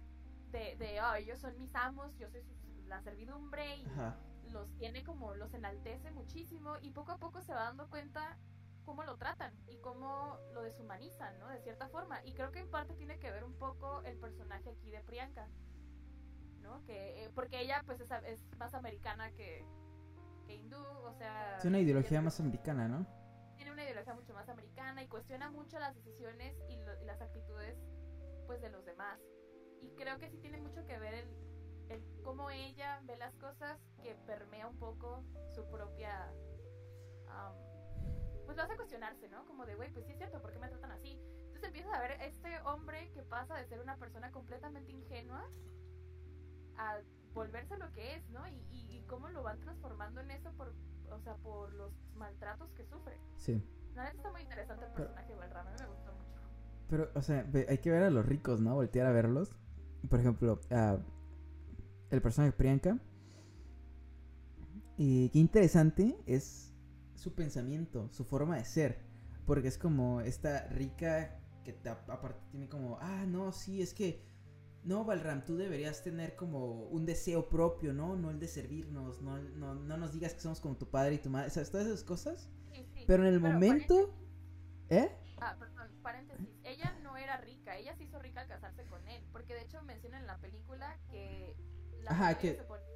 de, de oh, ellos son mis amos, yo soy su- la servidumbre y
Ajá.
los tiene como, los enaltece muchísimo y poco a poco se va dando cuenta cómo lo tratan y cómo lo deshumanizan, ¿no? De cierta forma. Y creo que en parte tiene que ver un poco el personaje aquí de Priyanka, ¿no? Que, eh, porque ella pues es, es más americana que, que hindú, o sea...
Es una ideología
tiene-
más americana, ¿no?
tiene una ideología mucho más americana y cuestiona mucho las decisiones y, lo- y las actitudes pues de los demás y creo que sí tiene mucho que ver el, el cómo ella ve las cosas que permea un poco su propia am, pues lo hace cuestionarse no como de güey pues sí es cierto por qué me tratan así entonces empiezas a ver este hombre que pasa de ser una persona completamente ingenua a volverse lo que es no y, y, y cómo lo van transformando en eso por o sea por los maltratos que sufre
Sí.
la neta está muy interesante el personaje de me gustó mucho.
Pero, o sea, hay que ver a los ricos, ¿no? Voltear a verlos. Por ejemplo, a el personaje Priyanka. Y qué interesante es su pensamiento, su forma de ser. Porque es como esta rica que te- aparte tiene como, ah, no, sí, es que, no, Balram, tú deberías tener como un deseo propio, ¿no? No el de servirnos, no, no, no nos digas que somos como tu padre y tu madre, ¿sabes? Todas esas cosas.
Sí, sí.
Pero en el
Pero
momento, ¿eh?
Ah, perdón, paréntesis. Ella no era rica, ella se hizo rica al casarse con él. Porque de hecho menciona en la película que la
Ajá, que-
se ponía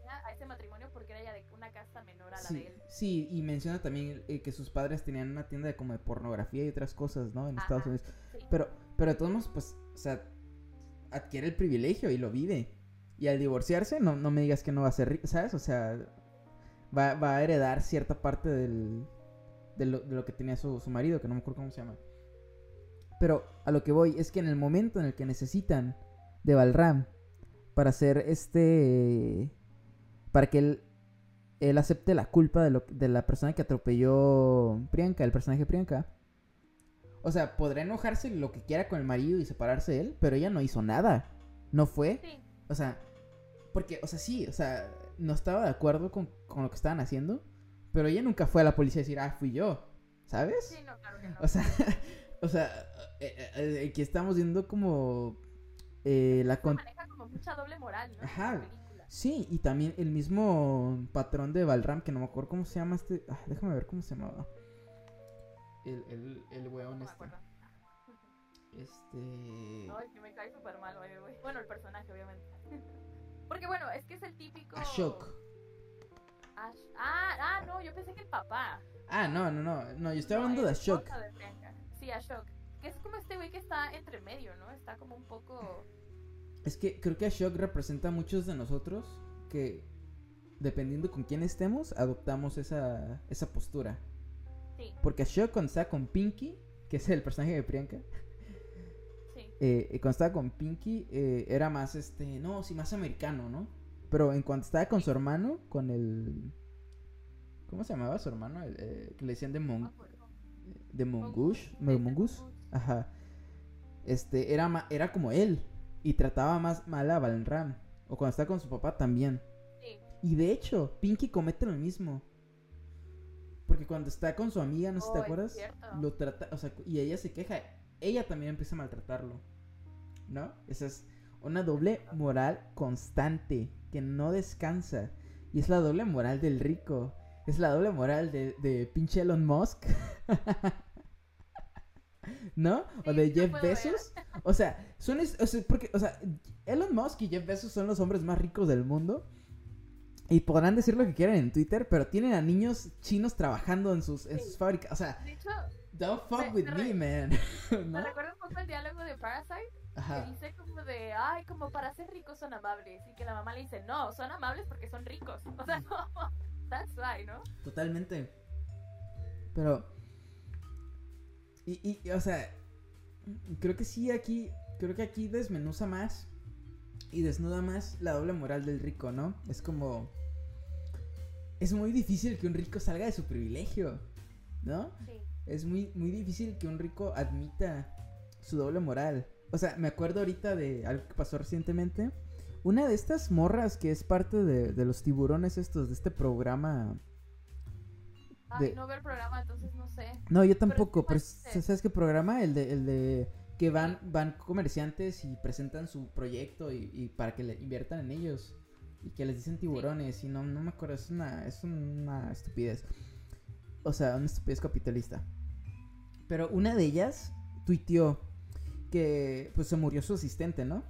matrimonio porque era ella de una casta menor a la
Sí,
de él.
sí, y menciona también eh, que sus padres tenían una tienda de como de pornografía y otras cosas, ¿no? En
Ajá,
Estados Unidos.
sí.
Pero, pero de todos modos, pues, o sea, adquiere el privilegio y lo vive. Y al divorciarse, no, no me digas que no va a ser rico, ¿sabes? O sea, va, va a heredar cierta parte del, de, lo, de lo que tenía su, su marido, que no me acuerdo cómo se llama. Pero a lo que voy es que en el momento en el que necesitan de Balram para hacer este... para que él, él acepte la culpa de, lo, de la persona que atropelló Priyanka, el personaje Priyanka. O sea, podrá enojarse lo que quiera con el marido y separarse de él, pero ella no hizo nada. No fue.
Sí,
O sea, porque, o sea, sí, o sea, no estaba de acuerdo con, con lo que estaban haciendo, pero ella nunca fue a la policía a decir, ah, fui yo, ¿sabes?
sí, no, claro que no.
O sea, o sea, eh, eh, eh, aquí estamos viendo como eh, la...
Se
con-
maneja como mucha doble moral, ¿no?
Ajá. Sí, y también el mismo patrón de Balram, que no me acuerdo cómo se llama este... ah, déjame ver cómo se llamaba. El, el, el weón
No
este. Este...
Ay, que me cae súper mal, güey. Bueno, el personaje, obviamente. Porque bueno, es que es el típico...
Ashok.
Ash- Ah, ah, no, yo pensé que el papá.
Ah, no, no, no, no, yo estoy
No,
hablando de
el
Ashok.
de. Sí, Ashok. Que es como este güey que está entre medio, ¿no? Está como un poco...
Es que creo que Ashok representa a muchos de nosotros que dependiendo con quién estemos, adoptamos esa, esa postura.
Sí,
Porque Ashok cuando estaba con Pinky, que es el personaje de Priyanka,
sí.
eh, cuando estaba con Pinky eh, era más, este, no, sí, más americano, ¿no? Pero en cuanto estaba con su hermano, con el... ¿Cómo se llamaba su hermano? El, eh, que le decían de, Mon de Mongush.
Sí,
Mo- Mongoose. Ajá. Este, era, ma- era como él. Y trataba más mal a Balram. O cuando estaba con su papá también.
Sí,
Y de hecho, Pinky comete lo mismo. Porque cuando está con su amiga, no sé si te
Oh,
acuerdas, lo trata, o sea, y ella se queja. Ella también empieza a maltratarlo. ¿No? Esa es una doble moral constante que no descansa. Y es la doble moral del rico. Es la doble moral de, de pinche Elon Musk. ¿No? o
Sí,
de
lo
Jeff
puedo ver.
Bezos. O sea, son es- o sea, porque, o sea, Elon Musk y Jeff Bezos son los hombres más ricos del mundo. Y podrán decir lo que quieran en Twitter, pero tienen a niños chinos trabajando en sus, en
Sí.
sus fábricas. O sea,
de hecho,
don't fuck
Me-
with
me
me, man.
me
¿No?
recuerda un poco el diálogo de Parasite, que
Ajá.
dice como de, ay, como para ser ricos son amables, y que la mamá le dice, no, son amables porque son ricos. O sea, no, that's why, ¿no?
Totalmente. Pero. Y, y, o sea. Creo que sí, aquí. Creo que aquí desmenuza más. Y desnuda más la doble moral del rico, ¿no? Es como. Es muy difícil que un rico salga de su privilegio. ¿No?
Sí.
Es muy, muy difícil que un rico admita su doble moral. O sea, me acuerdo ahorita de algo que pasó recientemente. Una de estas morras que es parte de, de los tiburones estos, de este programa
Ay,
De-
no veo el programa, entonces no sé.
No, yo
Pero
tampoco, pero,
parece.
¿sabes qué programa? El de, el de que van, van comerciantes y presentan su proyecto y, y para que le inviertan en ellos. Y que les dicen tiburones y no, no me acuerdo, es una, es una estupidez. O sea, una estupidez capitalista. Pero una de ellas tuiteó que pues se murió su asistente, ¿no?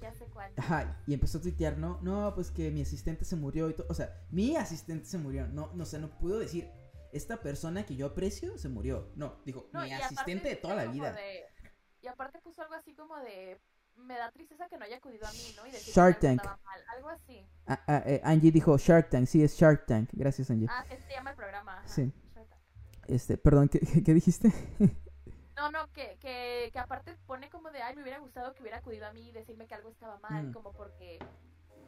Ya sé cuál.
Ajá, y empezó a tuitear, no, no, pues que mi asistente se murió y todo. O sea, mi asistente se murió. No, no sé, no pudo decir, esta persona que yo aprecio se murió. No, dijo,
No,
mi asistente de toda la vida.
de- y aparte puso algo así como de, me da tristeza que no haya acudido a mí, ¿no? Y decir
Shark
que
Tank.
estaba mal, algo así.
Ah, ah, eh, Angie dijo Shark Tank, sí, es Shark Tank. Gracias, Angie.
Ah, se llama el programa. ajá,
Sí. Este, perdón, ¿qué, qué- qué dijiste?
No, no, que, que, que aparte pone como de, ay, me hubiera gustado que hubiera acudido a mí y decirme que algo estaba mal,
Mm.
como porque,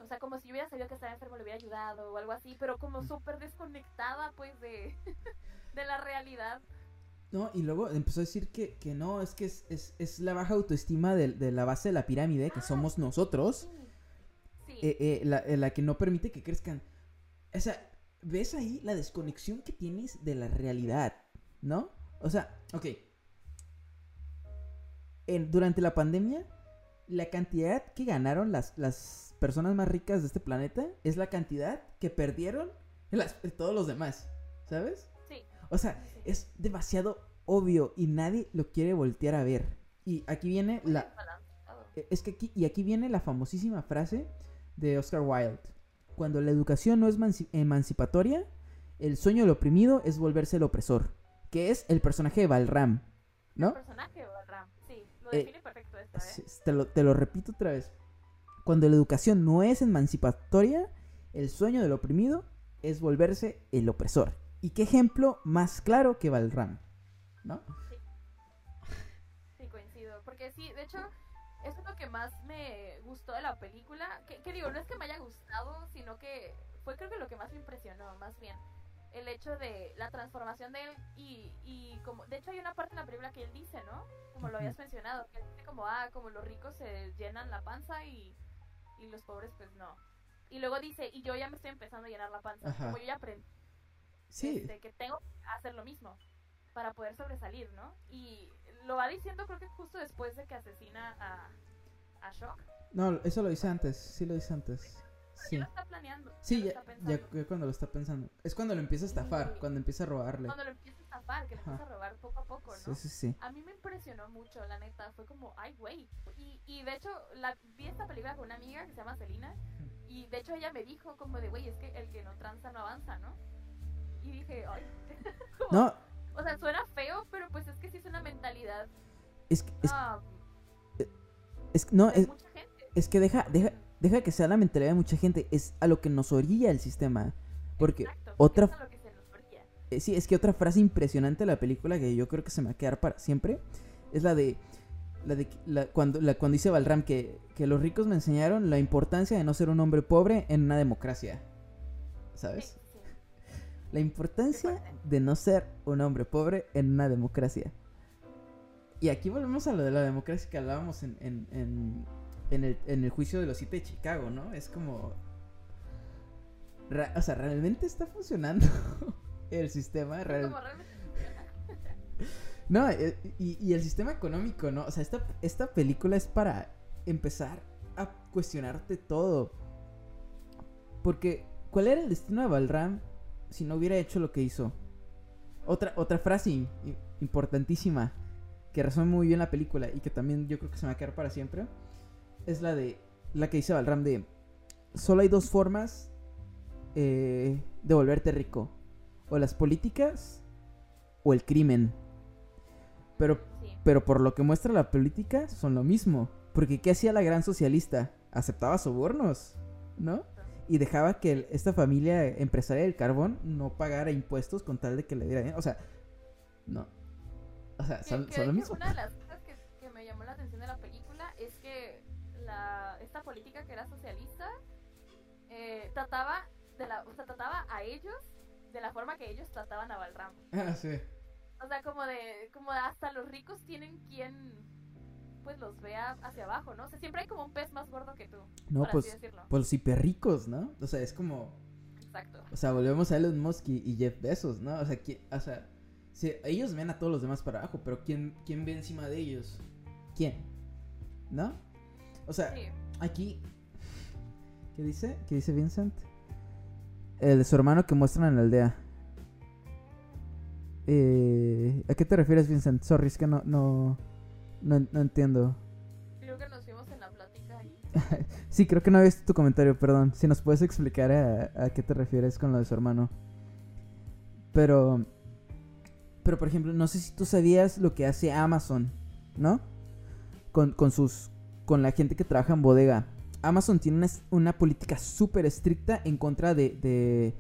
o sea, como si yo hubiera sabido que estaba enfermo, le hubiera ayudado o algo así, pero como súper desconectada, pues, de, de la realidad.
No, y luego empezó a decir que, que no, es que es, es, es la baja autoestima de, de la base de la pirámide, que somos nosotros,
Sí, sí,
eh, eh, la, eh, la que no permite que crezcan. O sea, ¿ves ahí la desconexión que tienes de la realidad? ¿No? O sea, ok. En- durante la pandemia, la cantidad que ganaron las, las personas más ricas de este planeta es la cantidad que perdieron las- todos los demás. ¿Sabes?
sí,
O sea, es demasiado obvio y nadie lo quiere voltear a ver. Y aquí viene
Muy
la... Eh, Es que aquí, y aquí viene la famosísima frase de Oscar Wilde. Cuando la educación no es manci- emancipatoria, el sueño del oprimido es volverse el opresor. Que es el personaje de Balram,
El
¿no?
personaje, Balram, sí, lo
Eh,
define perfecto esto, ¿eh?
Sí, Te lo, te lo repito otra vez. Cuando la educación no es emancipatoria, el sueño del oprimido es volverse el opresor. ¿Y qué ejemplo más claro que Balram? ¿No?
Sí, coincido. Porque sí, de hecho, eso es lo que más me gustó de la película. Que, que digo, no es que me haya gustado, sino que fue creo que lo que más me impresionó, más bien. El hecho de la transformación de él y, y como... De hecho, hay una parte en la película que él dice, ¿no? Como lo habías mencionado, que él dice como, ah, como los ricos se llenan la panza y, y los pobres pues no. Y luego dice, y yo ya me estoy empezando a llenar la panza.
Ajá.
Como yo ya aprendí
Sí.
este, que tengo que hacer lo mismo para poder sobresalir, ¿no? Y lo va diciendo creo que justo después de que asesina a, a Shock.
No, eso lo dice antes. Sí lo dice antes. Sí.
Ya lo está planeando.
Sí,
lo
ya, ya, cuando lo está pensando. Es cuando lo empieza a estafar,
Sí.
cuando empieza a robarle.
Cuando lo empieza a estafar, que
Ajá.
empieza a robar poco a poco,
Sí,
¿no?
sí, sí.
A mí me impresionó mucho, la neta. Fue como, ay, güey. Y, y de hecho, la, vi esta película con una amiga que se llama Celina. Y de hecho, ella me dijo, como de, güey, es que el que no tranza no avanza, ¿no? Y dije, ay. como-
No,
O sea, suena feo, pero pues es que sí es una mentalidad.
es que, es,
ah,
es- no, es,
mucha gente.
es que deja, deja, deja que sea la mentalidad de mucha gente, es a lo que nos orilla el sistema. Porque
Exacto,
otra
es a lo que se nos orilla.
Eh, sí, es que otra frase impresionante de la película que yo creo que se me va a quedar para siempre es la de. La de la- cuando, la, cuando dice Balram que, que los ricos me enseñaron la importancia de no ser un hombre pobre en una democracia. ¿Sabes?
Sí, sí.
La importancia de no ser un hombre pobre en una democracia. Y aquí volvemos a lo de la democracia que hablábamos en, en, en, en el, en el juicio de los siete de Chicago, ¿no? Es como... ra- o sea, ¿realmente está funcionando el sistema? Real-. No, eh, y, y el sistema económico, ¿no? O sea, esta, esta película es para empezar a cuestionarte todo. Porque, ¿cuál era el destino de Balram si no hubiera hecho lo que hizo? Otra, otra frase im- im- importantísima que resume muy bien la película y que también yo creo que se me va a quedar para siempre es la de la que dice Balram de solo hay dos formas eh, de volverte rico o las políticas o el crimen pero
Sí.
pero por lo que muestra la política son lo mismo. Porque ¿qué hacía la gran socialista? Aceptaba sobornos, ¿no? Y dejaba que el- esta familia empresaria del carbón no pagara impuestos con tal de que le diera dinero. O sea, no. O sea,
Que-
son, son lo mismo.
Una de las política que era socialista eh, trataba de la, o sea, trataba a ellos de la forma que ellos trataban a Balram.
Ah, sí.
O sea, como de, como de hasta los ricos tienen quien pues los vea hacia abajo, ¿no? O sea, siempre hay como un pez más gordo que tú.
No,
por
pues,
así decirlo.
pues los hiperricos, ¿no? O sea, es como...
Exacto.
O sea, volvemos a Elon Musk y, y Jeff Bezos, ¿no? O sea, ¿quién- o sea sí, ellos ven a todos los demás para abajo, pero ¿quién, ¿quién ve encima de ellos? ¿Quién? ¿No? O sea,
Sí.
Aquí... ¿Qué dice? ¿Qué dice Vincent? El de su hermano que muestran en la aldea. Eh, ¿A qué te refieres, Vincent? Sorry, es que no, no, no, no entiendo.
Creo que nos fuimos en la plática ahí.
Sí, creo que no había visto tu comentario, perdón. Si nos puedes explicar a, a qué te refieres con lo de su hermano. Pero, pero por ejemplo, no sé si tú sabías lo que hace Amazon, ¿no? Con, con sus, con la gente que trabaja en bodega. Amazon tiene una, política súper estricta en contra de, de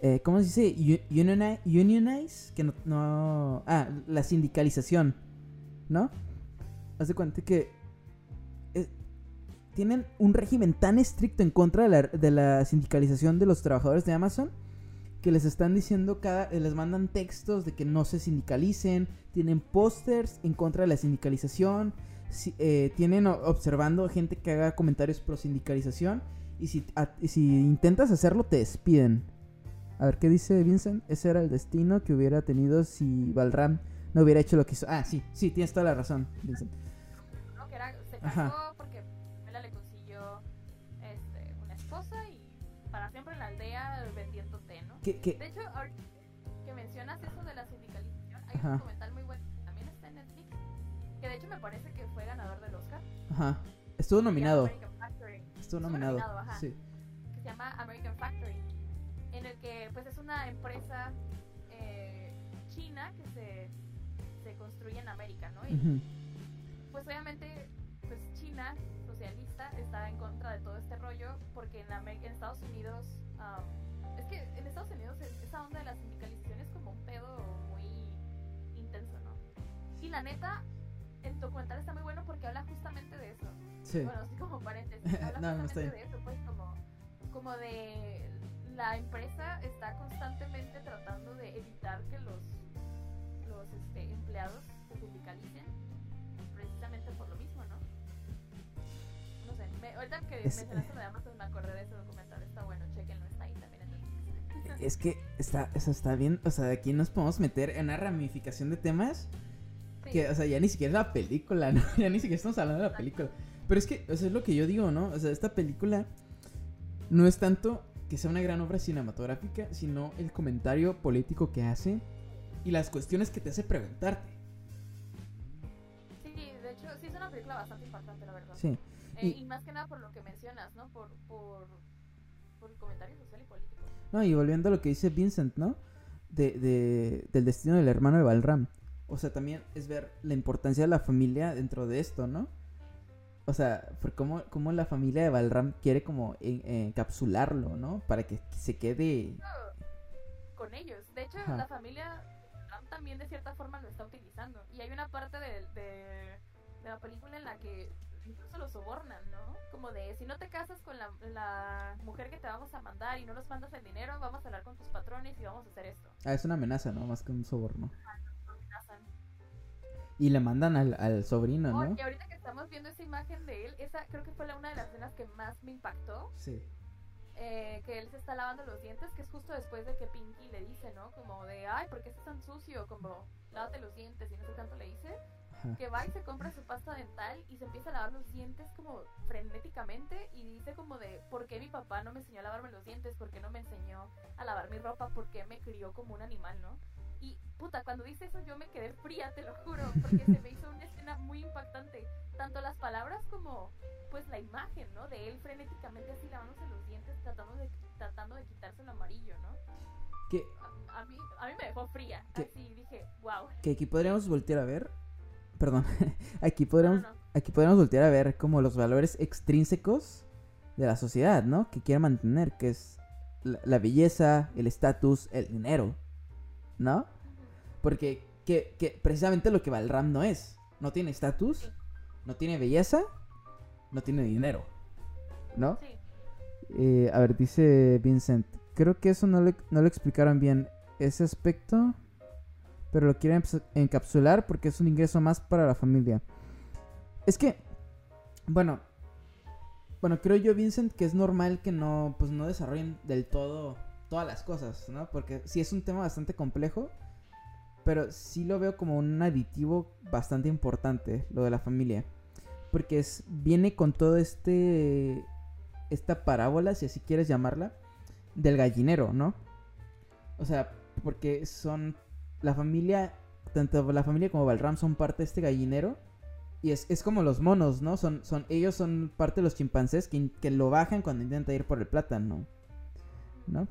eh, ¿cómo se dice? Unionize, que no, no, ah, la sindicalización, ¿no? Haz de cuenta que eh, tienen un régimen tan estricto en contra de la, de la sindicalización de los trabajadores de Amazon que les están diciendo cada eh, les mandan textos de que no se sindicalicen, tienen pósters en contra de la sindicalización, si- eh, tienen observando gente que haga comentarios pro sindicalización y si, a- y si intentas hacerlo te despiden. A ver qué dice Vincent, ese era el destino que hubiera tenido si Balram no hubiera hecho lo que hizo. Ah, sí, sí, tienes toda la razón, Vincent.
¿no? Que era, se
Ajá.
casó porque Pamela le consiguió este, una esposa y para siempre en la aldea vendiendo té, ¿no?
¿Qué, qué?
De hecho, ahorita que mencionas eso de la sindicalización, hay
Ajá.
un documental muy bueno que también está en Netflix, que de hecho me parece
Ajá. Estuvo nominado. Estuvo nominado.
nominado, ajá.
Sí.
que se llama American Factory, en el que pues es una empresa eh, china que se, se construye en América, ¿no? Y pues obviamente pues China socialista está en contra de todo este rollo porque en, Amé- en Estados Unidos am, es que en Estados Unidos es- esa onda de la sindicalización es como un pedo muy intenso, ¿no? Y la neta el documental está muy bueno porque habla justamente de eso.
Sí.
Bueno, así como paréntesis. Habla
No, no,
justamente de eso, pues como, como de la empresa está constantemente tratando de evitar que los, los este, empleados se sindicalicen precisamente por lo mismo, ¿no? No sé, me, ahorita que
Es-
mencionaste lo de Amazon me acordé de ese documental, está bueno, chequenlo, está ahí también en Netflix.
Es que está, o sea, está bien, o sea, de aquí nos podemos meter en una ramificación de temas que, o sea, ya ni siquiera es la película, ¿no? Ya ni siquiera estamos hablando de la película. Pero es que, o sea, es lo que yo digo, ¿no? O sea, esta película no es tanto que sea una gran obra cinematográfica, sino el comentario político que hace y las cuestiones que te hace preguntarte.
sí, de hecho sí es una película bastante impactante, la verdad.
Sí.
Eh,
y-
y más que nada por lo que mencionas, ¿no? Por, por, por el comentario social y político.
No, y volviendo a lo que dice Vincent, ¿no? De, de- del destino del hermano de Balram. O sea, también es ver la importancia de la familia dentro de esto, ¿no? O sea, por cómo, cómo la familia de Balram quiere como en- encapsularlo, ¿no? Para que se quede...
con ellos. De hecho,
Ajá.
la familia también de cierta forma lo está utilizando. Y hay una parte de, de, de la película en la que incluso lo sobornan, ¿no? Como de, si no te casas con la, la mujer que te vamos a mandar y no nos mandas el dinero, vamos a hablar con tus patrones y vamos a hacer esto.
Ah, es una amenaza, ¿no? Más que un soborno. Y le mandan al, al sobrino, ¿no?
Oye, ahorita que estamos viendo esa imagen de él, esa creo que fue la, una de las escenas que más me impactó.
Sí.
eh, que él se está lavando los dientes, que es justo después de que Pinky le dice, ¿no? Como de, ay, ¿por qué estás tan sucio? Como, lávate los dientes y no sé tanto le dice.
Ajá.
Que va y se compra su pasta dental y se empieza a lavar los dientes como frenéticamente y dice como de, ¿por qué mi papá no me enseñó a lavarme los dientes? ¿Por qué no me enseñó a lavar mi ropa? ¿Por qué me crió como un animal, no? Y puta, cuando dice eso yo me quedé fría, te lo juro, porque se me hizo una escena muy impactante. Tanto las palabras como pues la imagen, ¿no? De él frenéticamente así lavándose los dientes, tratando de, tratando de quitarse el amarillo, ¿no?
Que,
A, a mí, a mí me dejó fría.
¿Qué?
Así dije, wow.
que aquí podríamos voltear a ver... Perdón. aquí podríamos...
no, no.
Aquí podríamos voltear a ver como los valores extrínsecos de la sociedad, ¿no? Que quiere mantener, que es la, la belleza, el estatus, el dinero, ¿no? Porque que, que precisamente lo que Balram no es. No tiene estatus, no tiene belleza, no tiene dinero, ¿no?
Sí.
Eh, a ver, dice Vincent, creo que eso no, le- no lo explicaron bien, ese aspecto, pero lo quieren encapsular porque es un ingreso más para la familia. Es que, bueno, bueno, creo yo, Vincent, que es normal que no, pues no desarrollen del todo todas las cosas, ¿no? Porque sí es un tema bastante complejo, pero sí lo veo como un aditivo bastante importante, lo de la familia. Porque es, viene con todo este esta parábola, si así quieres llamarla, del gallinero, ¿no? O sea, porque son la familia, tanto la familia como Balram son parte de este gallinero. Y es, es como los monos, ¿no? Son, son, ellos son parte de los chimpancés que, que lo bajan cuando intenta ir por el plátano, ¿no?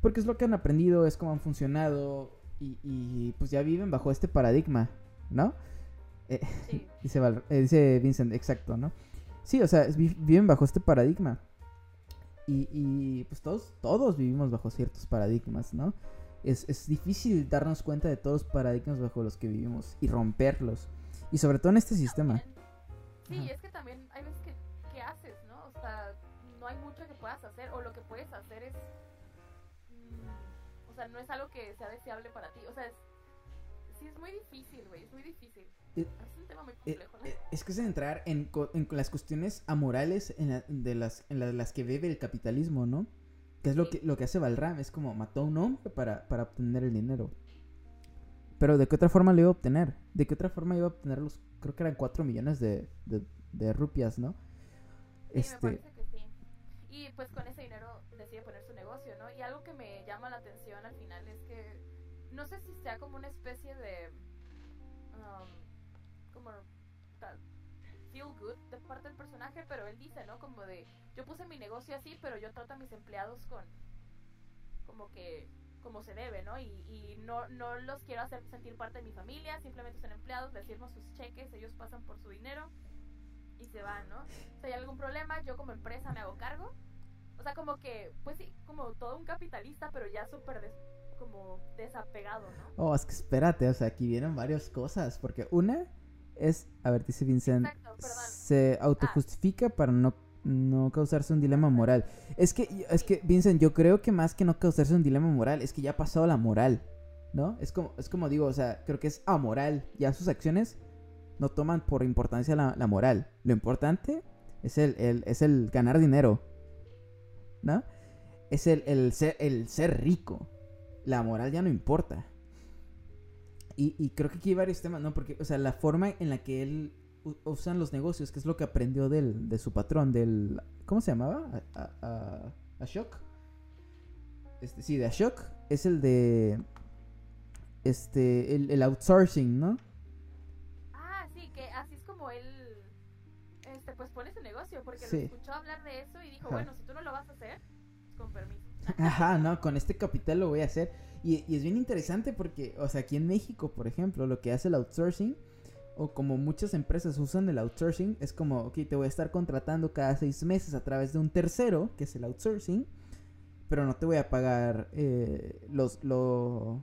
Porque es lo que han aprendido, es como han funcionado y, y, pues ya viven bajo este paradigma, ¿no? Eh,
Sí.
Dice, Val- eh, dice Vincent, exacto, ¿no? Sí, o sea, viven bajo este paradigma. Y, y, pues todos, todos vivimos bajo ciertos paradigmas, ¿no? Es, es difícil darnos cuenta de todos los paradigmas bajo los que vivimos y romperlos. Y sobre todo en este sistema.
Sí,
Ajá.
es que también hay veces que, ¿qué haces, no? O sea, no hay mucho que puedas hacer, o lo que puedes hacer es. Sea, no es algo que sea deseable para ti. O sea, es, sí, es muy difícil, güey, es muy difícil.
Eh,
es un tema muy
Eh,
complejo, ¿no?
eh, es que es entrar en, en las cuestiones amorales en, la- de las, en la- las que bebe el capitalismo, ¿no? Que es lo
Sí.
que, lo que hace Balram, es como mató a un hombre para, para obtener el dinero. Pero ¿de qué otra forma lo iba a obtener? ¿De qué otra forma iba a obtener los, creo que eran 4 millones de, de, de rupias, ¿no?
Sí, me
este,
parece que sí. Y pues con ese dinero decide poner su negocio, ¿no? Y algo que me llama la atención no sé si sea como una especie de um, como feel good de parte del personaje, pero él dice, ¿no? Como de yo puse mi negocio así, pero yo trato a mis empleados con como que como se debe, ¿no? Y, y no, no los quiero hacer sentir parte de mi familia, simplemente son empleados, les firmo sus cheques, ellos pasan por su dinero y se van, ¿no? Si hay algún problema, yo como empresa me hago cargo. O sea, como que, pues sí, como todo un capitalista, pero ya súper como desapegado, ¿no?
Oh, es que espérate, o sea, aquí vienen varias cosas. Porque una es, a ver, dice Vincent,
Exacto, perdón. Ah.
se autojustifica para no, no causarse un dilema moral. Es que, es que, Vincent, yo creo que más que no causarse un dilema moral, es que ya ha pasado la moral, ¿no? Es como, es como digo, o sea, creo que es amoral. Ya sus acciones no toman por importancia la, la moral. Lo importante es el, el- es el ganar dinero, ¿no? Es el, el ser, el ser rico. La moral ya no importa. Y, y creo que aquí hay varios temas, ¿no? Porque, o sea, la forma en la que él usan los negocios, que es lo que aprendió del, de su patrón, del... ¿Cómo se llamaba? A, a- a- Ashok. Este, sí, de Ashok. Es el de... Este, el, el outsourcing, ¿no?
Ah, sí, que así es como él, este, pues pone su negocio, porque
Sí.
lo escuchó hablar de eso y dijo, bueno, si tú no lo vas a hacer, con permiso.
Ajá, no, con este capital lo voy a hacer. Y, es bien interesante porque, o sea, aquí en México, por ejemplo, lo que hace el outsourcing o como muchas empresas usan el outsourcing, es como, ok, te voy a estar contratando cada seis meses a través de un tercero, que es el outsourcing, pero no te voy a pagar eh, los, lo,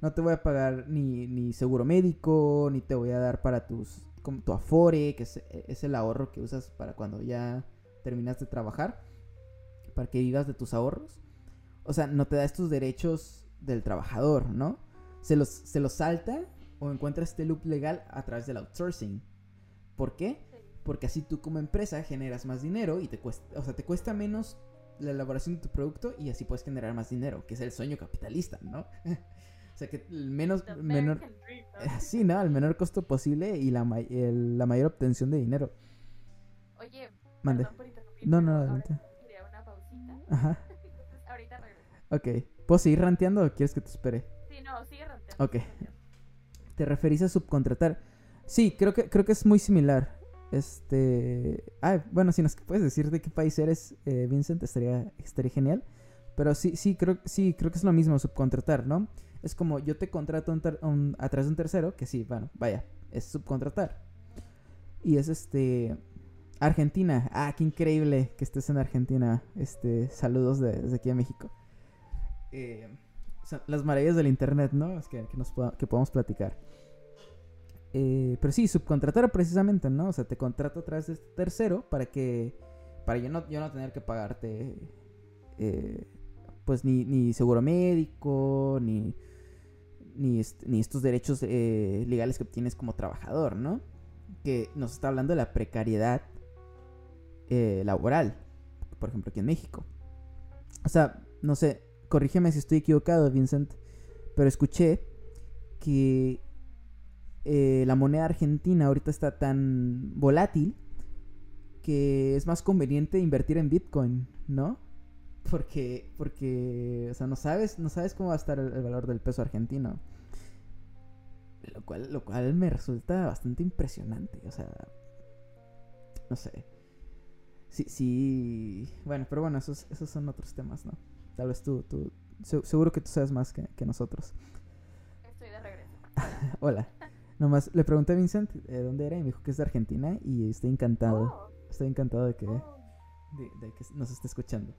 no te voy a pagar ni, ni seguro médico, ni te voy a dar para tus, como tu afore, que es, es el ahorro que usas para cuando ya terminas de trabajar, para que vivas de tus ahorros. O sea, no te da estos derechos del trabajador, ¿no? Se los, se los salta o encuentras este loop legal a través del outsourcing. ¿Por qué? Porque así tú como empresa generas más dinero y te cuesta, o sea, te cuesta menos la elaboración de tu producto y así puedes generar más dinero, que es el sueño capitalista, ¿no? o sea, que el menos, menor, sí, ¿no? El menor costo posible y la, la mayor obtención de dinero.
Oye,
Mande. no, no, adelante. Ajá.
ahorita regreso.
Ok. ¿Puedo seguir ranteando o quieres que te espere?
Sí, no, sigue ranteando.
Ok. ¿Te referís a subcontratar? Sí, creo que, creo que es muy similar. Este. Ah, bueno, si nos puedes decir de qué país eres, eh, Vincent, estaría, estaría genial. Pero sí, sí creo, sí, creo que es lo mismo, subcontratar, ¿no? Es como yo te contrato un a través de un tercero, que sí, bueno, vaya, es subcontratar. Y es este. Argentina. Ah, qué increíble que estés en Argentina. Este, saludos desde aquí a México. Eh, las maravillas del internet, ¿no? Es que, que, nos que podamos platicar. Eh, pero sí, subcontratar precisamente, ¿no? O sea, te contrato a través de este tercero para que. Para yo no, yo no tener que pagarte. Eh, pues ni, ni seguro médico, ni. Ni, ni estos derechos eh, legales que obtienes como trabajador, ¿no? Que nos está hablando de la precariedad laboral. Por ejemplo, aquí en México. O sea, no sé, corrígeme si estoy equivocado, Vincent, pero escuché que eh, la moneda argentina ahorita está tan volátil que es más conveniente invertir en Bitcoin, ¿no? Porque, porque, o sea, no sabes, no sabes cómo va a estar el, valor del peso argentino. Lo cual, lo cual me resulta bastante impresionante, o sea, no sé. Sí, sí, bueno, pero bueno, esos, esos son otros temas, ¿no? Tal vez tú, tú seguro que tú sabes más que, nosotros.
Estoy de regreso.
Hola. Nomás le pregunté a Vincent de dónde era y me dijo que es de Argentina y estoy encantado. Oh. Estoy encantado de que, oh. de, que nos esté escuchando.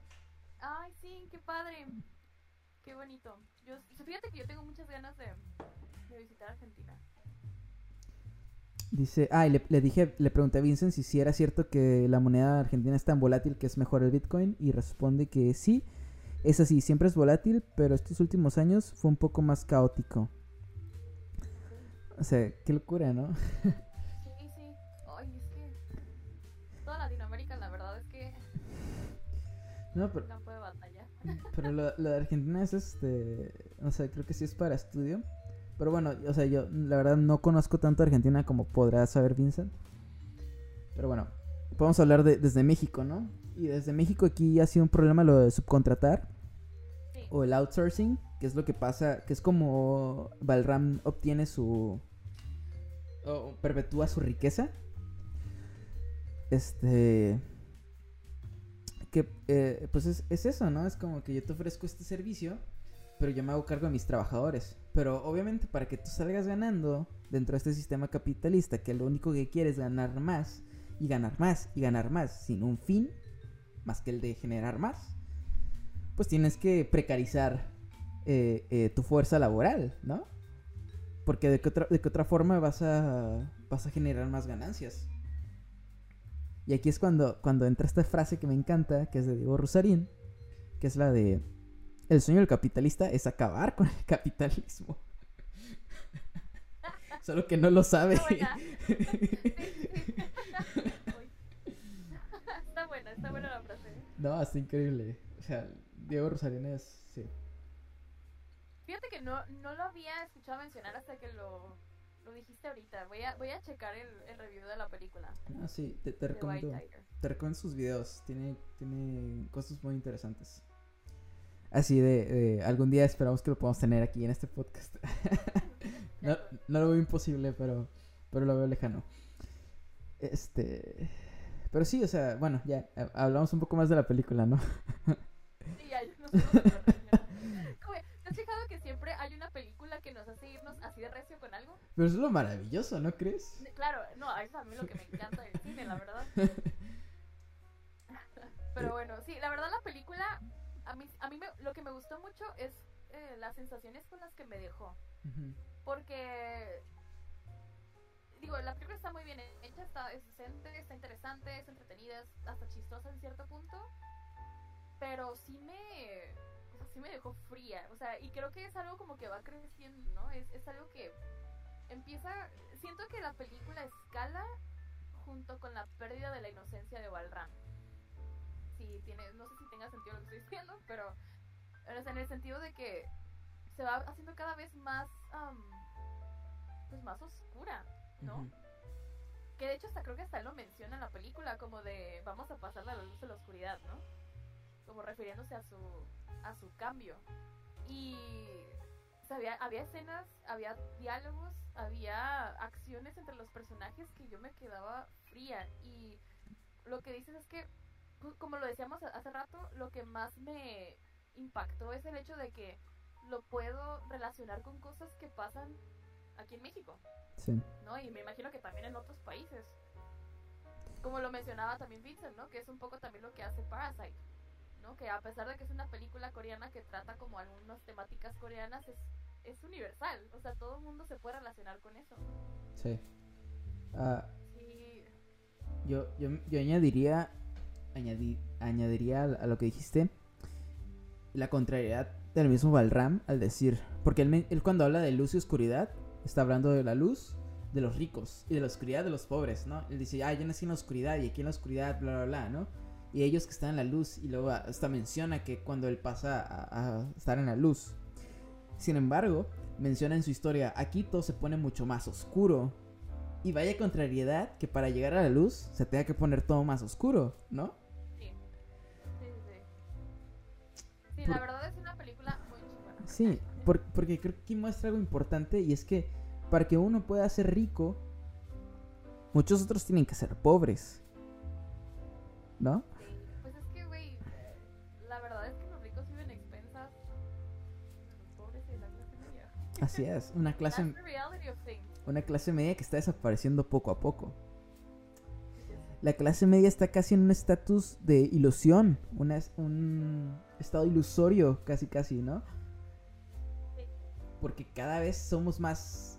Ay, sí, qué padre. Qué bonito. Yo, fíjate que yo tengo muchas ganas de, visitar Argentina.
Dice, ah, y le, le, dije, le pregunté a Vincent si, si era cierto que la moneda argentina es tan volátil que es mejor el Bitcoin y responde que sí, es así, siempre es volátil, pero estos últimos años fue un poco más caótico. O sea, qué locura, ¿no?
sí, sí. Ay, es que toda Latinoamérica, la verdad es que
no, pero,
no puede batallar.
Pero lo, de Argentina es este, o sea, creo que sí es para estudio. Pero bueno, o sea, yo la verdad no conozco tanto Argentina como podrá saber Vincent. Pero bueno, podemos hablar de, desde México, ¿no? Y desde México aquí ha sido un problema lo de subcontratar o el outsourcing, que es lo que pasa, que es como Valram obtiene su... o perpetúa su riqueza. Este... Que eh, pues es, es eso, ¿no? Es como que yo te ofrezco este servicio, pero yo me hago cargo de mis trabajadores. Pero obviamente para que tú salgas ganando dentro de este sistema capitalista, que lo único que quieres es ganar más, y ganar más, y ganar más, sin un fin, más que el de generar más, pues tienes que precarizar eh, eh, tu fuerza laboral, ¿no? Porque de qué otra, de qué otra forma vas a, vas a generar más ganancias. Y aquí es cuando, cuando entra esta frase que me encanta, que es de Diego Rosarín, que es la de, el sueño del capitalista es acabar con el capitalismo. Solo que no lo sabe.
Está buena, está buena, la frase.
No, está increíble. O sea, Diego Rosarín es, sí.
Fíjate que no, no lo había escuchado mencionar hasta que lo, lo dijiste ahorita. Voy a, voy a checar el, el review de la película.
Ah, sí, te, te recomiendo. Te recomiendo sus videos. Tiene, tiene cosas muy interesantes. Así de, algún día esperamos que lo podamos tener aquí en este podcast. no, no lo veo imposible, pero, pero lo veo lejano. Este. Pero sí, o sea, bueno, ya hablamos un poco más de la película, ¿no?
¿Te has fijado que siempre hay una película que nos hace irnos así de recio con algo?
Pero es lo maravilloso, ¿no crees?
Claro, no, eso a mí lo que me encanta del cine, la verdad. Pero bueno, sí, la verdad la película, a mí, a mí me, lo que me gustó mucho es eh, las sensaciones con las que me dejó. Porque, digo, la película está muy bien hecha, está, es decente, está interesante, es entretenida, es hasta chistosa en cierto punto. Pero sí me, o sea, sí me dejó fría. O sea, y creo que es algo como que va creciendo, ¿no? Es, es algo que empieza, siento que la película escala junto con la pérdida de la inocencia de Balram. Sí, tiene, no sé si tenga sentido lo que estoy diciendo, pero en el sentido de que se va haciendo cada vez más, pues más oscura, ¿no? Que de hecho hasta creo que hasta él lo menciona en la película, como de vamos a pasar de la luz a la oscuridad, ¿no? Como refiriéndose a su, a su cambio. Y había, había escenas, había diálogos, había acciones entre los personajes que yo me quedaba fría. Y lo que dices es que, como lo decíamos hace rato, lo que más me impactó es el hecho de que lo puedo relacionar con cosas que pasan aquí en México.
Sí.
¿No? Y me imagino que también en otros países. Como lo mencionaba también Vincent, ¿no? Que es un poco también lo que hace Parasite. ¿no? Que a pesar de que es una película coreana que trata como algunas temáticas coreanas, es, es universal. O sea, todo el mundo se puede relacionar con eso.
Sí. Ah,
sí.
Yo, yo, yo añadiría, añadi, añadiría a lo que dijiste la contrariedad del mismo Balram al decir, porque él, él, cuando habla de luz y oscuridad, está hablando de la luz de los ricos y de la oscuridad de los pobres, ¿no? Él dice, ah, yo nací en la oscuridad y aquí en la oscuridad, bla, bla, bla, ¿no? Y ellos que están en la luz, y luego hasta menciona que cuando él pasa a, a estar en la luz. Sin embargo, menciona en su historia, aquí todo se pone mucho más oscuro. Y vaya contrariedad que para llegar a la luz se tenga que poner todo más oscuro, ¿no?
Sí, la verdad es una película muy chingona.
Sí, porque creo que aquí muestra algo importante y es que para que uno pueda ser rico, muchos otros tienen que ser pobres. ¿No?
Sí, pues es que, güey, la verdad es que los ricos viven expensas de los pobres y de la clase media.
Así es, una clase, una clase media que está desapareciendo poco a poco. La clase media está casi en un estatus de ilusión, un estado ilusorio casi casi, ¿no? Porque cada vez somos más,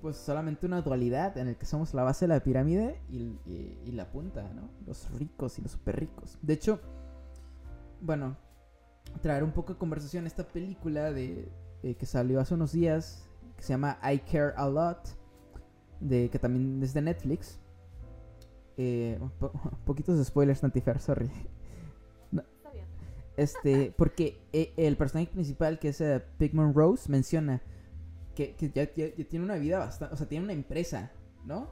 pues solamente una dualidad en el que somos la base de la pirámide y, la punta, ¿no? Los ricos y los super ricos. De hecho, bueno, traer un poco de conversación esta película de, de que salió hace unos días, que se llama I Care a Lot, de, que también es de Netflix. Eh, po poquitos spoilers, Nantifer, sorry.
No. Está bien.
Este, porque eh, el personaje principal, que es uh, Pigman Rose, menciona que, que ya, ya, ya, tiene una vida bastante. O sea, tiene una empresa, ¿no?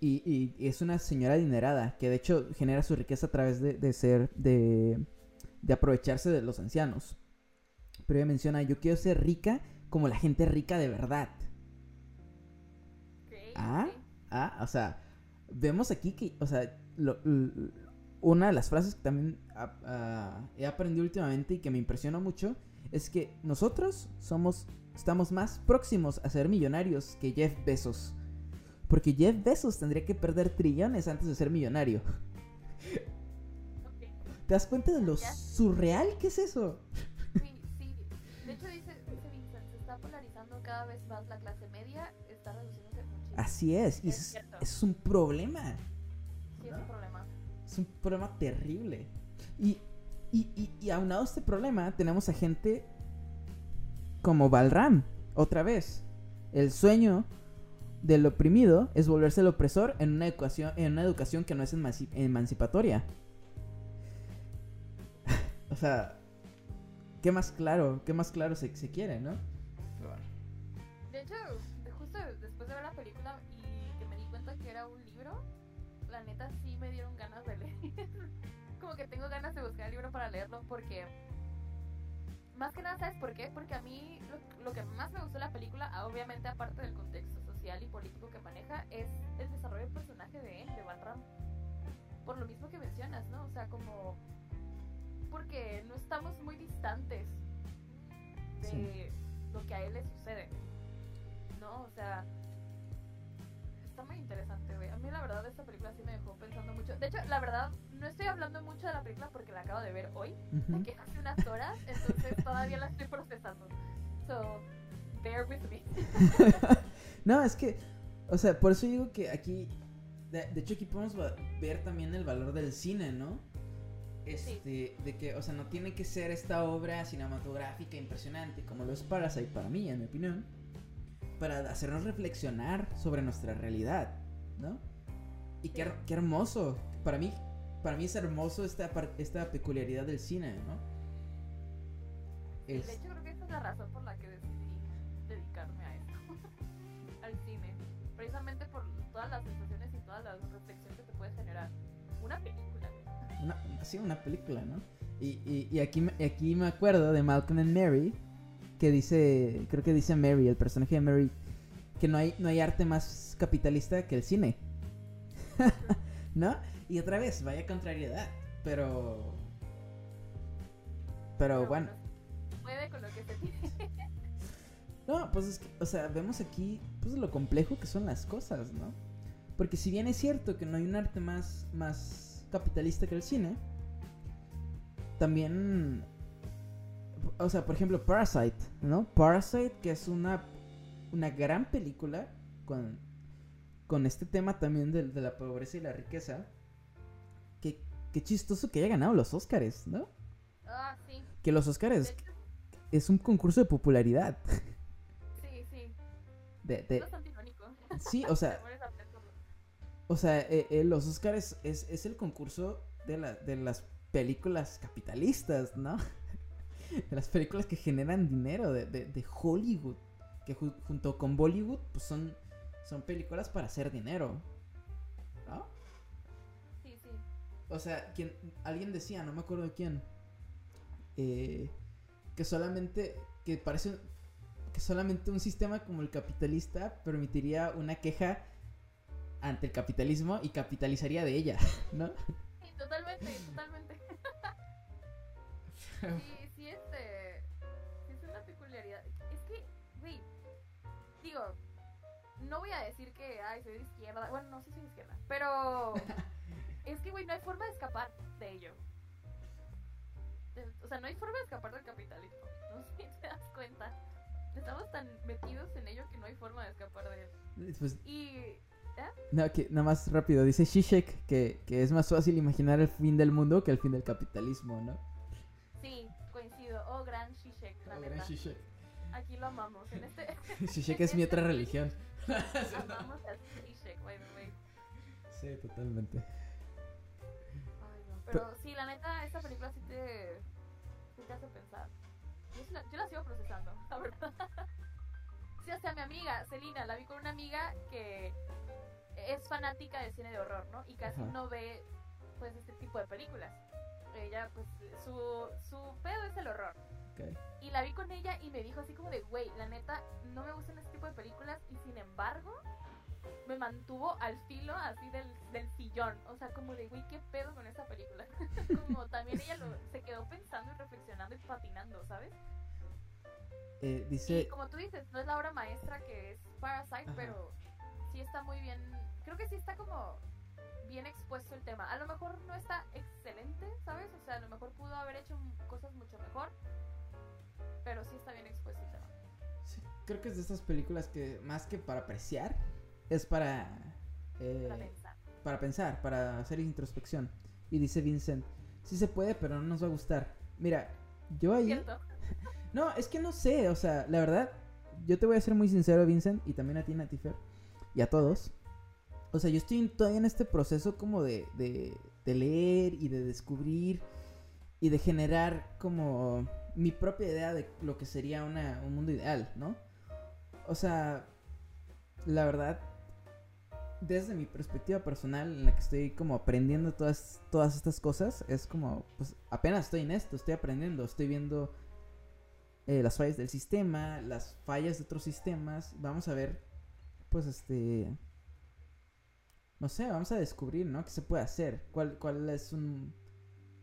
Y, y, y, es una señora adinerada, que de hecho genera su riqueza a través de, de ser. De, de aprovecharse de los ancianos. Pero ella menciona: Yo quiero ser rica como la gente rica de verdad.
Okay,
ah, ah, o sea vemos aquí que, o sea, lo, lo, una de las frases que también uh, he aprendido últimamente y que me impresiona mucho es que nosotros somos, estamos más próximos a ser millonarios que Jeff Bezos. Porque Jeff Bezos tendría que perder trillones antes de ser millonario.
Okay.
¿Te das cuenta de lo surreal que es eso?
Sí, sí. De hecho, dice, dice Vincent, se está polarizando cada vez más la clase media, está muchísimo.
Así es, y
Es
es, un problema.
Sí, es un problema.
Es un problema terrible. Y, y, y, y aunado a este problema, tenemos a gente como Balram, otra vez. El sueño del oprimido es volverse el opresor en una educación, en una educación que no es emanci- emancipatoria. o sea, ¿qué más claro, qué más claro se, se quiere, no?
De hecho, tengo ganas de buscar el libro para leerlo porque... Más que nada, ¿sabes por qué? Porque a mí lo, lo que más me gustó de la película, ah, obviamente aparte del contexto social y político que maneja, es el desarrollo del personaje de él, de Balram. Por lo mismo que mencionas, ¿no? O sea, como... Porque no estamos muy distantes de
Sí.
lo que a él le sucede. ¿no? O sea, está muy interesante, güey. A mí la verdad esta película sí me dejó pensando mucho. De hecho, la verdad, no estoy hablando mucho de la película porque la acabo de ver hoy,
Ujú.
que hace unas horas, entonces todavía la estoy procesando. So, bear with me.
no, es que, o sea, por eso digo que aquí, de, de hecho aquí podemos ver también el valor del cine, ¿no? Este, de que, o sea, no tiene que ser esta obra cinematográfica impresionante como lo es Parasite para mí, en mi opinión, para hacernos reflexionar sobre nuestra realidad, ¿no? Y qué, her- qué hermoso, para mí, para mí es hermoso esta, esta peculiaridad del cine, ¿no? Es-
de hecho, creo que esa es la razón por la que decidí dedicarme a esto, al cine. Precisamente por todas las sensaciones y todas las reflexiones que te puede generar una película.
Una, sí, una película, ¿no? Y, y, y aquí, me- aquí me acuerdo de Malcolm and Mary, que dice, creo que dice Mary, el personaje de Mary, que no hay, no hay arte más capitalista que el cine. ¿No? Y otra vez, vaya contrariedad, pero... Pero bueno,
Puede con lo que se tiene.
no, pues es que, o sea, vemos aquí pues lo complejo que son las cosas, ¿no? Porque si bien es cierto que no hay un arte más, más capitalista que el cine, también, o sea, por ejemplo, Parasite, ¿no? Parasite, que es una, una gran película con, con este tema también de, de la pobreza y la riqueza. Qué chistoso que haya ganado los Oscars, ¿no?
Ah, sí.
Que los Oscars
hecho,
es un concurso de popularidad.
sí, sí.
De,
Es
de-
bastante irónico.
sí, o sea. O sea, eh, eh, los Oscars es, es el concurso de, la, de las películas capitalistas, ¿no? De las películas que generan dinero de, de- de Hollywood. Que ju- junto con Bollywood, pues son, son películas para hacer dinero. O sea, quien, alguien decía, no me acuerdo quién, eh, que solamente, que parece que solamente un sistema como el capitalista permitiría una queja ante el capitalismo y capitalizaría de ella, ¿no?
Sí, totalmente, totalmente. Sí, sí, este. Es una peculiaridad. Es que, güey. Digo, no voy a decir que, ay, soy de izquierda. Bueno, no, sí soy de izquierda. Pero. Es que, güey, no hay forma de escapar de ello. O sea, no hay forma de escapar del capitalismo. No sé si te das cuenta. Estamos tan metidos en ello que no hay forma de escapar de él.
Pues,
Y.
no, que nada más rápido, dice Shishek que, que es más fácil imaginar el fin del mundo que el fin del capitalismo, ¿no?
Sí, coincido. Oh, gran Shishek, la neta.
Shishek.
Aquí lo amamos. En este.
Shishek es mi otra religión.
Amamos a Shishek, by the way.
Sí, totalmente.
Pero sí, la neta, esta película sí te, sí te hace pensar. Yo, la, yo la sigo procesando, la verdad. Sí, hasta mi amiga, Celina, la vi con una amiga que es fanática de cine de horror, ¿no? Y casi
Ajá.
no ve, pues, este tipo de películas. Ella, pues, su, su pedo es el horror.
Ok.
Y la vi con ella y me dijo así como de, güey, la neta, no me gustan este tipo de películas y sin embargo me mantuvo al filo así del, del sillón. O sea, como de, güey, ¿qué pedo con esta película? como también ella lo, se quedó pensando y reflexionando y patinando, ¿sabes?
Eh,
Y
dice,
como tú dices, no es la obra maestra que es Parasite,
Ajá.
pero sí está muy bien, creo que sí está como bien expuesto el tema. A lo mejor no está excelente, ¿sabes? O sea, a lo mejor pudo haber hecho cosas mucho mejor, pero sí está bien expuesto el tema.
sí, creo que es de estas películas que más que para apreciar, es para... eh,
Para pensar.
para pensar, para hacer introspección. Y dice Vincent, sí se puede, pero no nos va a gustar. Mira, yo ahí... No, es que no sé, o sea, la verdad, yo te voy a ser muy sincero, Vincent, y también a ti, Natifer, y a todos. O sea, yo estoy todavía en este proceso como de, de, de leer y de descubrir y de generar como mi propia idea de lo que sería una, un mundo ideal, ¿no? O sea, la verdad, desde mi perspectiva personal, en la que estoy como aprendiendo todas, todas estas cosas, es como, pues apenas estoy en esto, estoy aprendiendo, estoy viendo eh, las fallas del sistema, las fallas de otros sistemas. Vamos a ver, pues este, no sé, vamos a descubrir, ¿no? ¿Qué se puede hacer? ¿Cuál, cuál es un,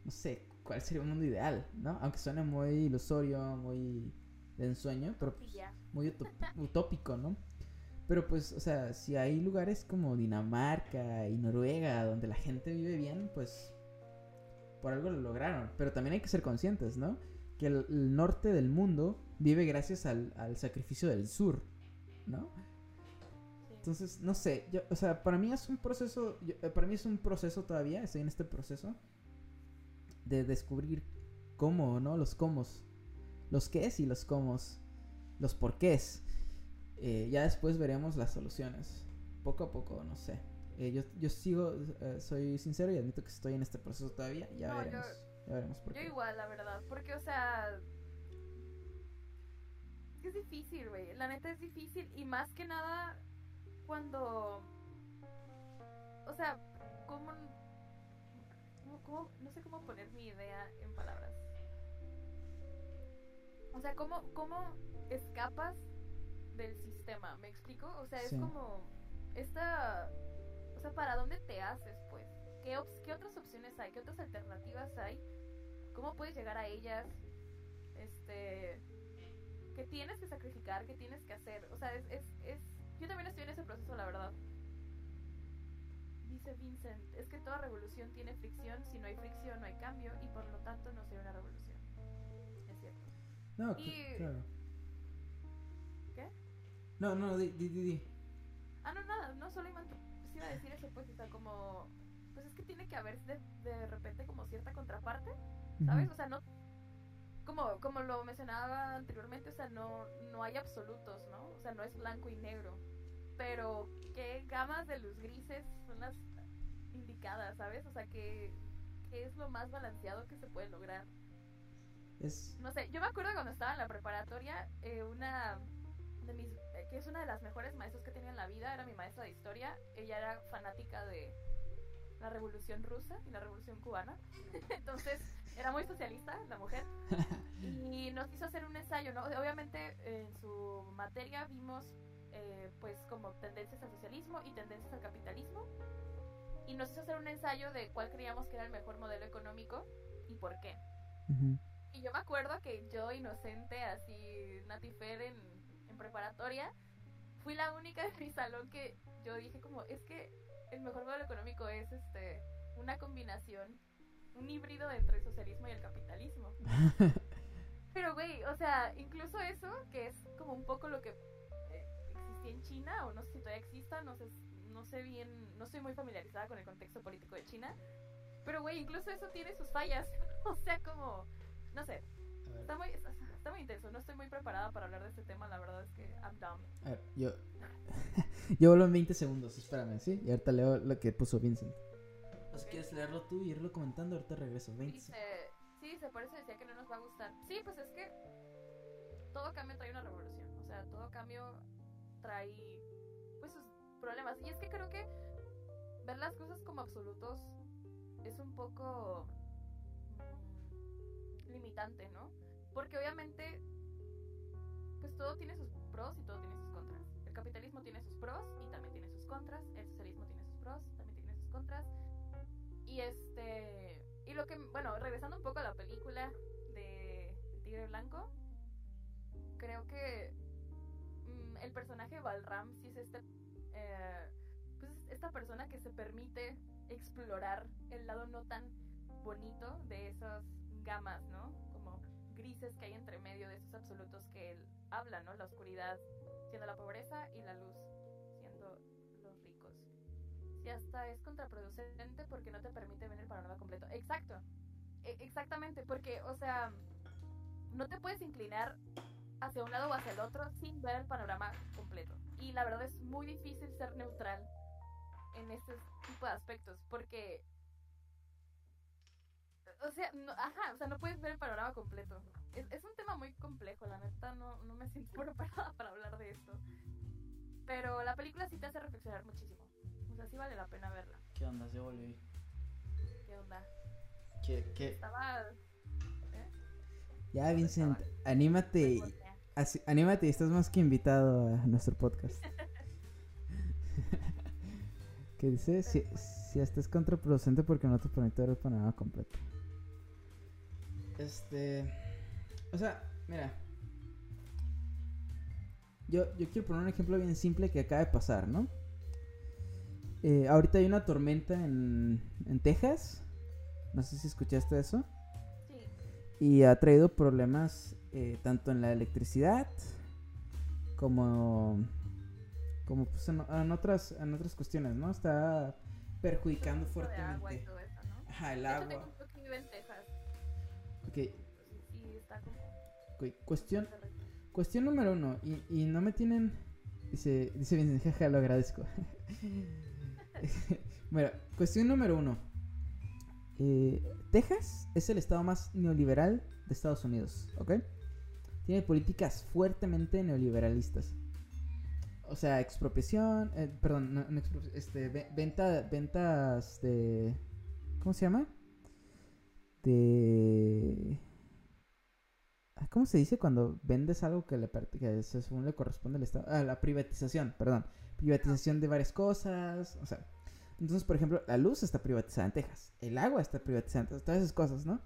no sé, cuál sería un mundo ideal, ¿no? Aunque suene muy ilusorio, muy de ensueo, pero pues, muy utópico, ¿no? Pero pues, o sea, si hay lugares como Dinamarca y Noruega donde la gente vive bien, pues por algo lo lograron. Pero también hay que ser conscientes, ¿no? Que el, el norte del mundo vive gracias al, al sacrificio del sur, ¿no?
Sí.
Entonces, no sé, yo, o sea, para mí es un proceso, yo- eh, para mí es un proceso todavía, estoy en este proceso de descubrir cómo, ¿no? Los cómo, los qués y los cómo, los porqués. Eh, ya después veremos las soluciones, poco a poco, no sé. Eh, yo, yo sigo, eh, soy sincero y admito que estoy en este proceso todavía, ya
No, yo-
veremos, ya veremos por
Yo
qué.
igual, la verdad, porque, o sea... Es que es difícil, güey. La neta es difícil y más que nada cuando... O sea, ¿cómo... cómo- cómo- no sé cómo poner mi idea en palabras. O sea, ¿cómo, cómo escapas del sistema? ¿Me explico? O sea, es
Sí.
como... Esta... O sea, ¿para dónde te haces, pues? ¿Qué, ops- ¿Qué otras opciones hay? ¿Qué otras alternativas hay? ¿Cómo puedes llegar a ellas? Este... ¿Qué tienes que sacrificar? ¿Qué tienes que hacer? O sea, es... es, es... Yo también estoy en ese proceso, la verdad. Dice Vincent, es que toda revolución tiene fricción, si no hay fricción no hay cambio y por lo tanto no sería una revolución. Es cierto.
No,
Y-
cl- claro. No, no, di, di, di.
Ah, no, nada, no solo iba, a- pues iba a decir eso, pues, o sea, como... Pues es que tiene que haber de, de repente como cierta contraparte, ¿sabes? O sea, no... Como, como lo mencionaba anteriormente, o sea, no, no hay absolutos, ¿no? O sea, no es blanco y negro. Pero, ¿qué gamas de luz grises son las indicadas, ¿sabes? O sea, ¿qué, qué es lo más balanceado que se puede lograr?
Es...
No sé, yo me acuerdo cuando estaba en la preparatoria, eh, una de mis, eh, que es una de las mejores maestras que he tenido en la vida, era mi maestra de historia. Ella era fanática de la revolución rusa y la revolución cubana. Entonces, era muy socialista la mujer. Y nos hizo hacer un ensayo, ¿no? Obviamente en su materia vimos eh, pues como tendencias al socialismo y tendencias al capitalismo. Y nos hizo hacer un ensayo de cuál creíamos que era el mejor modelo económico y por qué.
Ujú.
Y yo me acuerdo que yo, inocente, así, Natifer en preparatoria, fui la única de mi salón que yo dije como, es que el mejor modelo económico es este una combinación, un híbrido entre el socialismo y el capitalismo. Pero, güey, o sea, incluso eso, que es como un poco lo que eh, existía en China, o no sé si todavía exista, no sé, no sé bien, no estoy muy familiarizada con el contexto político de China. Pero, güey, incluso eso tiene sus fallas. o sea, como, no sé, está muy, está, está muy intenso. No estoy muy preparada para hablar de este tema, la verdad es que I'm dumb.
a ver, yo... yo vuelvo en 20 segundos, espérame, ¿sí? Y ahorita leo lo que puso Vincent. O si quieres leerlo tú y irlo comentando, ahorita regreso. 20
Dice, sí, se por eso decía que no nos va a gustar. Sí, pues es que todo cambio trae una revolución. O sea, todo cambio trae pues sus problemas. Y es que creo que ver las cosas como absolutos es un poco limitante, ¿no? Porque obviamente pues todo tiene sus pros y todo tiene sus contras. El capitalismo tiene sus pros y también tiene sus contras. El socialismo tiene sus pros, también tiene sus contras. Y este. Y lo que. Bueno, regresando un poco a la película de Tigre Blanco. Creo que. mm, el personaje Balram sí es este. eh, pues es esta persona que se permite explorar el lado no tan bonito de esas gamas, ¿no? Como grises que hay entre medio de esos absolutos que él habla, ¿no? La oscuridad siendo la pobreza y la luz siendo los ricos. Y hasta es contraproducente porque no te permite ver el panorama completo. Exacto. E- exactamente, porque, o sea, no te puedes inclinar hacia un lado o hacia el otro sin ver el panorama completo. Y la verdad es muy difícil ser neutral en este tipo de aspectos, porque... O sea, no, ajá, o sea, no puedes ver el panorama completo. Es, es un tema muy complejo, la neta, no, no me siento preparada para hablar de esto. Pero la película sí te hace reflexionar muchísimo. O sea, sí vale la pena verla.
¿Qué onda? Ya volví.
¿Qué onda?
¿Qué, qué?
Estaba... ¿eh?
Ya, Vincent, anímate. Así- anímate, estás más que invitado a nuestro podcast. que dice, si, si hasta es contraproducente porque no te permite ver el panorama completo. Este... O sea, mira. yo, yo quiero poner un ejemplo bien simple que acaba de pasar, ¿no? Eh, ahorita hay una tormenta en, en Texas. No sé si escuchaste eso.
Sí.
Y ha traído problemas eh, tanto en la electricidad como, como pues, en, en otras, en otras cuestiones, ¿no? Está perjudicando
de agua y
fuertemente.
todo eso, ¿no?
Ajá, el
De hecho,
agua.
tengo un tío que vive en Texas.
Ok,
Sí, sí, está como...
ok, cuestión, cuestión número uno. Y, y no me tienen... Dice, dice Vincent, jaja, lo agradezco. bueno, cuestión número uno. Eh, Texas es el estado más neoliberal de Estados Unidos, ¿ok? Tiene políticas fuertemente neoliberalistas. O sea, expropiación, eh, perdón, no, no expropia- este, ve- venta, ventas de, ¿cómo se llama? Ah, ¿cómo se dice cuando vendes algo que le que se- según le corresponde al Estado? Ah, la privatización, perdón, privatización de varias cosas, o sea, entonces, por ejemplo, la luz está privatizada en Texas, el agua está privatizada en Texas, todas esas cosas, ¿no?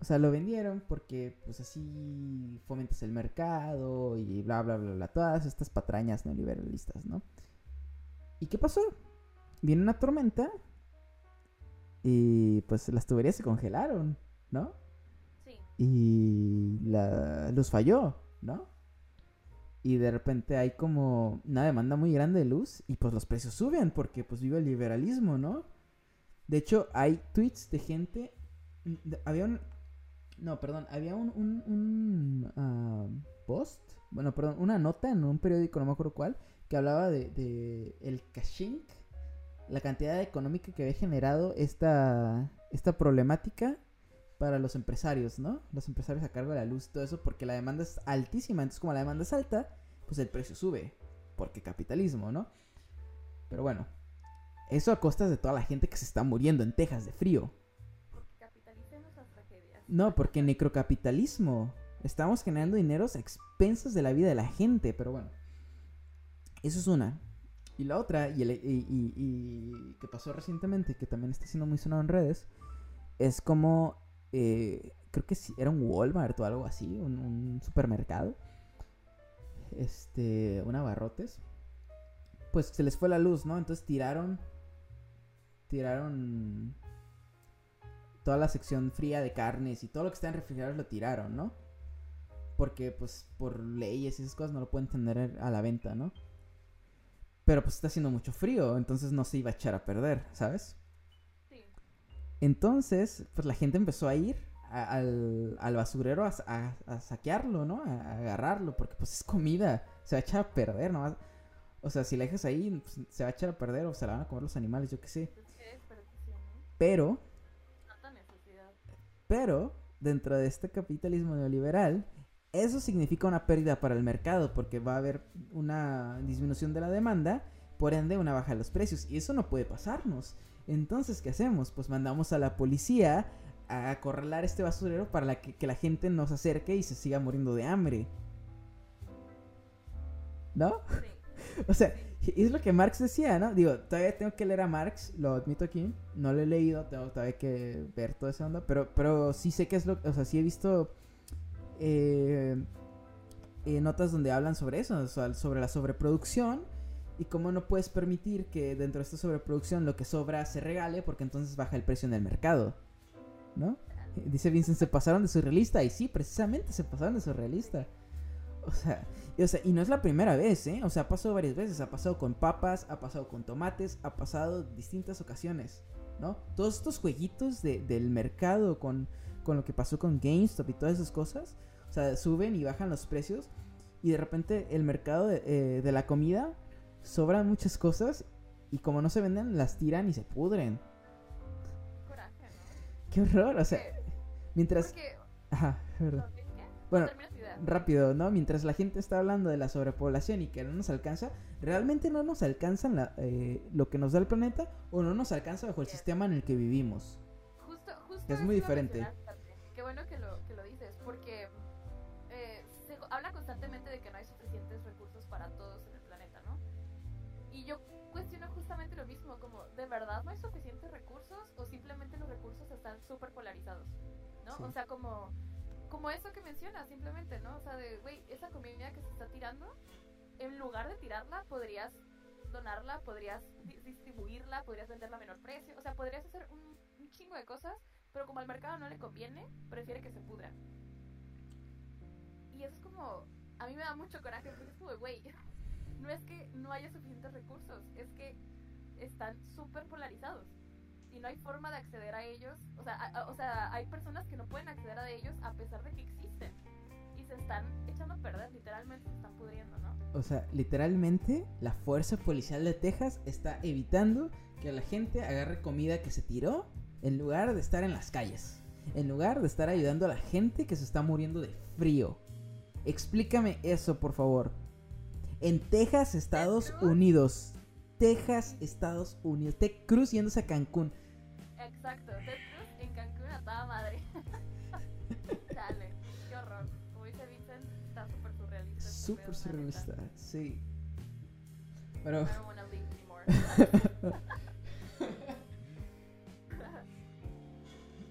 O sea, lo vendieron porque pues así fomentas el mercado y bla, bla, bla, bla, todas estas patrañas neoliberalistas, ¿no? ¿Y qué pasó? Viene una tormenta y pues las tuberías se congelaron, ¿no?
Sí.
Y la luz falló, ¿no? Y de repente hay como una demanda muy grande de luz y pues los precios suben porque pues vive el liberalismo, ¿no? De hecho, hay tweets de gente... de- Había un... No, perdón, había un, un, un, ah, post, bueno, perdón, una nota en un periódico, no me acuerdo cuál, que hablaba de, de el caching, la cantidad económica que había generado esta, esta problemática para los empresarios, ¿no? Los empresarios a cargo de la luz, todo eso, porque la demanda es altísima. Entonces, como la demanda es alta, pues el precio sube. Porque capitalismo, ¿no? Pero bueno, eso a costas de toda la gente que se está muriendo en Texas de frío.
Capitalicemos las tragedias.
No, porque necrocapitalismo. Estamos generando dineros a expensas de la vida de la gente, pero bueno. Eso es una. Y la otra, y, el- y- y- que pasó recientemente, que también está siendo muy sonado en redes, es como, eh, creo que sí, era un Walmart o algo así, un, un supermercado, este, un abarrotes, pues se les fue la luz, ¿no? Entonces tiraron, tiraron toda la sección fría de carnes y todo lo que está en refrigeradores lo tiraron, ¿no? Porque pues por leyes y esas cosas no lo pueden tener a la venta, ¿no? Pero pues está haciendo mucho frío, entonces no se iba a echar a perder, ¿sabes?
Sí.
Entonces, pues la gente empezó a ir a- al, al basurero a, a- a saquearlo, ¿no? A, agarrarlo, porque pues es comida, se va a echar a perder, ¿no? O sea, si la dejas ahí, pues, se va a echar a perder o se la van a comer los animales, yo qué sé.
Pues.
Pero, pero, dentro de este capitalismo neoliberal, eso significa una pérdida para el mercado, porque va a haber una disminución de la demanda, por ende una baja de los precios, y eso no puede pasarnos. Entonces, ¿qué hacemos? Pues mandamos a la policía a acorralar este basurero para que, la gente no se acerque y se siga muriendo de hambre. ¿No? O sea, es lo que Marx decía, ¿no? Digo, todavía tengo que leer a Marx, lo admito aquí. No lo he leído, tengo todavía que ver toda esa onda. Pero, pero sí sé que es lo. O sea, sí he visto eh, notas donde hablan sobre eso, sobre la sobreproducción. Y cómo no puedes permitir que dentro de esta sobreproducción lo que sobra se regale, porque entonces baja el precio en el mercado. ¿No? Dice Vincent, se pasaron de surrealista. Y sí, precisamente se pasaron de surrealista. O sea, y, o sea, y no es la primera vez, ¿eh? O sea, ha pasado varias veces. Ha pasado con papas, ha pasado con tomates, ha pasado distintas ocasiones, ¿no? Todos estos jueguitos de- del mercado con, con lo que pasó con GameStop y todas esas cosas. Sea, suben y bajan los precios. Y de repente el mercado de, eh, de la comida sobran muchas cosas. Y como no se venden, las tiran y se pudren.
Coraje, ¿no?
Qué horror, o sea, mientras...
Porque,
Ajá, es verdad.
¿qué?
Bueno, rápido, ¿no? Mientras la gente está hablando de la sobrepoblación y que no nos alcanza, realmente no nos alcanza la- eh, lo que nos da el planeta o no nos alcanza bajo el
Bien.
sistema en el que vivimos.
Justo, justo
es muy diferente.
mencionar, fíjate. Qué bueno que lo, verdad no hay suficientes recursos o simplemente los recursos están súper polarizados? ¿No?
Sí.
O sea, como como eso que mencionas, simplemente, ¿no? O sea, de, güey, esa comida que se está tirando, en lugar de tirarla, podrías donarla, podrías di- distribuirla, podrías venderla a menor precio, o sea, podrías hacer un, un chingo de cosas, pero como al mercado no le conviene, prefiere que se pudra. Y eso es como, a mí me da mucho coraje, porque es como, güey, no es que no haya suficientes recursos, es que están súper polarizados y no hay forma de acceder a ellos. O sea, a- a- o sea, hay personas que no pueden acceder a ellos a pesar de que existen. Y se están echando a perder, literalmente se están pudriendo, ¿no?
O sea, literalmente la fuerza policial de Texas está evitando que la gente agarre comida que se tiró en lugar de estar en las calles. En lugar de estar ayudando a la gente que se está muriendo de frío. Explícame eso, por favor. En Texas, Estados? Unidos. Texas, Estados Unidos. Ted Cruz yéndose a Cancún.
Exacto, Ted Cruz en Cancún a toda madre. Dale, qué horror. Como dice Vincent, está súper surrealista. este
Súper surrealista, sí. Pero...
I don't wanna live anymore.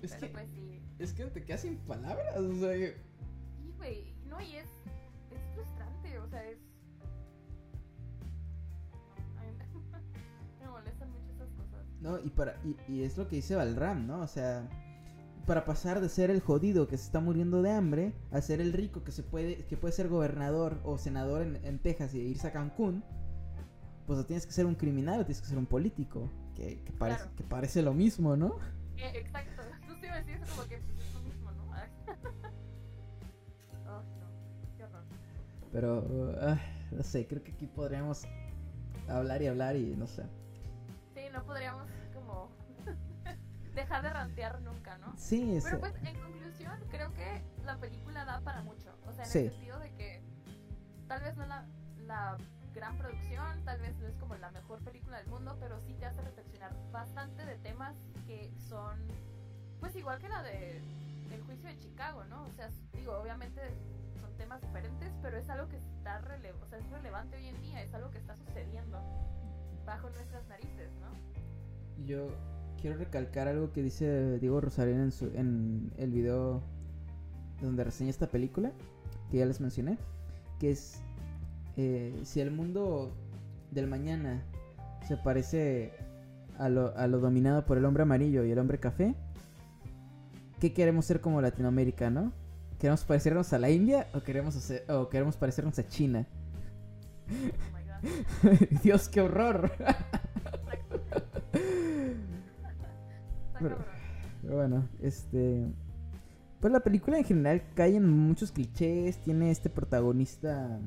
es,
Pero
que,
pues sí.
es que te quedas sin palabras. O sea,
Sí, güey. No, y es, es frustrante, o sea, es... No,
y, para, y, y es lo que dice Balram, ¿no? O sea, para pasar de ser el jodido que se está muriendo de hambre a ser el rico que se puede que puede ser gobernador o senador en, en Texas y irse a Cancún, pues o tienes que ser un criminal o tienes que ser un político, que, que parece,
Claro.
que parece lo mismo, ¿no?
Eh, exacto. Tú sí me decías como que es lo mismo, ¿no? Oh, no. Qué horror.
Pero, ah, no sé, creo que aquí podríamos hablar y hablar y no sé.
Sí, no podríamos dejar de rantear nunca, ¿no?
Sí, es,
Pero pues en conclusión, creo que la película da para mucho. O sea, en
Sí.
el sentido de que tal vez no es la, la gran producción, tal vez no es como la mejor película del mundo, pero sí te hace reflexionar bastante de temas que son, pues igual que la de el juicio de Chicago, ¿no? O sea, digo, obviamente son temas diferentes, pero es algo que está rele o sea, es relevante hoy en día, es algo que está sucediendo bajo nuestras narices, ¿no?
Yo quiero recalcar algo que dice Diego Rosarín en, su, en el video donde reseña esta película, que ya les mencioné, que es eh, si el mundo del mañana se parece a lo, a lo dominado por el hombre amarillo y el hombre café, ¿qué queremos ser como Latinoamérica, no? ¿Queremos parecernos a la India o queremos, hacer, o queremos parecernos a China?
Oh my god.
Dios, qué horror. Pero- bueno, este. Pues la película en general cae en muchos clichés. Tiene este protagonista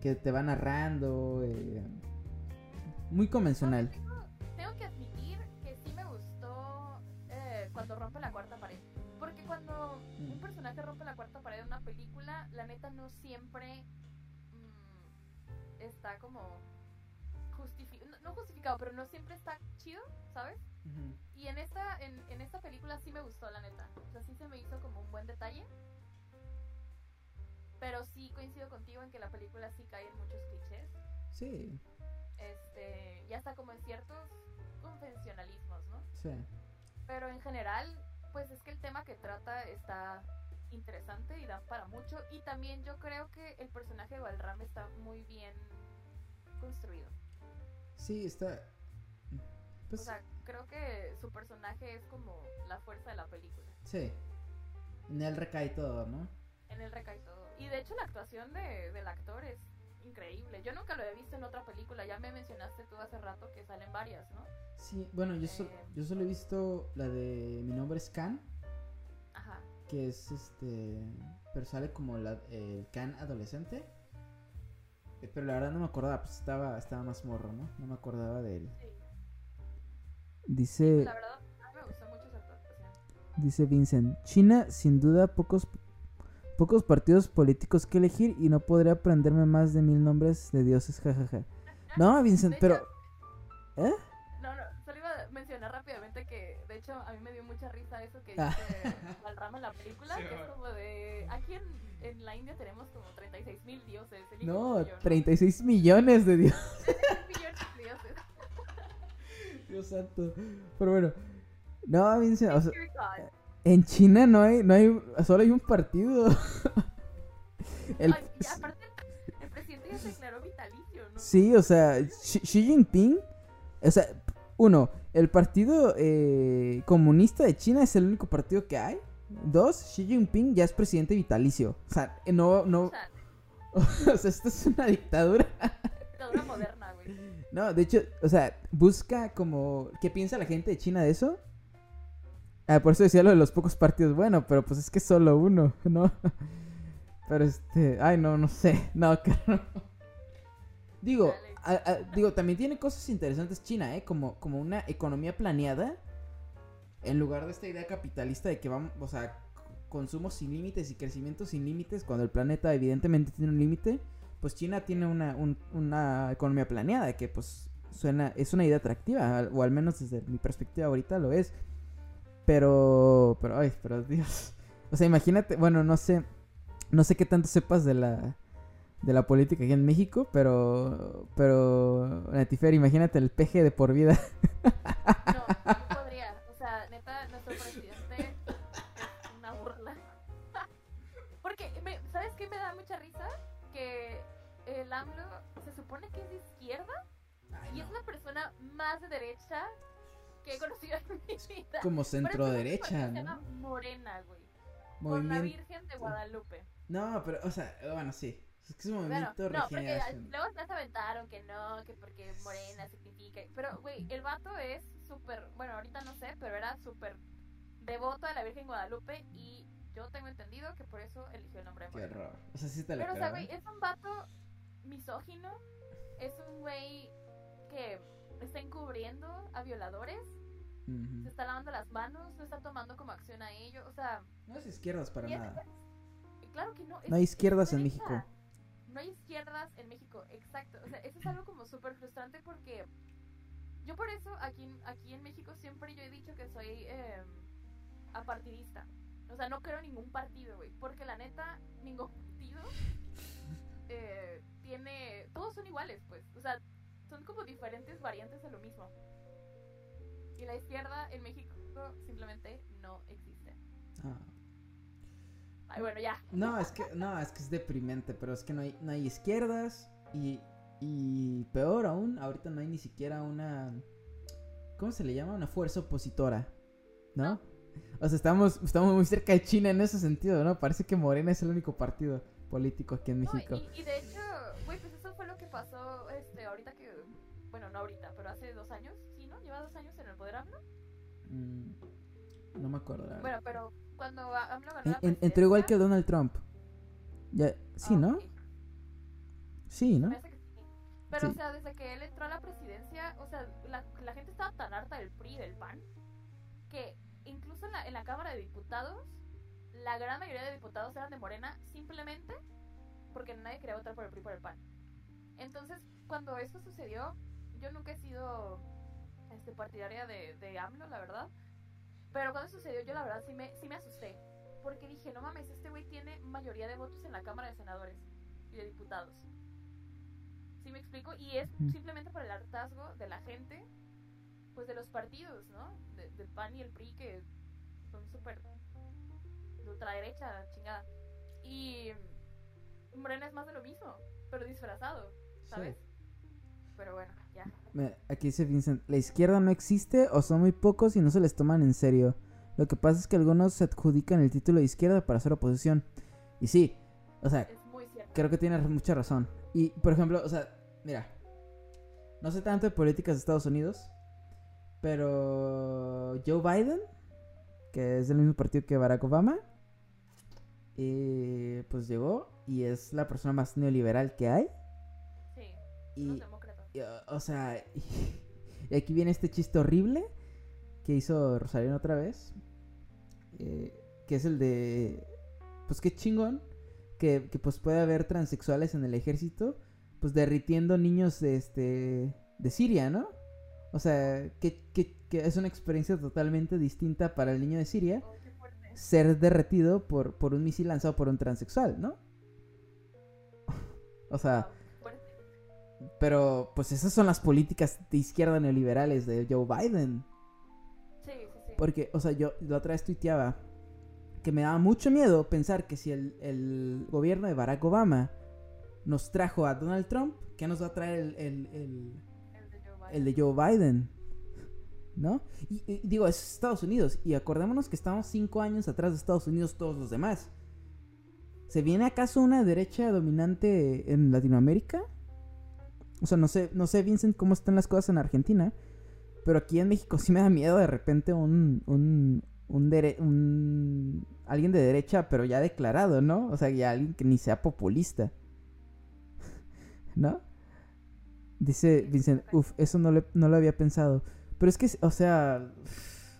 que te va narrando. eh, muy convencional.
Tengo, tengo que admitir que sí me gustó eh, cuando rompe la cuarta pared. Porque cuando
Mm.
un personaje rompe la cuarta pared en una película, la neta no siempre mm, está como justificado. No, no justificado, pero no siempre está chido, ¿sabes? Y en esta, en, en esta película sí me gustó, la neta. O sea, sí se me hizo como un buen detalle. Pero sí coincido contigo en que la película sí cae en muchos clichés.
Sí,
Este, ya está como en ciertos convencionalismos, ¿no?
sí.
Pero en general, pues es que el tema que trata está interesante y da para mucho. Y también yo creo que el personaje de Balram está muy bien construido.
Sí, está. Pues,
O sea, creo que su personaje es como la fuerza de la película.
sí. En él recae todo, ¿no?
En él recae todo. Y de hecho la actuación de, del actor es increíble. Yo nunca lo he visto en otra película. Ya me mencionaste tú hace rato que salen varias, ¿no?
Sí, bueno, yo, so-
Eh.
yo solo he visto la de Mi nombre es Khan,
Ajá.
que es este. Pero sale como la, el Khan adolescente. Eh, Pero la verdad no me acordaba, pues estaba, estaba más morro, ¿no? No me acordaba de él.
Sí.
Dice.
La verdad, a mí me gustó mucho esa actuación.
Dice Vincent, China sin duda pocos pocos partidos políticos que elegir y no podría aprenderme más de mil nombres de dioses, jajaja. No, Vincent, pero ¿eh?
No, no, solo iba a mencionar rápidamente que, de hecho, a mí me dio mucha risa eso que
Ah.
dice Balrama en la película,
Sí,
que es como de... Aquí en, en la India tenemos como 36 mil dioses.
No,
el tuyo,
36 millones de dioses.
36 millones de dioses.
Dios santo. Pero bueno. No, o sea. En China no hay, no hay, solo hay un partido.
El... Ay, aparte, el presidente ya se declaró vitalicio, ¿no?
Sí, o sea, Xi, Jinping, o sea, uno, el partido eh, comunista de China es el único partido que hay. Dos, Xi Jinping ya es presidente vitalicio. O sea, no, no. O sea, esto es una dictadura.
Dictadura moderna, güey.
No, de hecho, o sea, busca como. ¿Qué piensa la gente de China de eso? Ah, por eso decía lo de los pocos partidos. Bueno, pero pues es que solo uno, ¿no? Pero este. Ay, no, no sé. No, claro. Digo, digo, también tiene cosas interesantes China, ¿eh? Como, como una economía planeada en lugar de esta idea capitalista de que vamos, o sea, consumo sin límites y crecimiento sin límites, cuando el planeta evidentemente tiene un límite, pues China tiene una, una economía planeada que pues suena, es una idea atractiva, o al menos desde mi perspectiva ahorita lo es. Pero, pero, ay, pero Dios. O sea, imagínate, bueno, no sé, no sé qué tanto sepas de la, de la política aquí en México, pero, pero, Natifer, imagínate el peje de por vida.
El AMLO se supone que es de izquierda y es la persona más de derecha que he conocido en mi vida.
Como centro derecha, ¿no?
Morena, güey. Por la Virgen de Guadalupe.
No, pero, o sea, bueno, sí. Es que es un movimiento bueno, no, porque
luego se aventaron que no, que porque morena significa. Pero, güey, el vato es súper. Bueno, ahorita no sé, pero era súper devoto a la Virgen Guadalupe y yo tengo entendido que por eso eligió el nombre de Morena.
Qué raro. O sea, sí te
Pero, o sea, güey, es un vato misógino, es un güey que está encubriendo a violadores, se está lavando las manos, no está tomando como acción a ello, o sea...
No es izquierdas para nada.
claro que no.
no hay izquierdas en México.
No hay izquierdas en México, exacto. O sea, eso es algo como súper frustrante porque yo por eso aquí, aquí en México siempre yo he dicho que soy eh, apartidista. O sea, no creo ningún partido, güey. Porque la neta, ningún partido eh, tiene. Todos son iguales, pues. O sea, son como diferentes variantes de lo mismo. Y la izquierda en México simplemente no existe. Ah. Ay, bueno, ya.
No, es que, no, es que es deprimente, pero es que no hay, no hay izquierdas y, y peor aún, ahorita no hay ni siquiera una, ¿cómo se le llama? Una fuerza opositora, ¿no? O sea, estamos, estamos muy cerca de China en ese sentido, ¿no? Parece que Morena es el único partido político aquí en México.
y, de hecho, güey, pues eso fue lo que pasó este, ahorita que. Bueno, no ahorita, pero hace dos años, ¿sí, no? ¿Lleva dos años en el poder AMLO?
Mm, no me acuerdo.
Bueno, pero cuando AMLO ganó.
entró igual que Donald Trump. Ya, sí, ¿no? Sí, ¿no?
Pero, o sea, desde que él entró a la presidencia, o sea, la, la gente estaba tan harta del PRI, del PAN, que incluso en la, en la Cámara de Diputados la gran mayoría de diputados eran de Morena simplemente porque nadie quería votar por el PRI por el PAN. Entonces, cuando esto sucedió, yo nunca he sido este, partidaria de, de AMLO, la verdad. Pero cuando sucedió, yo la verdad sí me, sí me asusté. Porque dije, no mames, este güey tiene mayoría de votos en la Cámara de Senadores y de Diputados. ¿Sí me explico? Y es simplemente por el hartazgo de la gente, pues de los partidos, ¿no? del PAN y el PRI, que son súper ultraderecha, chingada. Y Morena es más de lo mismo, pero disfrazado, ¿sabes? Pero bueno, ya.
Aquí dice Vincent, la izquierda no existe o son muy pocos y no se les toman en serio. Lo que pasa es que algunos se adjudican el título de izquierda para hacer oposición. Y sí, o sea, creo que tienes mucha razón. Y, por ejemplo, o sea, mira, no sé tanto de políticas de Estados Unidos, pero Joe Biden, que es del mismo partido que Barack Obama, eh, pues llegó y es la persona más neoliberal que hay.
Y,
o sea, y, aquí viene este chiste horrible que hizo Rosario otra vez, eh, que es el de, pues qué chingón, que, que, pues puede haber transexuales en el ejército, pues derritiendo niños de, este, de Siria, ¿no? O sea, que, que, que es una experiencia totalmente distinta para el niño de Siria ser derretido por, por un misil lanzado por un transexual, ¿no? o sea... Pero, pues esas son las políticas de izquierda neoliberales de Joe Biden.
Sí, sí, sí.
Porque, o sea, yo la otra vez tuiteaba que me daba mucho miedo pensar que si el, el gobierno de Barack Obama nos trajo a Donald Trump, ¿qué nos va a traer el, el, el,
El de Joe Biden.
¿No? Y, y digo, es Estados Unidos. Y acordémonos que estamos cinco años atrás de Estados Unidos todos los demás. ¿Se viene acaso una derecha dominante en Latinoamérica? O sea, no sé, no sé, Vincent, cómo están las cosas en Argentina. Pero aquí en México sí me da miedo de repente un, un, un, dere- un- alguien de derecha, pero ya declarado, ¿no? O sea, ya alguien que ni sea populista. ¿No? Dice Vincent, uff, eso no, le- no lo había pensado. Pero es que, o sea,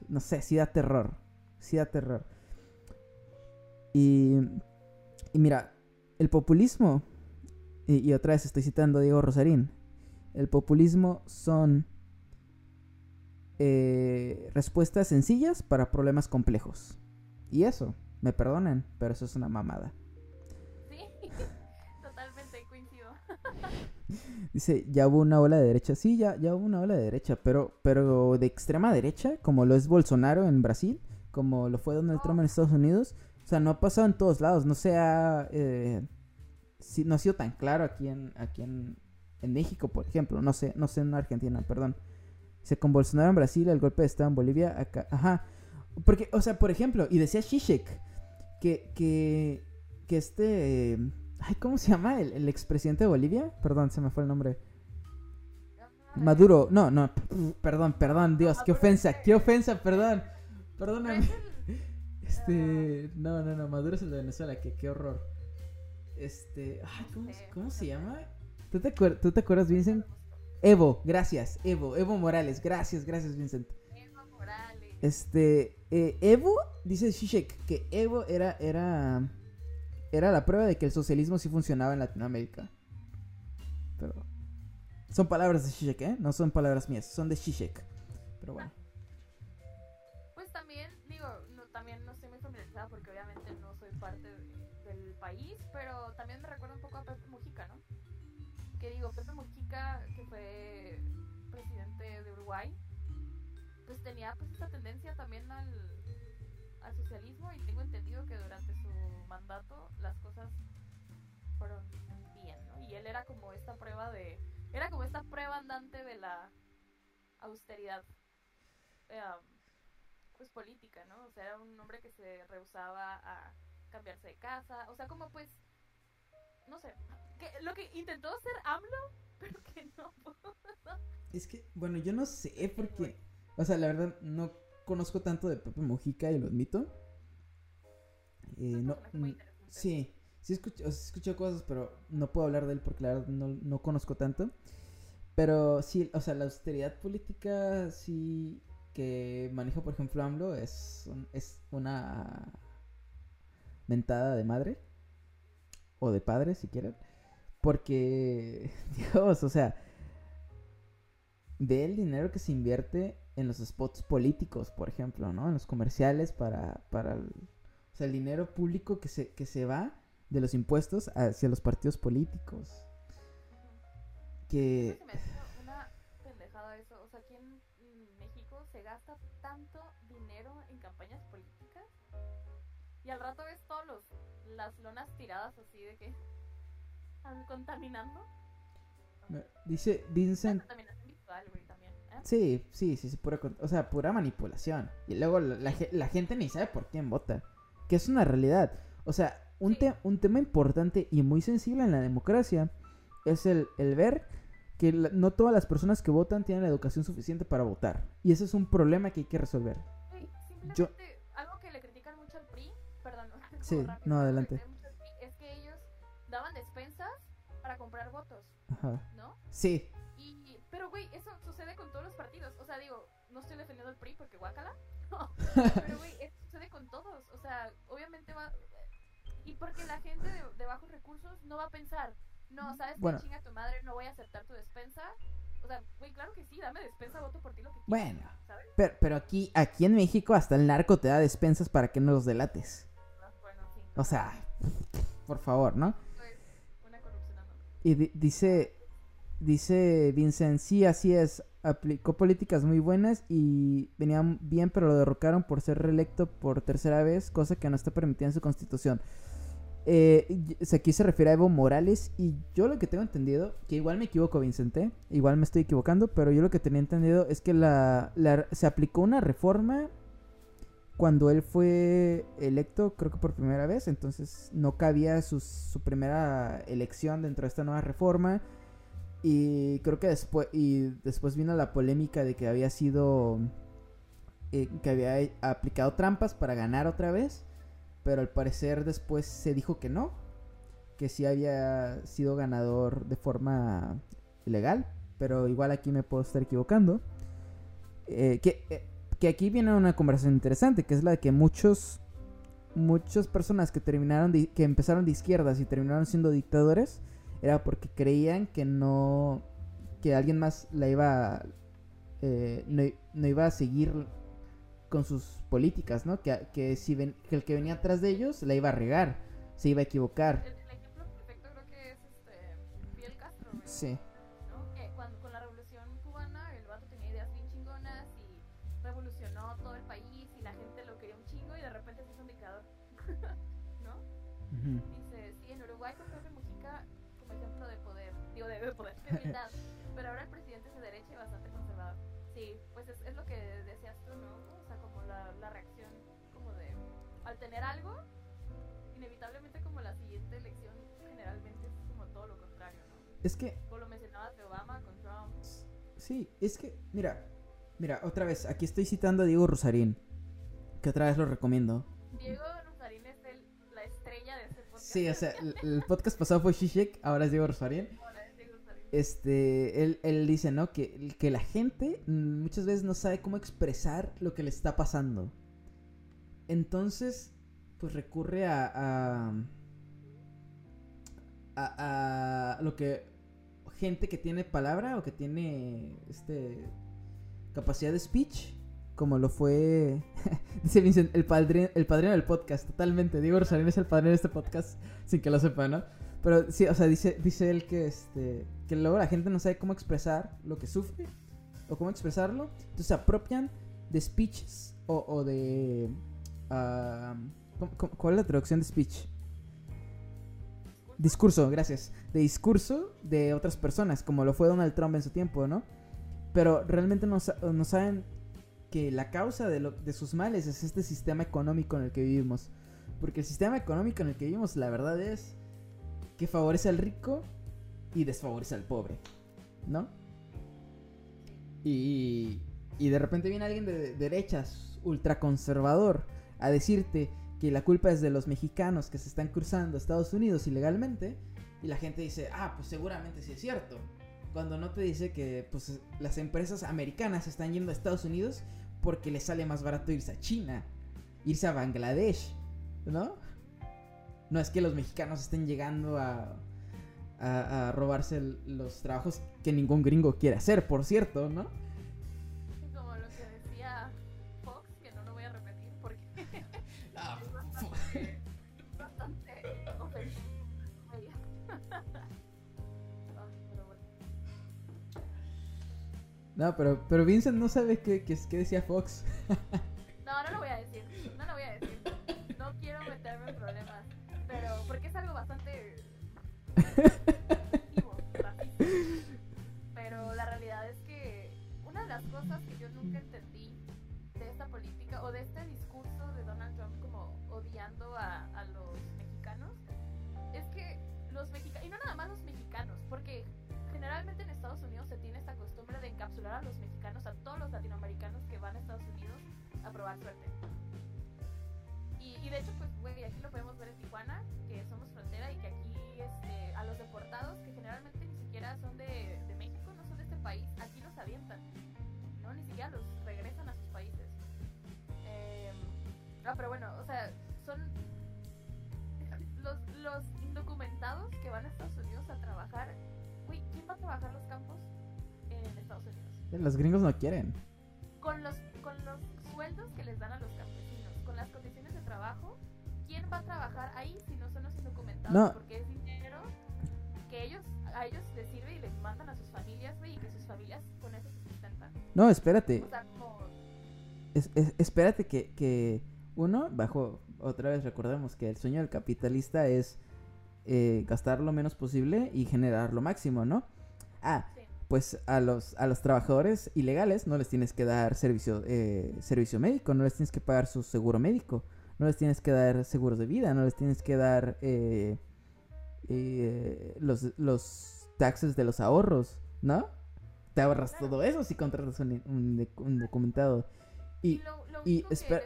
no sé, sí da terror. Sí da terror. Y, y mira, el populismo, y, otra vez estoy citando a Diego Rosarín, el populismo son eh, respuestas sencillas para problemas complejos. Y eso, me perdonen, pero eso es una mamada.
Sí, totalmente coincido.
Dice, ya hubo una ola de derecha. Sí, ya, ya hubo una ola de derecha, pero, pero de extrema derecha, como lo es Bolsonaro en Brasil, como lo fue Donald
Oh.
Trump en Estados Unidos. O sea, no ha pasado en todos lados. No se ha, eh, sí, no ha sido tan claro aquí en, aquí en, en México, por ejemplo. No sé, no sé en Argentina, perdón. Dice, con Bolsonaro en Brasil, el golpe de Estado en Bolivia, acá. Ajá. Porque, o sea, por ejemplo, y decía Zizek que, que, que este... eh, Ay, ¿cómo se llama? El, el expresidente de Bolivia. Perdón, se me fue el nombre. Maduro. No, no. Perdón, perdón, Dios. Qué ofensa, qué ofensa, perdón. Perdóname. Este. No, no, no. Maduro es el de Venezuela. Que, qué horror. Este. Ay, ¿cómo, cómo se llama? ¿Tú te, ¿Tú te acuerdas, Vincent? Evo, gracias. Evo, Evo Morales. Gracias, gracias, Vincent.
Evo Morales.
Este, eh, Evo, dice Zizek, que Evo era, era, era la prueba de que el socialismo sí funcionaba en Latinoamérica. Pero son palabras de Zizek, ¿eh? No son palabras mías, son de Zizek. Pero bueno.
Pues también, digo, no, también no estoy muy familiarizada porque obviamente no soy parte de- del país, pero también me recuerda un poco a Pepe Mujica, ¿no? Que digo, Pepe Mujica, que fue presidente de Uruguay, pues tenía pues esta tendencia también al, al socialismo y tengo entendido que durante su mandato las cosas fueron bien, ¿no? Y él era como esta prueba de, era como esta prueba andante de la austeridad. eh, pues política, ¿no? O sea, era un hombre que se rehusaba a cambiarse de casa, o sea, como pues, no sé, que lo que intentó hacer AMLO, pero que no.
Es que, bueno, yo no sé porque, o sea, la verdad no conozco tanto de Pepe Mujica y lo admito. Eh, no,
muy.
Sí, sí escucho, o sea, cosas, pero no puedo hablar de él porque la verdad no, no conozco tanto. Pero sí, o sea, la austeridad política sí que maneja, por ejemplo, AMLO es, un- es una mentada de madre. O de padre, si quieren. Porque, Dios, o sea, ve el dinero que se invierte en los spots políticos, por ejemplo, ¿no? En los comerciales para, para el, o sea, el dinero público que se, que se va de los impuestos hacia los partidos políticos. Que...
Me una pendejada eso. O sea, aquí en México se gasta tanto dinero en campañas políticas y al rato ves todos los las lonas tiradas así de que están contaminando.
Dice Vincent...
Güey, también. ¿eh?
Sí, sí, sí, sí, pura, o sea, pura manipulación. Y luego la, la ge- la gente ni sabe por quién vota. Que es una realidad. O sea, un,
Sí.
te- un tema importante y muy sensible en la democracia es el, el ver que la- no todas las personas que votan tienen la educación suficiente para votar. Y ese es un problema que hay que resolver.
Güey,
Yo-
simplemente que le critican mucho al PRI, perdón, como
Sí,
rápido,
no, adelante.
es que ellos daban despensas para comprar votos,
Ajá.
¿no?
Sí,
Y, pero güey, eso sucede con todos los partidos. O sea, digo, no estoy defendiendo al PRI porque guácala. No, pero güey, eso sucede con todos. O sea, obviamente va. Y porque la gente de, de bajos recursos no va a pensar, no, ¿sabes qué?
Bueno.
Chinga tu madre, no voy a aceptar tu despensa. O sea, güey, claro que sí, dame despensa, voto por ti lo que quieras.
Bueno.
¿Sabes?
pero, pero aquí, aquí en México hasta el narco te da despensas para que no los delates. O sea, por favor, ¿no? Y di- dice, dice Vincent, sí, así es. aplicó políticas muy buenas y venían bien, pero lo derrocaron por ser reelecto por tercera vez, cosa que no está permitida en su constitución. Eh, aquí se refiere a Evo Morales y yo lo que tengo entendido, que igual me equivoco Vicente, igual me estoy equivocando, pero yo lo que tenía entendido es que la, se aplicó una reforma cuando él fue electo, creo que por primera vez, entonces no cabía su, su primera elección dentro de esta nueva reforma y creo que después, y después vino la polémica de que había sido, eh, que había aplicado trampas para ganar otra vez pero al parecer después se dijo que no, que sí había sido ganador de forma ilegal, pero igual aquí me puedo estar equivocando. Eh, que, eh, que, aquí viene una conversación interesante, que es la de que muchos, muchas personas que terminaron, que empezaron de izquierdas y terminaron siendo dictadores, era porque creían que no, que alguien más la iba, eh, no, no iba a seguir con sus políticas, ¿no? Que, que si ven, que el que venía atrás de ellos la iba a regar, se iba a equivocar.
El, ejemplo perfecto creo que es este Fidel Castro, ¿no?
Sí.
Dice, sí, en Uruguay con Pepe Mujica como ejemplo de poder, digo de, de poder, de humildad, pero ahora el presidente es de derecha y bastante conservador. Sí, pues es, es lo que decías tú, ¿no? la, reacción como de, al tener algo, inevitablemente como la siguiente elección generalmente es como todo lo contrario, ¿no?
Es que...
Como lo mencionabas de Obama con Trump.
Sí, es que, mira, mira, otra vez, aquí estoy citando a Diego Rosarín, que otra vez lo recomiendo.
Diego
Sí, o sea, el, podcast pasado fue Shishik, ahora es Diego Rosarín este, él, él dice, ¿no? Que, que la gente muchas veces no sabe cómo expresar lo que le está pasando. Entonces, pues recurre a, a, a, lo que gente que tiene palabra o que tiene este capacidad de speech, como lo fue, dice Vincent, el padrino, el padrino del podcast, totalmente. Diego Rosalín es el padrino de este podcast, sin que lo sepa, ¿no? Pero sí, o sea, dice, dice él que este que luego la gente no sabe cómo expresar lo que sufre o cómo expresarlo. Entonces se apropian de speeches o, de... Ah, ¿Cuál es la traducción de speech? Discurso, gracias. De discurso de otras personas, como lo fue Donald Trump en su tiempo, ¿no? Pero realmente no, no saben que la causa de, lo, de sus males es este sistema económico en el que vivimos. Porque el sistema económico en el que vivimos, la verdad es que favorece al rico y desfavorece al pobre, ¿no? Y, y de repente viene alguien de derechas, ultraconservador, a decirte que la culpa es de los mexicanos que se están cruzando a Estados Unidos ilegalmente, y la gente dice, ah, pues seguramente sí es cierto. Cuando no te dice que pues, las empresas americanas están yendo a Estados Unidos porque les sale más barato irse a China, irse a Bangladesh, ¿no? No es que los mexicanos estén llegando a, a, robarse los trabajos que ningún gringo quiere hacer, por cierto, ¿no?
No,
pero, pero Vincent no sabe qué, qué, qué decía Fox.
no, no lo voy a decir. No lo voy a decir. No quiero meterme en problemas. Pero porque es algo bastante Pero la realidad es que una de las cosas que yo nunca entendí de esta política o de este probar suerte. Y, y de hecho, pues, güey, aquí lo podemos ver en Tijuana, que somos frontera y que aquí este, a los deportados, que generalmente ni siquiera son de, de México, no son de este país, aquí los avientan, ¿no? Ni siquiera los regresan a sus países. Eh, ah, pero bueno, o sea, son los, los indocumentados que van a Estados Unidos a trabajar. Uy, ¿quién va a trabajar los campos en Estados Unidos?
Los gringos no quieren.
Con los, con los sueldos que les dan a los campesinos, con las condiciones de trabajo, ¿quién va a trabajar ahí si no son los indocumentados?
No.
Porque es dinero que ellos a ellos les sirve y les mandan a sus familias, güey, y que sus familias con eso se sustentan.
No, espérate.
O sea, como...
Es- es- espérate que, que uno, bajo, otra vez recordemos que el sueño del capitalista es eh, gastar lo menos posible y generar lo máximo, ¿no? Ah,
Sí.
Pues a los, a los trabajadores ilegales no les tienes que dar servicio, eh, servicio médico, no les tienes que pagar su seguro médico, no les tienes que dar seguros de vida, no les tienes que dar eh, eh, los, los taxes de los ahorros, ¿no? Te ahorras
Claro.
todo eso si contratas un, un documentado. Y,
lo, lo
y espera-.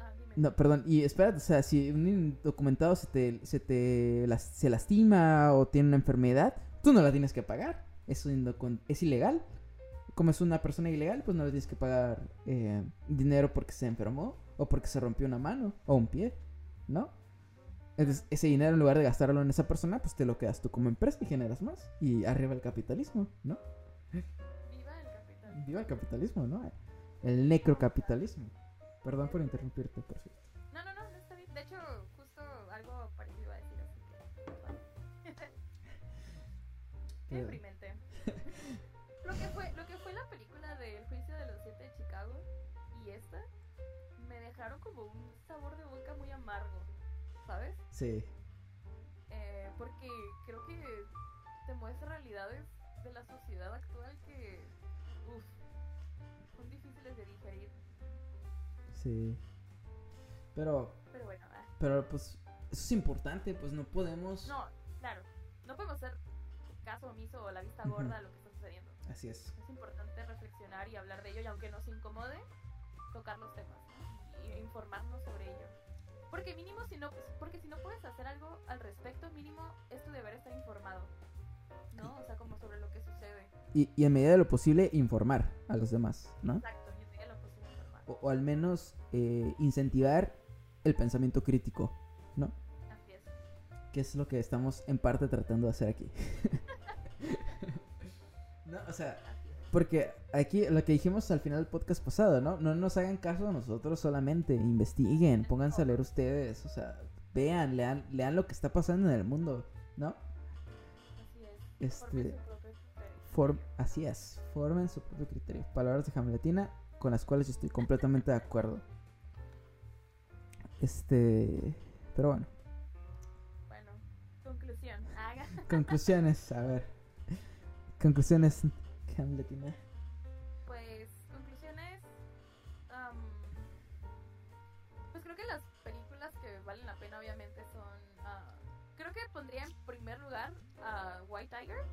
Ah,
no, perdón, y espérate, o sea, si un indocumentado se te, se te las- se lastima o tiene una enfermedad, tú no la tienes que pagar. Es, es ilegal. Como es una persona ilegal, pues no le tienes que pagar eh, dinero porque se enfermó o porque se rompió una mano o un pie, ¿no? Entonces, ese dinero en lugar de gastarlo en esa persona, pues te lo quedas tú como empresa y generas más. Y arriba el capitalismo, ¿no?
Viva el capital.
Viva el capitalismo, ¿no? El necrocapitalismo. Perdón por interrumpirte, por cierto.
No, no, no, no está bien. De hecho, justo algo parecido a decir, así que... Qué deprimente. Dejaron como un sabor de boca muy amargo, ¿sabes?
Sí.
Eh, porque creo que te muestra realidades de la sociedad actual que, uff, son difíciles de digerir.
Sí. Pero,
Pero bueno, ah,
pero pues, eso es importante, pues no podemos...
no, claro, no podemos hacer caso omiso o la vista gorda a lo que está sucediendo.
Así es.
Es importante reflexionar y hablar de ello y aunque nos incomode, tocar los temas informarnos sobre ello. Porque mínimo si no, porque si no puedes hacer algo al respecto, mínimo es tu deber estar informado. ¿No? O sea, como sobre lo que sucede.
Y, y en medida de lo posible, informar a los demás, ¿no?
Exacto, y en medida de lo posible informar.
O, o al menos eh, incentivar el pensamiento crítico, ¿no?
Así es.
Que es lo que estamos en parte tratando de hacer aquí. no, o sea. Porque aquí lo que dijimos al final del podcast pasado, ¿no? No nos hagan caso a nosotros solamente, investiguen, pónganse a leer ustedes, o sea, vean, lean, lean lo que está pasando en el mundo, ¿no?
Así es.
Este. Form, así es, formen su propio criterio. Palabras de Hamletina con las cuales yo estoy completamente de acuerdo. Este, pero bueno,
Bueno, conclusión. Haga.
conclusiones, a ver. Conclusiones, Hamletina.
Pues, conclusiones. am, pues creo que las películas que valen la pena, obviamente, son. ah, creo que pondría en primer lugar a White Tiger.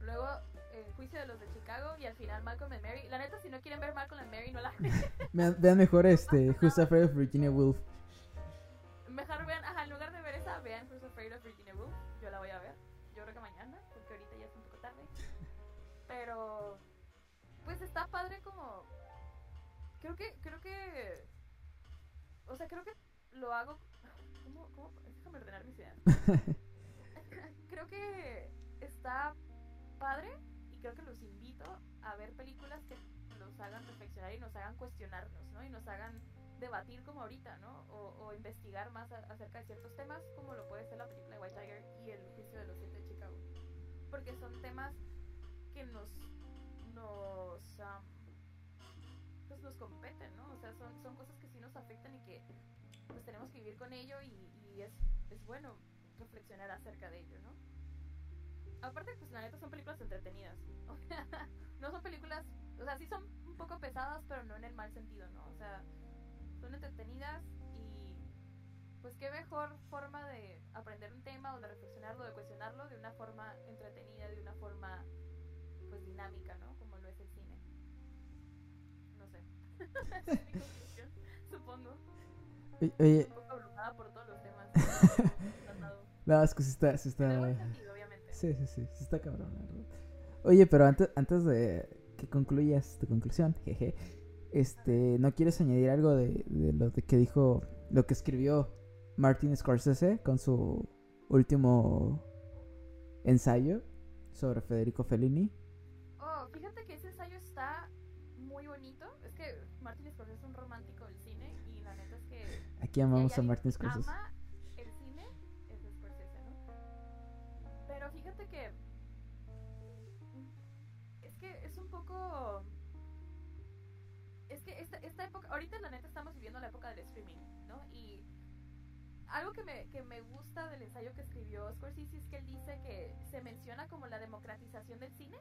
Luego, El juicio de los de Chicago. Y al final, Malcolm and Mary. La neta, si no quieren ver Malcolm and Mary, no la
Vean, vean mejor este, Who's Afraid of Virginia Woolf.
Padre como. Creo que, creo que. O sea, creo que lo hago. ¿Cómo? cómo? Déjame ordenar mis ideas. creo que está padre y creo que los invito a ver películas que nos hagan reflexionar y nos hagan cuestionarnos, ¿no? Y nos hagan debatir como ahorita, ¿no? O, o investigar más a- acerca de ciertos temas, como lo puede ser la película de White Tiger y el juicio de los siete de Chicago. Porque son temas que nos, nos, am, pues nos competen, ¿no? O sea, son, son cosas que sí nos afectan y que pues tenemos que vivir con ello y, es, es bueno reflexionar acerca de ello, ¿no? Aparte, pues la neta son películas entretenidas. No son películas, o sea, sí son un poco pesadas, pero no en el mal sentido, ¿no? O sea, son entretenidas y pues qué mejor forma de aprender un tema o de reflexionarlo, de cuestionarlo de una forma entretenida, de una forma pues dinámica, ¿no? Como lo es el cine. No sé. Es mi conclusión, supongo.
Oye, Oye,
Un poco abrumada por todos los temas que
no, es que sí está, sí está...
buen sentido, obviamente.
Sí, sí, sí, sí está cabrón, la verdad. Oye, pero antes, antes de que concluyas tu conclusión, jeje, este, ¿no quieres añadir algo de, de lo de que dijo, lo que escribió Martin Scorsese con su último ensayo sobre Federico Fellini?
Fíjate que ese ensayo está muy bonito. Es que Martin Scorsese es un romántico del cine y la neta es que
Aquí amamos a Martin Scorsese.
ama el cine es Scorsese, ¿no? Pero fíjate que es que es un poco es que esta, esta época, ahorita la neta estamos viviendo la época del streaming, ¿no? Y algo que me, que me gusta del ensayo que escribió Scorsese es que él dice que se menciona como la democratización del cine,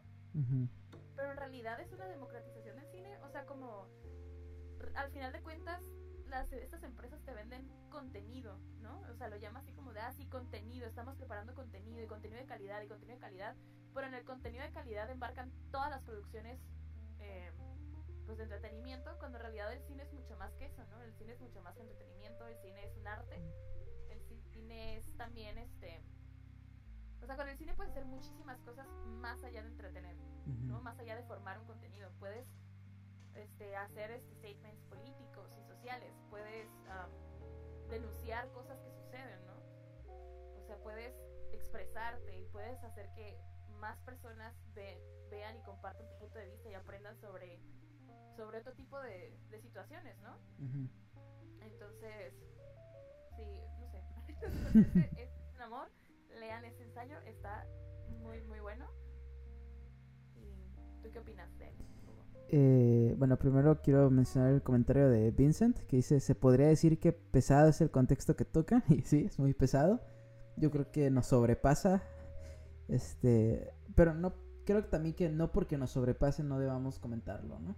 pero en realidad es una democratización del cine, o sea, como al final de cuentas las, estas empresas te venden contenido, ¿no? O sea, lo llama así como de, ah, contenido, estamos preparando contenido y contenido de calidad y contenido de calidad, pero en el contenido de calidad embarcan todas las producciones eh, pues de entretenimiento, cuando en realidad el cine es mucho más que eso, ¿no? El cine es mucho más que entretenimiento, el cine es un arte, el cine es también este... O sea, con el cine puedes hacer muchísimas cosas más allá de entretener, ¿no? Más allá de formar un contenido. Puedes este, hacer este, statements políticos y sociales, puedes denunciar cosas que suceden, ¿no? O sea, puedes expresarte y puedes hacer que más personas vean y compartan tu punto de vista y aprendan sobre, sobre otro tipo de, situaciones, ¿no? Entonces, sí, no sé. es un amor, lean ese ensayo, está muy, muy bueno. ¿Y tú qué opinas de él?
Eh, bueno, primero quiero mencionar el comentario de Vincent que dice, se podría decir que pesado es el contexto que toca, y sí, es muy pesado. Yo creo que nos sobrepasa, este, pero no, creo también que no porque nos sobrepase no debamos comentarlo, ¿no?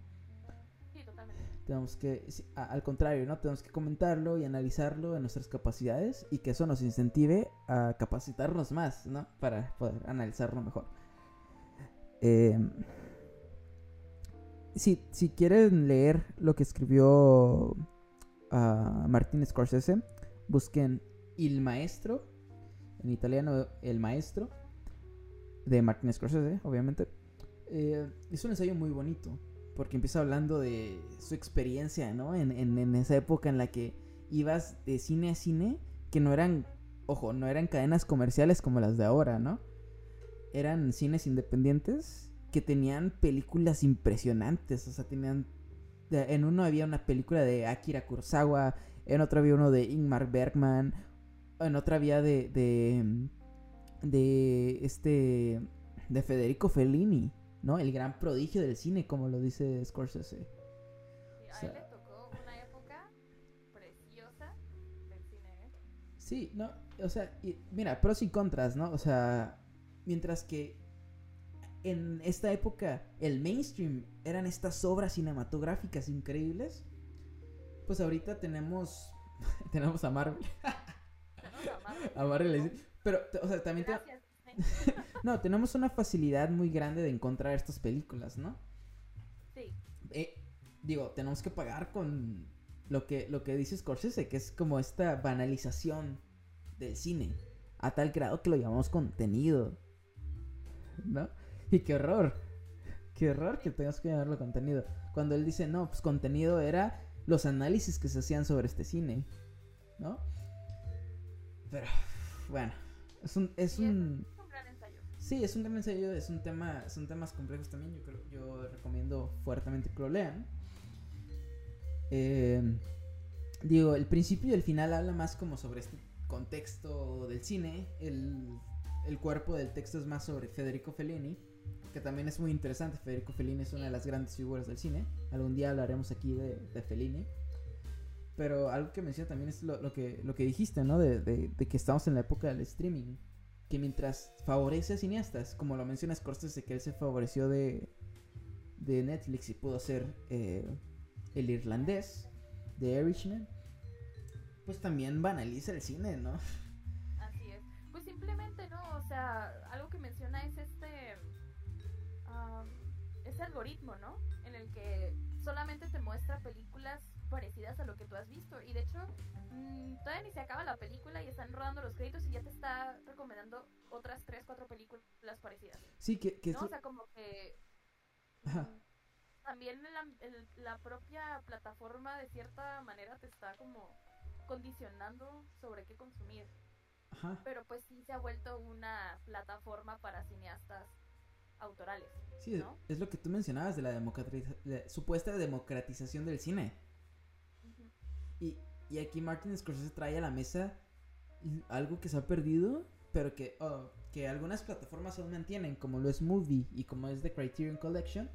Tenemos que, al contrario, ¿no? Tenemos que comentarlo y analizarlo en nuestras capacidades y que eso nos incentive a capacitarnos más, ¿no? Para poder analizarlo mejor. Eh, si, si quieren leer lo que escribió uh, Martin Scorsese, busquen Il Maestro, en italiano El Maestro, de Martin Scorsese, obviamente. Eh, es un ensayo muy bonito, porque empieza hablando de su experiencia, ¿no? En, en, en esa época en la que ibas de cine a cine, que no eran, ojo, no eran cadenas comerciales como las de ahora, ¿no? Eran cines independientes que tenían películas impresionantes. O sea, tenían. En uno había una película de Akira Kurosawa. En otro había uno de Ingmar Bergman. En otra había de. de. de este. de Federico Fellini. ¿No? El gran prodigio del cine, como lo dice Scorsese.
Sí, a él le tocó una época preciosa del cine, ¿eh?
Sí, no, o sea, mira, pros y contras, ¿no? O sea, mientras que en esta época el mainstream eran estas obras cinematográficas increíbles. Pues ahorita tenemos tenemos a Marvel. a Marvel. Pero, o sea, también No, tenemos una facilidad muy grande de encontrar estas películas, ¿no?
Sí.
Eh, digo, tenemos que pagar con lo que, lo que dice Scorsese, que es como esta banalización del cine. A tal grado que lo llamamos contenido. ¿No? Y qué horror. Qué horror que tengas que llamarlo contenido. Cuando él dice, no, pues contenido era los análisis que se hacían sobre este cine. ¿No? Pero, bueno. Es un. Es un... Sí, es un gran ensayo. Es un tema, son temas complejos también. Yo, creo, yo recomiendo fuertemente que lo lean. Eh, digo, el principio y el final habla más como sobre este contexto del cine. El, cuerpo del texto es más sobre Federico Fellini que también es muy interesante. Federico Fellini es una de las grandes figuras del cine. Algún día hablaremos aquí de, de Fellini. Pero algo que menciona también es lo, que, lo que dijiste, ¿no? De, que estamos en la época del streaming. Que mientras favorece a cineastas, como lo menciona Scorsese, que él se favoreció de, de Netflix y pudo ser eh, el irlandés de Irishman, pues también banaliza el cine, ¿no?
Así es. Pues simplemente, ¿no? O sea, algo que menciona es este algoritmo, ¿no? En el que solamente te muestra películas parecidas a lo que tú has visto. Y de hecho, mm, todavía ni se acaba la película y están rodando los créditos y ya te está recomendando otras 3, 4 películas parecidas.
Sí, que... que
O sea, como que... Mm, también la, la propia plataforma de cierta manera te está como condicionando sobre qué consumir.
Ajá.
Pero pues sí se ha vuelto una plataforma para cineastas autorales.
Sí, es lo que tú mencionabas de la, supuesta democratización del cine. Y, y, aquí Martin Scorsese trae a la mesa algo que se ha perdido pero que, oh, que algunas plataformas aún mantienen, como lo es Movie y como es The Criterion Collection,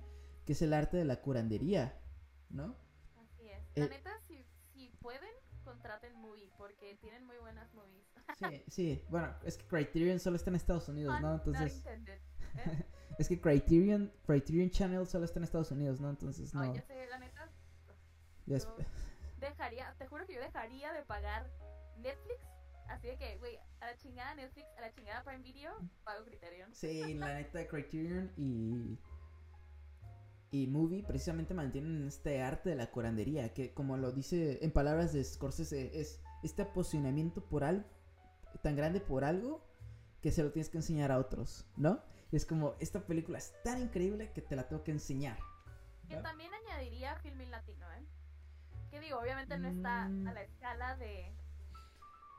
que es el arte de la curandería, ¿no?
Así es. La
Eh,
neta, si, si pueden, contraten Movie, porque tienen muy buenas movies.
Sí, sí, bueno, es que Criterion solo está en Estados Unidos,
Pun
¿no? Entonces,
¿eh?
es que Criterion, Criterion Channel solo está en Estados Unidos, ¿no? Entonces,
No,
no.
ya sé, la neta, yo dejaría, te juro que yo dejaría de pagar Netflix. Así de que, güey, a la chingada Netflix, a la chingada Prime Video, pago Criterion.
Sí, la neta Criterion y y Movie precisamente mantienen este arte de la curandería, que como lo dice en palabras de Scorsese, es este apasionamiento por algo, tan grande por algo, que se lo tienes que enseñar a otros, ¿no? Y es como, esta película es tan increíble que te la tengo que enseñar.
Que también añadiría Filmin Latino, ¿eh? Que digo, obviamente no está a la escala de,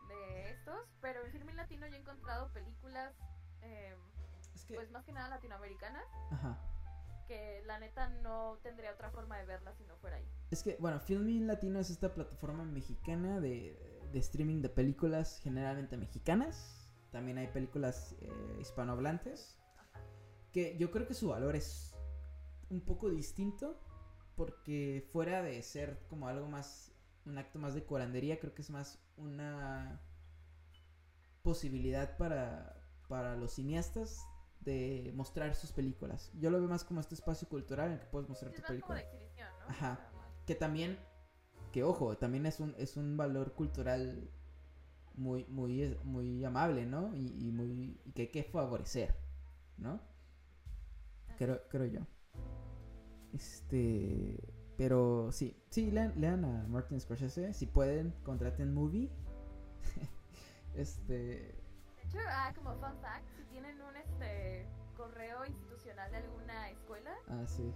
de estos, pero en Filmin Latino yo he encontrado películas, eh,
Es que,
pues más que nada latinoamericanas,
ajá.
que la neta no tendría otra forma de verlas si no fuera ahí.
Es que, bueno, Filmin Latino es esta plataforma mexicana de, de streaming de películas generalmente mexicanas. También hay películas eh, hispanohablantes. Que yo creo que su valor es un poco distinto. Porque fuera de ser como algo más, un acto más de curandería, creo que es más una posibilidad para, para los cineastas de mostrar sus películas. Yo lo veo más como este espacio cultural en el que puedes mostrar
Es
tu
más como
película.
de ¿no?
Ajá. Que también, que ojo, también es un, es un valor cultural muy, muy, muy amable, ¿no? Y, y muy, y que hay que favorecer, ¿no? Creo, creo yo. Este, pero sí, sí, lean, lean a Martin Scorsese, si pueden, contraten Movie. este,
De hecho, ah, como fun fact, si tienen un este correo institucional de alguna escuela,
ah, sí.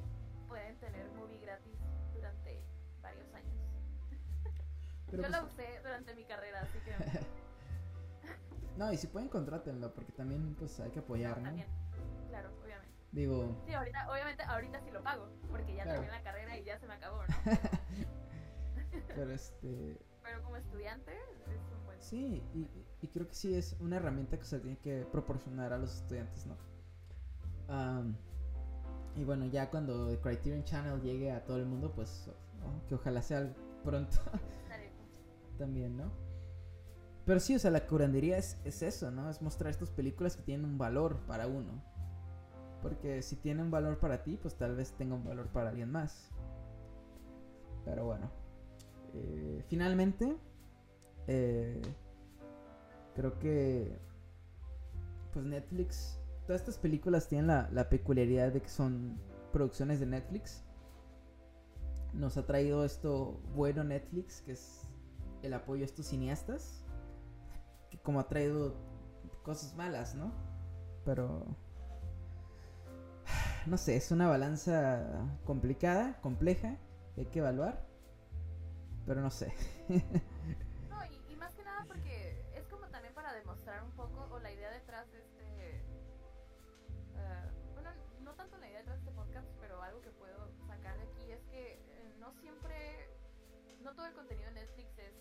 pueden tener movie gratis durante varios años.
Pero
Yo
pues-
la usé durante mi carrera, así que
no, y si pueden, contrátenlo, porque también, pues, hay que apoyar, ¿no?
también. Claro.
Digo,
Sí, ahorita, obviamente, ahorita sí lo pago, porque ya
Claro.
terminé la carrera y ya se me acabó, ¿no?
pero este...
Pero como estudiante es un buen...
Sí, y, y- creo que sí es una herramienta que se tiene que proporcionar a los estudiantes, ¿no? Am, y bueno, ya cuando el Criterion Channel llegue a todo el mundo, pues oh, que ojalá sea pronto también, ¿no? Pero sí, o sea, la curandería es, es eso, ¿no? Es mostrar estas películas que tienen un valor para uno. Porque si tienen un valor para ti, pues tal vez tenga un valor para alguien más. Pero bueno. Eh, finalmente, eh, creo que pues Netflix, todas estas películas tienen la, la peculiaridad de que son producciones de Netflix. Nos ha traído esto bueno Netflix, que es el apoyo a estos cineastas. Que como ha traído cosas malas, ¿no? Pero... No sé, es una balanza complicada, compleja, que hay que evaluar. Pero no sé.
No, y, y más que nada porque es como también para demostrar un poco, o la idea detrás de este... eh, bueno, no tanto la idea detrás de este podcast, pero algo que puedo sacar de aquí es que eh, no siempre... No todo el contenido de Netflix es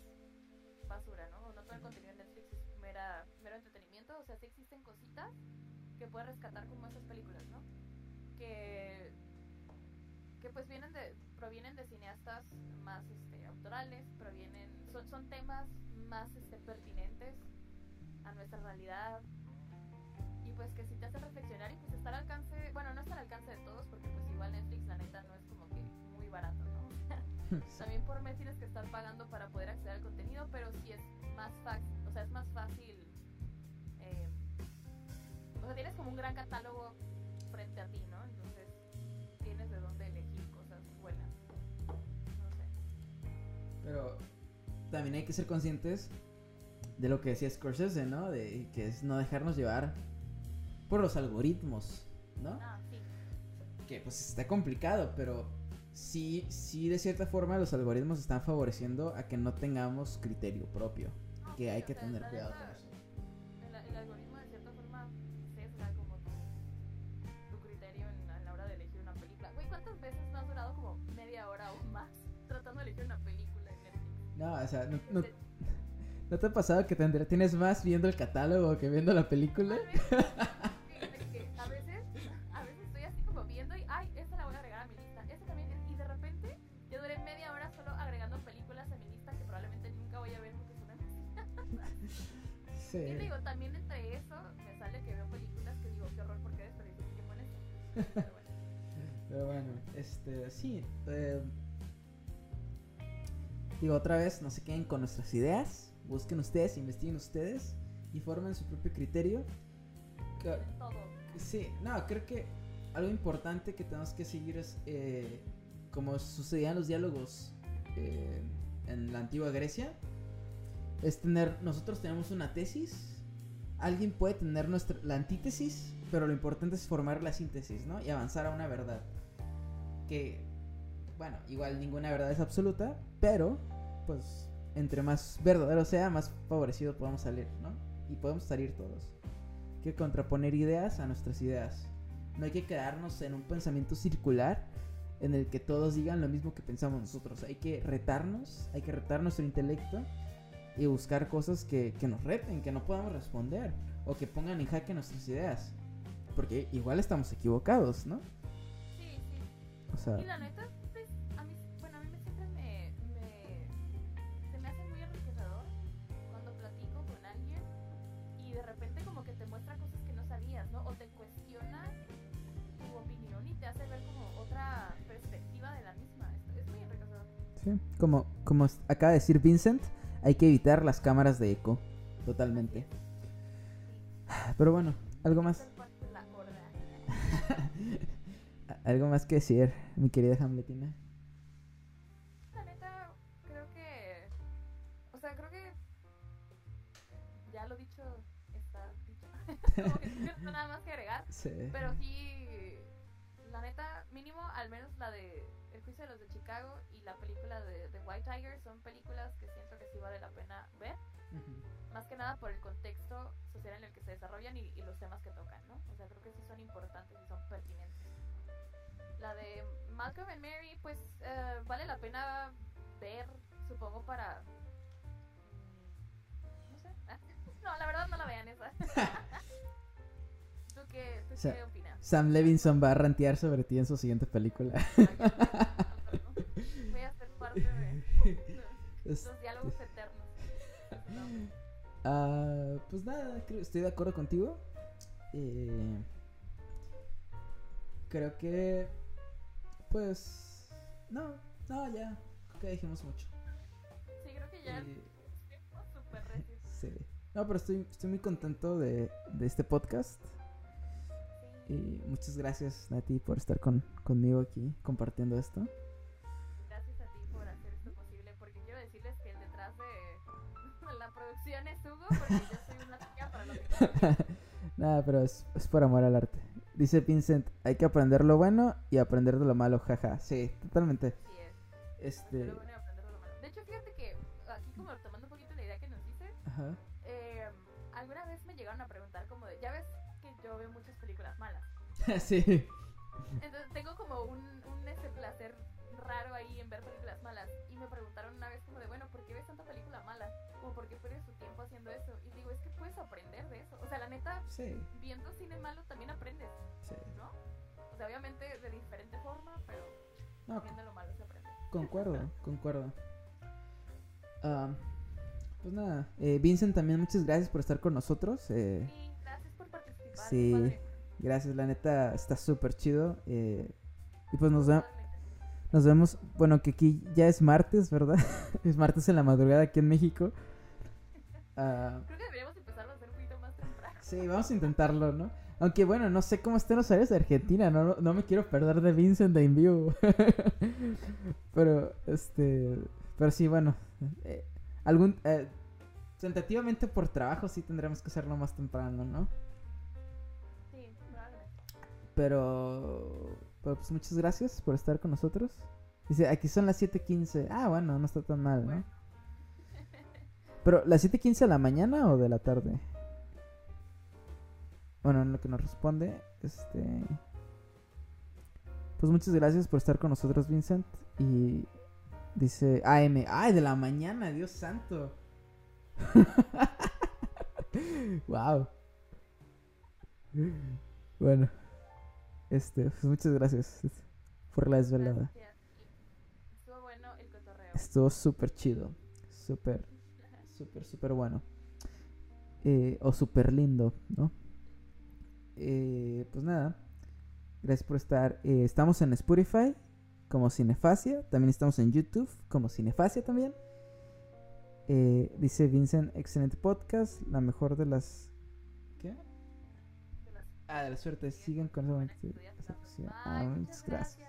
basura, ¿no? No todo el contenido de Netflix es mera, mero entretenimiento. O sea, sí existen cositas que puedes rescatar como esas películas, ¿no? Que que pues vienen de provienen de cineastas más este, autorales provienen son, son temas más este, pertinentes a nuestra realidad. Y pues que si te hace reflexionar y pues está al alcance bueno no está al alcance de todos porque pues igual Netflix la neta no es como que muy barato no también por mes tienes que estar pagando para poder acceder al contenido pero sí es más fácil o sea es más fácil eh, o sea tienes como un gran catálogo frente a ti no entonces tienes de dónde elegir cosas buenas. No sé.
Pero también hay que ser conscientes de lo que decía Scorsese, ¿no? De que es no dejarnos llevar por los algoritmos, ¿no?
Ah, sí.
Que pues está complicado, pero sí, sí de cierta forma los algoritmos están favoreciendo a que no tengamos criterio propio.
No,
Que hay
o
que
sea,
tener cuidado
neta, No, o
sea, no, no- ¿No te ha pasado que te tienes más viendo el catálogo que viendo la película?
a veces, a veces estoy así como viendo y, ay, esta la voy a agregar a mi lista, esta también, y de repente yo duré media hora solo agregando películas a mi lista que probablemente nunca voy a ver porque son demasiadas. Sí. Y digo, también entre eso me sale que veo películas que digo, qué horror, ¿por qué? Pero bueno.
Pero bueno, este, sí. Eh, digo, otra vez, no se queden con nuestras ideas. Busquen ustedes, investiguen ustedes y formen su propio criterio. Sí, no, creo que algo importante que tenemos que seguir es eh, como sucedían los diálogos eh, en la antigua Grecia. Es tener, nosotros tenemos una tesis, alguien puede tener nuestra, la antítesis, pero lo importante es formar la síntesis, ¿no? Y avanzar a una verdad que, bueno, igual ninguna verdad es absoluta, pero pues entre más verdadero sea, más favorecido podemos salir, ¿no? Y podemos salir todos. Hay que contraponer ideas a nuestras ideas. No hay que quedarnos en un pensamiento circular en el que todos digan lo mismo que pensamos nosotros. Hay que retarnos, hay que retar nuestro intelecto y buscar cosas que, que nos reten, que no podamos responder o que pongan en jaque nuestras ideas. Porque igual estamos equivocados, ¿no?
O sea... Y la neta,
Sí, como, como acaba de decir Vincent, hay que evitar las cámaras de eco, totalmente. Pero bueno, algo más. ¿Algo más que decir, mi querida Hamletina?
La neta, creo que. O sea, creo que. Ya lo dicho está dicho. Como que no nada más que agregar. Sí. Pero sí. La neta, mínimo, al menos la de El juicio de los de Chicago la película de, de White Tiger son películas que siento que sí vale la pena ver. Más que nada por el contexto social en el que se desarrollan y, y los temas que tocan, ¿no? O sea, creo que sí son importantes y son pertinentes la de Malcolm and Mary, pues eh, vale la pena ver, supongo, para... Mm, no sé. no, la verdad no la vean esa. ¿Tú, qué, tú qué opinas?
Sam Levinson va a rantear sobre ti en su siguiente película.
Voy a ser parte de los diálogos eternos.
Uh, pues nada, estoy de acuerdo contigo. Eh, creo que pues. No, no, ya. Creo que dijimos mucho.
Sí, creo que ya. Y... Súper
Sí. No, pero estoy, estoy muy contento de, de este podcast. Sí. Y muchas gracias, Nati, por estar con, conmigo aquí compartiendo esto.
La producción es Hugo, porque yo soy una chica para lo que
Nada, pero es, es por amor al arte. Dice Vincent, hay que aprender lo bueno y aprender de lo malo, jaja. Sí, totalmente.
Sí es.
Este...
Lo bueno y aprender de lo malo. De hecho, fíjate que aquí como tomando un poquito la idea que nos dice, Ajá. Eh, alguna vez me llegaron a preguntar como de, ya ves que yo veo muchas películas malas.
sí.
Entonces tengo como un, eso? Y digo, es que puedes aprender de eso. O sea, la neta, viendo cine malo también aprendes. Sí. ¿No? O sea, obviamente de diferente forma, pero viendo lo malo se aprende.
Concuerdo, concuerdo. Uh, pues nada, eh, Vincent también muchas gracias por estar con nosotros.
Eh, sí, gracias por participar.
Sí, gracias, la neta está súper chido. Eh, y pues nos vemos nos vemos, bueno, que aquí ya es martes, ¿verdad? es martes en la madrugada aquí en México.
Uh, Creo que deberíamos empezarlo a hacer un poquito más temprano.
Sí, vamos a intentarlo, ¿no? Aunque bueno, no sé cómo estén los horarios de Argentina, no, no me quiero perder de Vincent de vivo. pero, este, pero sí, bueno, eh, algún, eh, tentativamente por trabajo sí tendremos que hacerlo más temprano, ¿no?
Sí, probablemente.
Pero pues muchas gracias por estar con nosotros. Dice, aquí son las 7.15. Ah, bueno, no está tan mal, ¿no? Pero, ¿las 7.15 de la mañana o de la tarde? Bueno, en lo que nos responde, este... Pues muchas gracias por estar con nosotros, Vincent. Y dice AM. ¡Ay, de la mañana! ¡Dios santo! wow. Bueno, este, pues muchas gracias por la desvelada.
Gracias. Estuvo bueno el cotorreo.
Estuvo súper chido. Súper, súper, súper bueno. Eh, o súper lindo, ¿no? Eh, pues nada. Gracias por estar. Eh, estamos en Spotify como Cinefacia. También estamos en YouTube como Cinefacia también. Eh, dice Vincent, excelente podcast. La mejor de las... ¿Qué? Ah, de la suerte. Sigan con esa Ah,
muchas
gracias.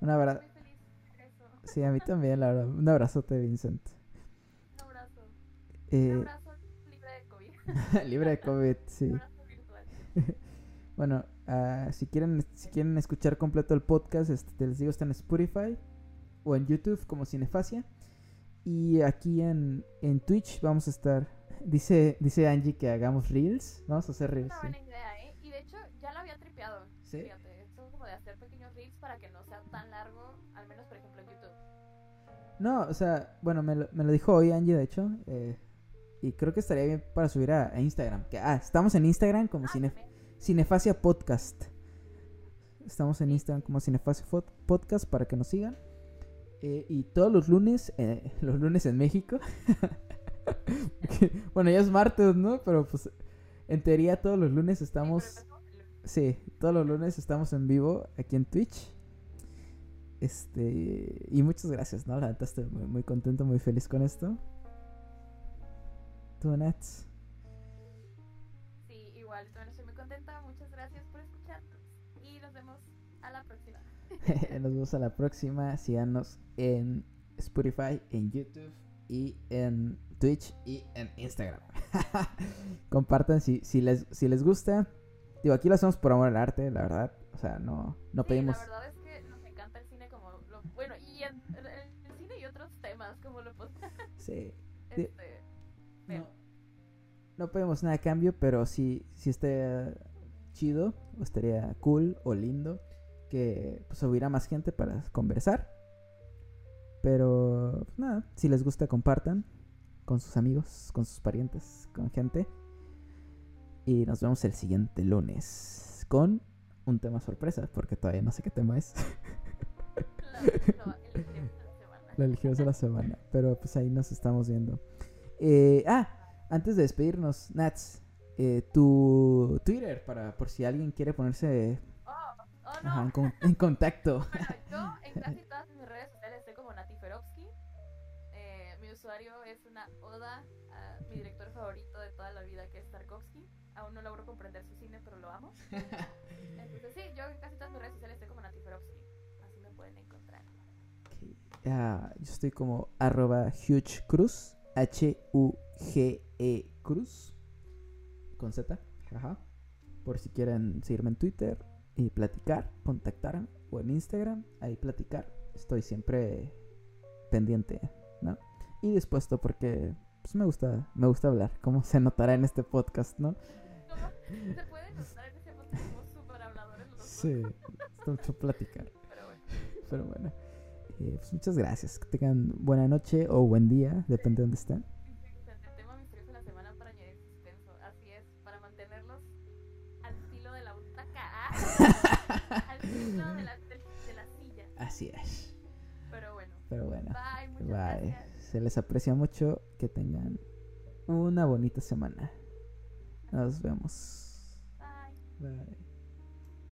Un abrazo. Sí, a mí también, la verdad. Un abrazote, Vincent.
Abrazo. Un
Eh,
abrazo libre de COVID.
libre de COVID,
Un
sí.
abrazo virtual.
Bueno, ah, si quieren si quieren escuchar completo el podcast, este, les digo, está en Spotify o en YouTube como Cinefacia. Y aquí en, en Twitch vamos a estar. Dice, dice Angie que hagamos reels. Vamos a hacer
Es
reels.
una
sí.
buena idea, ¿eh? Y de hecho, ya lo había tripeado.
¿Sí?
Fíjate, esto como de hacer pequeños reels para que no sea tan largo, al menos por ejemplo en YouTube.
No, o sea, bueno, me lo, me lo dijo hoy Angie, de hecho. eh, y creo que estaría bien para subir a, a Instagram. Que, ah, estamos en Instagram como
Ah,
Cine,
también.
Cinefacia Podcast. Estamos en Instagram como Cinefacia Fo- Podcast para que nos sigan. Eh, y todos los lunes, eh, los lunes en México. bueno, ya es martes, ¿no? Pero pues en teoría todos los lunes estamos... Sí, todos los lunes estamos en vivo aquí en Twitch. Este, y muchas gracias, ¿no? La neta estoy muy, muy contento, muy feliz con esto. ¿Tú, Nats?
Sí, igual, también estoy muy contenta. Muchas gracias por escucharnos. Y nos vemos a la próxima.
Nos vemos a la próxima. Síganos en Spotify, en YouTube y en Twitch y en Instagram. Compartan si, si, les, si les gusta. Digo, aquí lo hacemos por amor al arte, la verdad. O sea, no, no
Sí,
pedimos...
La verdad es que nos encanta el cine como lo. Bueno, y el, el- cine y otros temas como lo
Sí.
este,
No, no pedimos nada a cambio, pero sí, sí estaría chido, o estaría cool o lindo que pues hubiera más gente para conversar. Pero pues, nada, si les gusta compartan con sus amigos, con sus parientes, con gente. Y nos vemos el siguiente lunes con un tema sorpresa, porque todavía no sé qué tema es.
De la semana.
Lo elegimos de la semana. Pero pues ahí nos estamos viendo. Eh, ah, antes de despedirnos, Nats, eh, tu Twitter para por si alguien quiere ponerse
Oh, oh no.
ajá, en, con- en contacto.
Bueno, yo en casi todas mis redes sociales estoy como Nati Ferovsky. Eh, mi usuario es una oda a mi director favorito de toda la vida, que es Tarkovsky. Aún no logro comprender su cine, pero lo amo. Entonces, sí, yo en casi todas mis redes sociales estoy como Nati Ferovsky. Así me pueden encontrar.
Ah, yo estoy como arroba Huge Cruz, H-U-G-E Cruz, con Z, ajá. Por si quieren seguirme en Twitter y platicar, contactarme, o en Instagram, ahí platicar. Estoy siempre pendiente, ¿no? Y dispuesto porque pues, me gusta, me gusta hablar, como se notará en este podcast, ¿no?
¿Cómo se puede notar en ese podcast como súper habladores los?
Sí, mucho platicar.
Pero bueno,
Pero bueno, eh, pues muchas gracias. Que tengan buena noche o buen día, depende de dónde estén.
de la. Así es, de de la, silla.
Así.
Pero bueno,
Pero bueno,
bye, muchas
bye.
gracias.
Se les aprecia mucho. Que tengan una bonita semana. Nos vemos.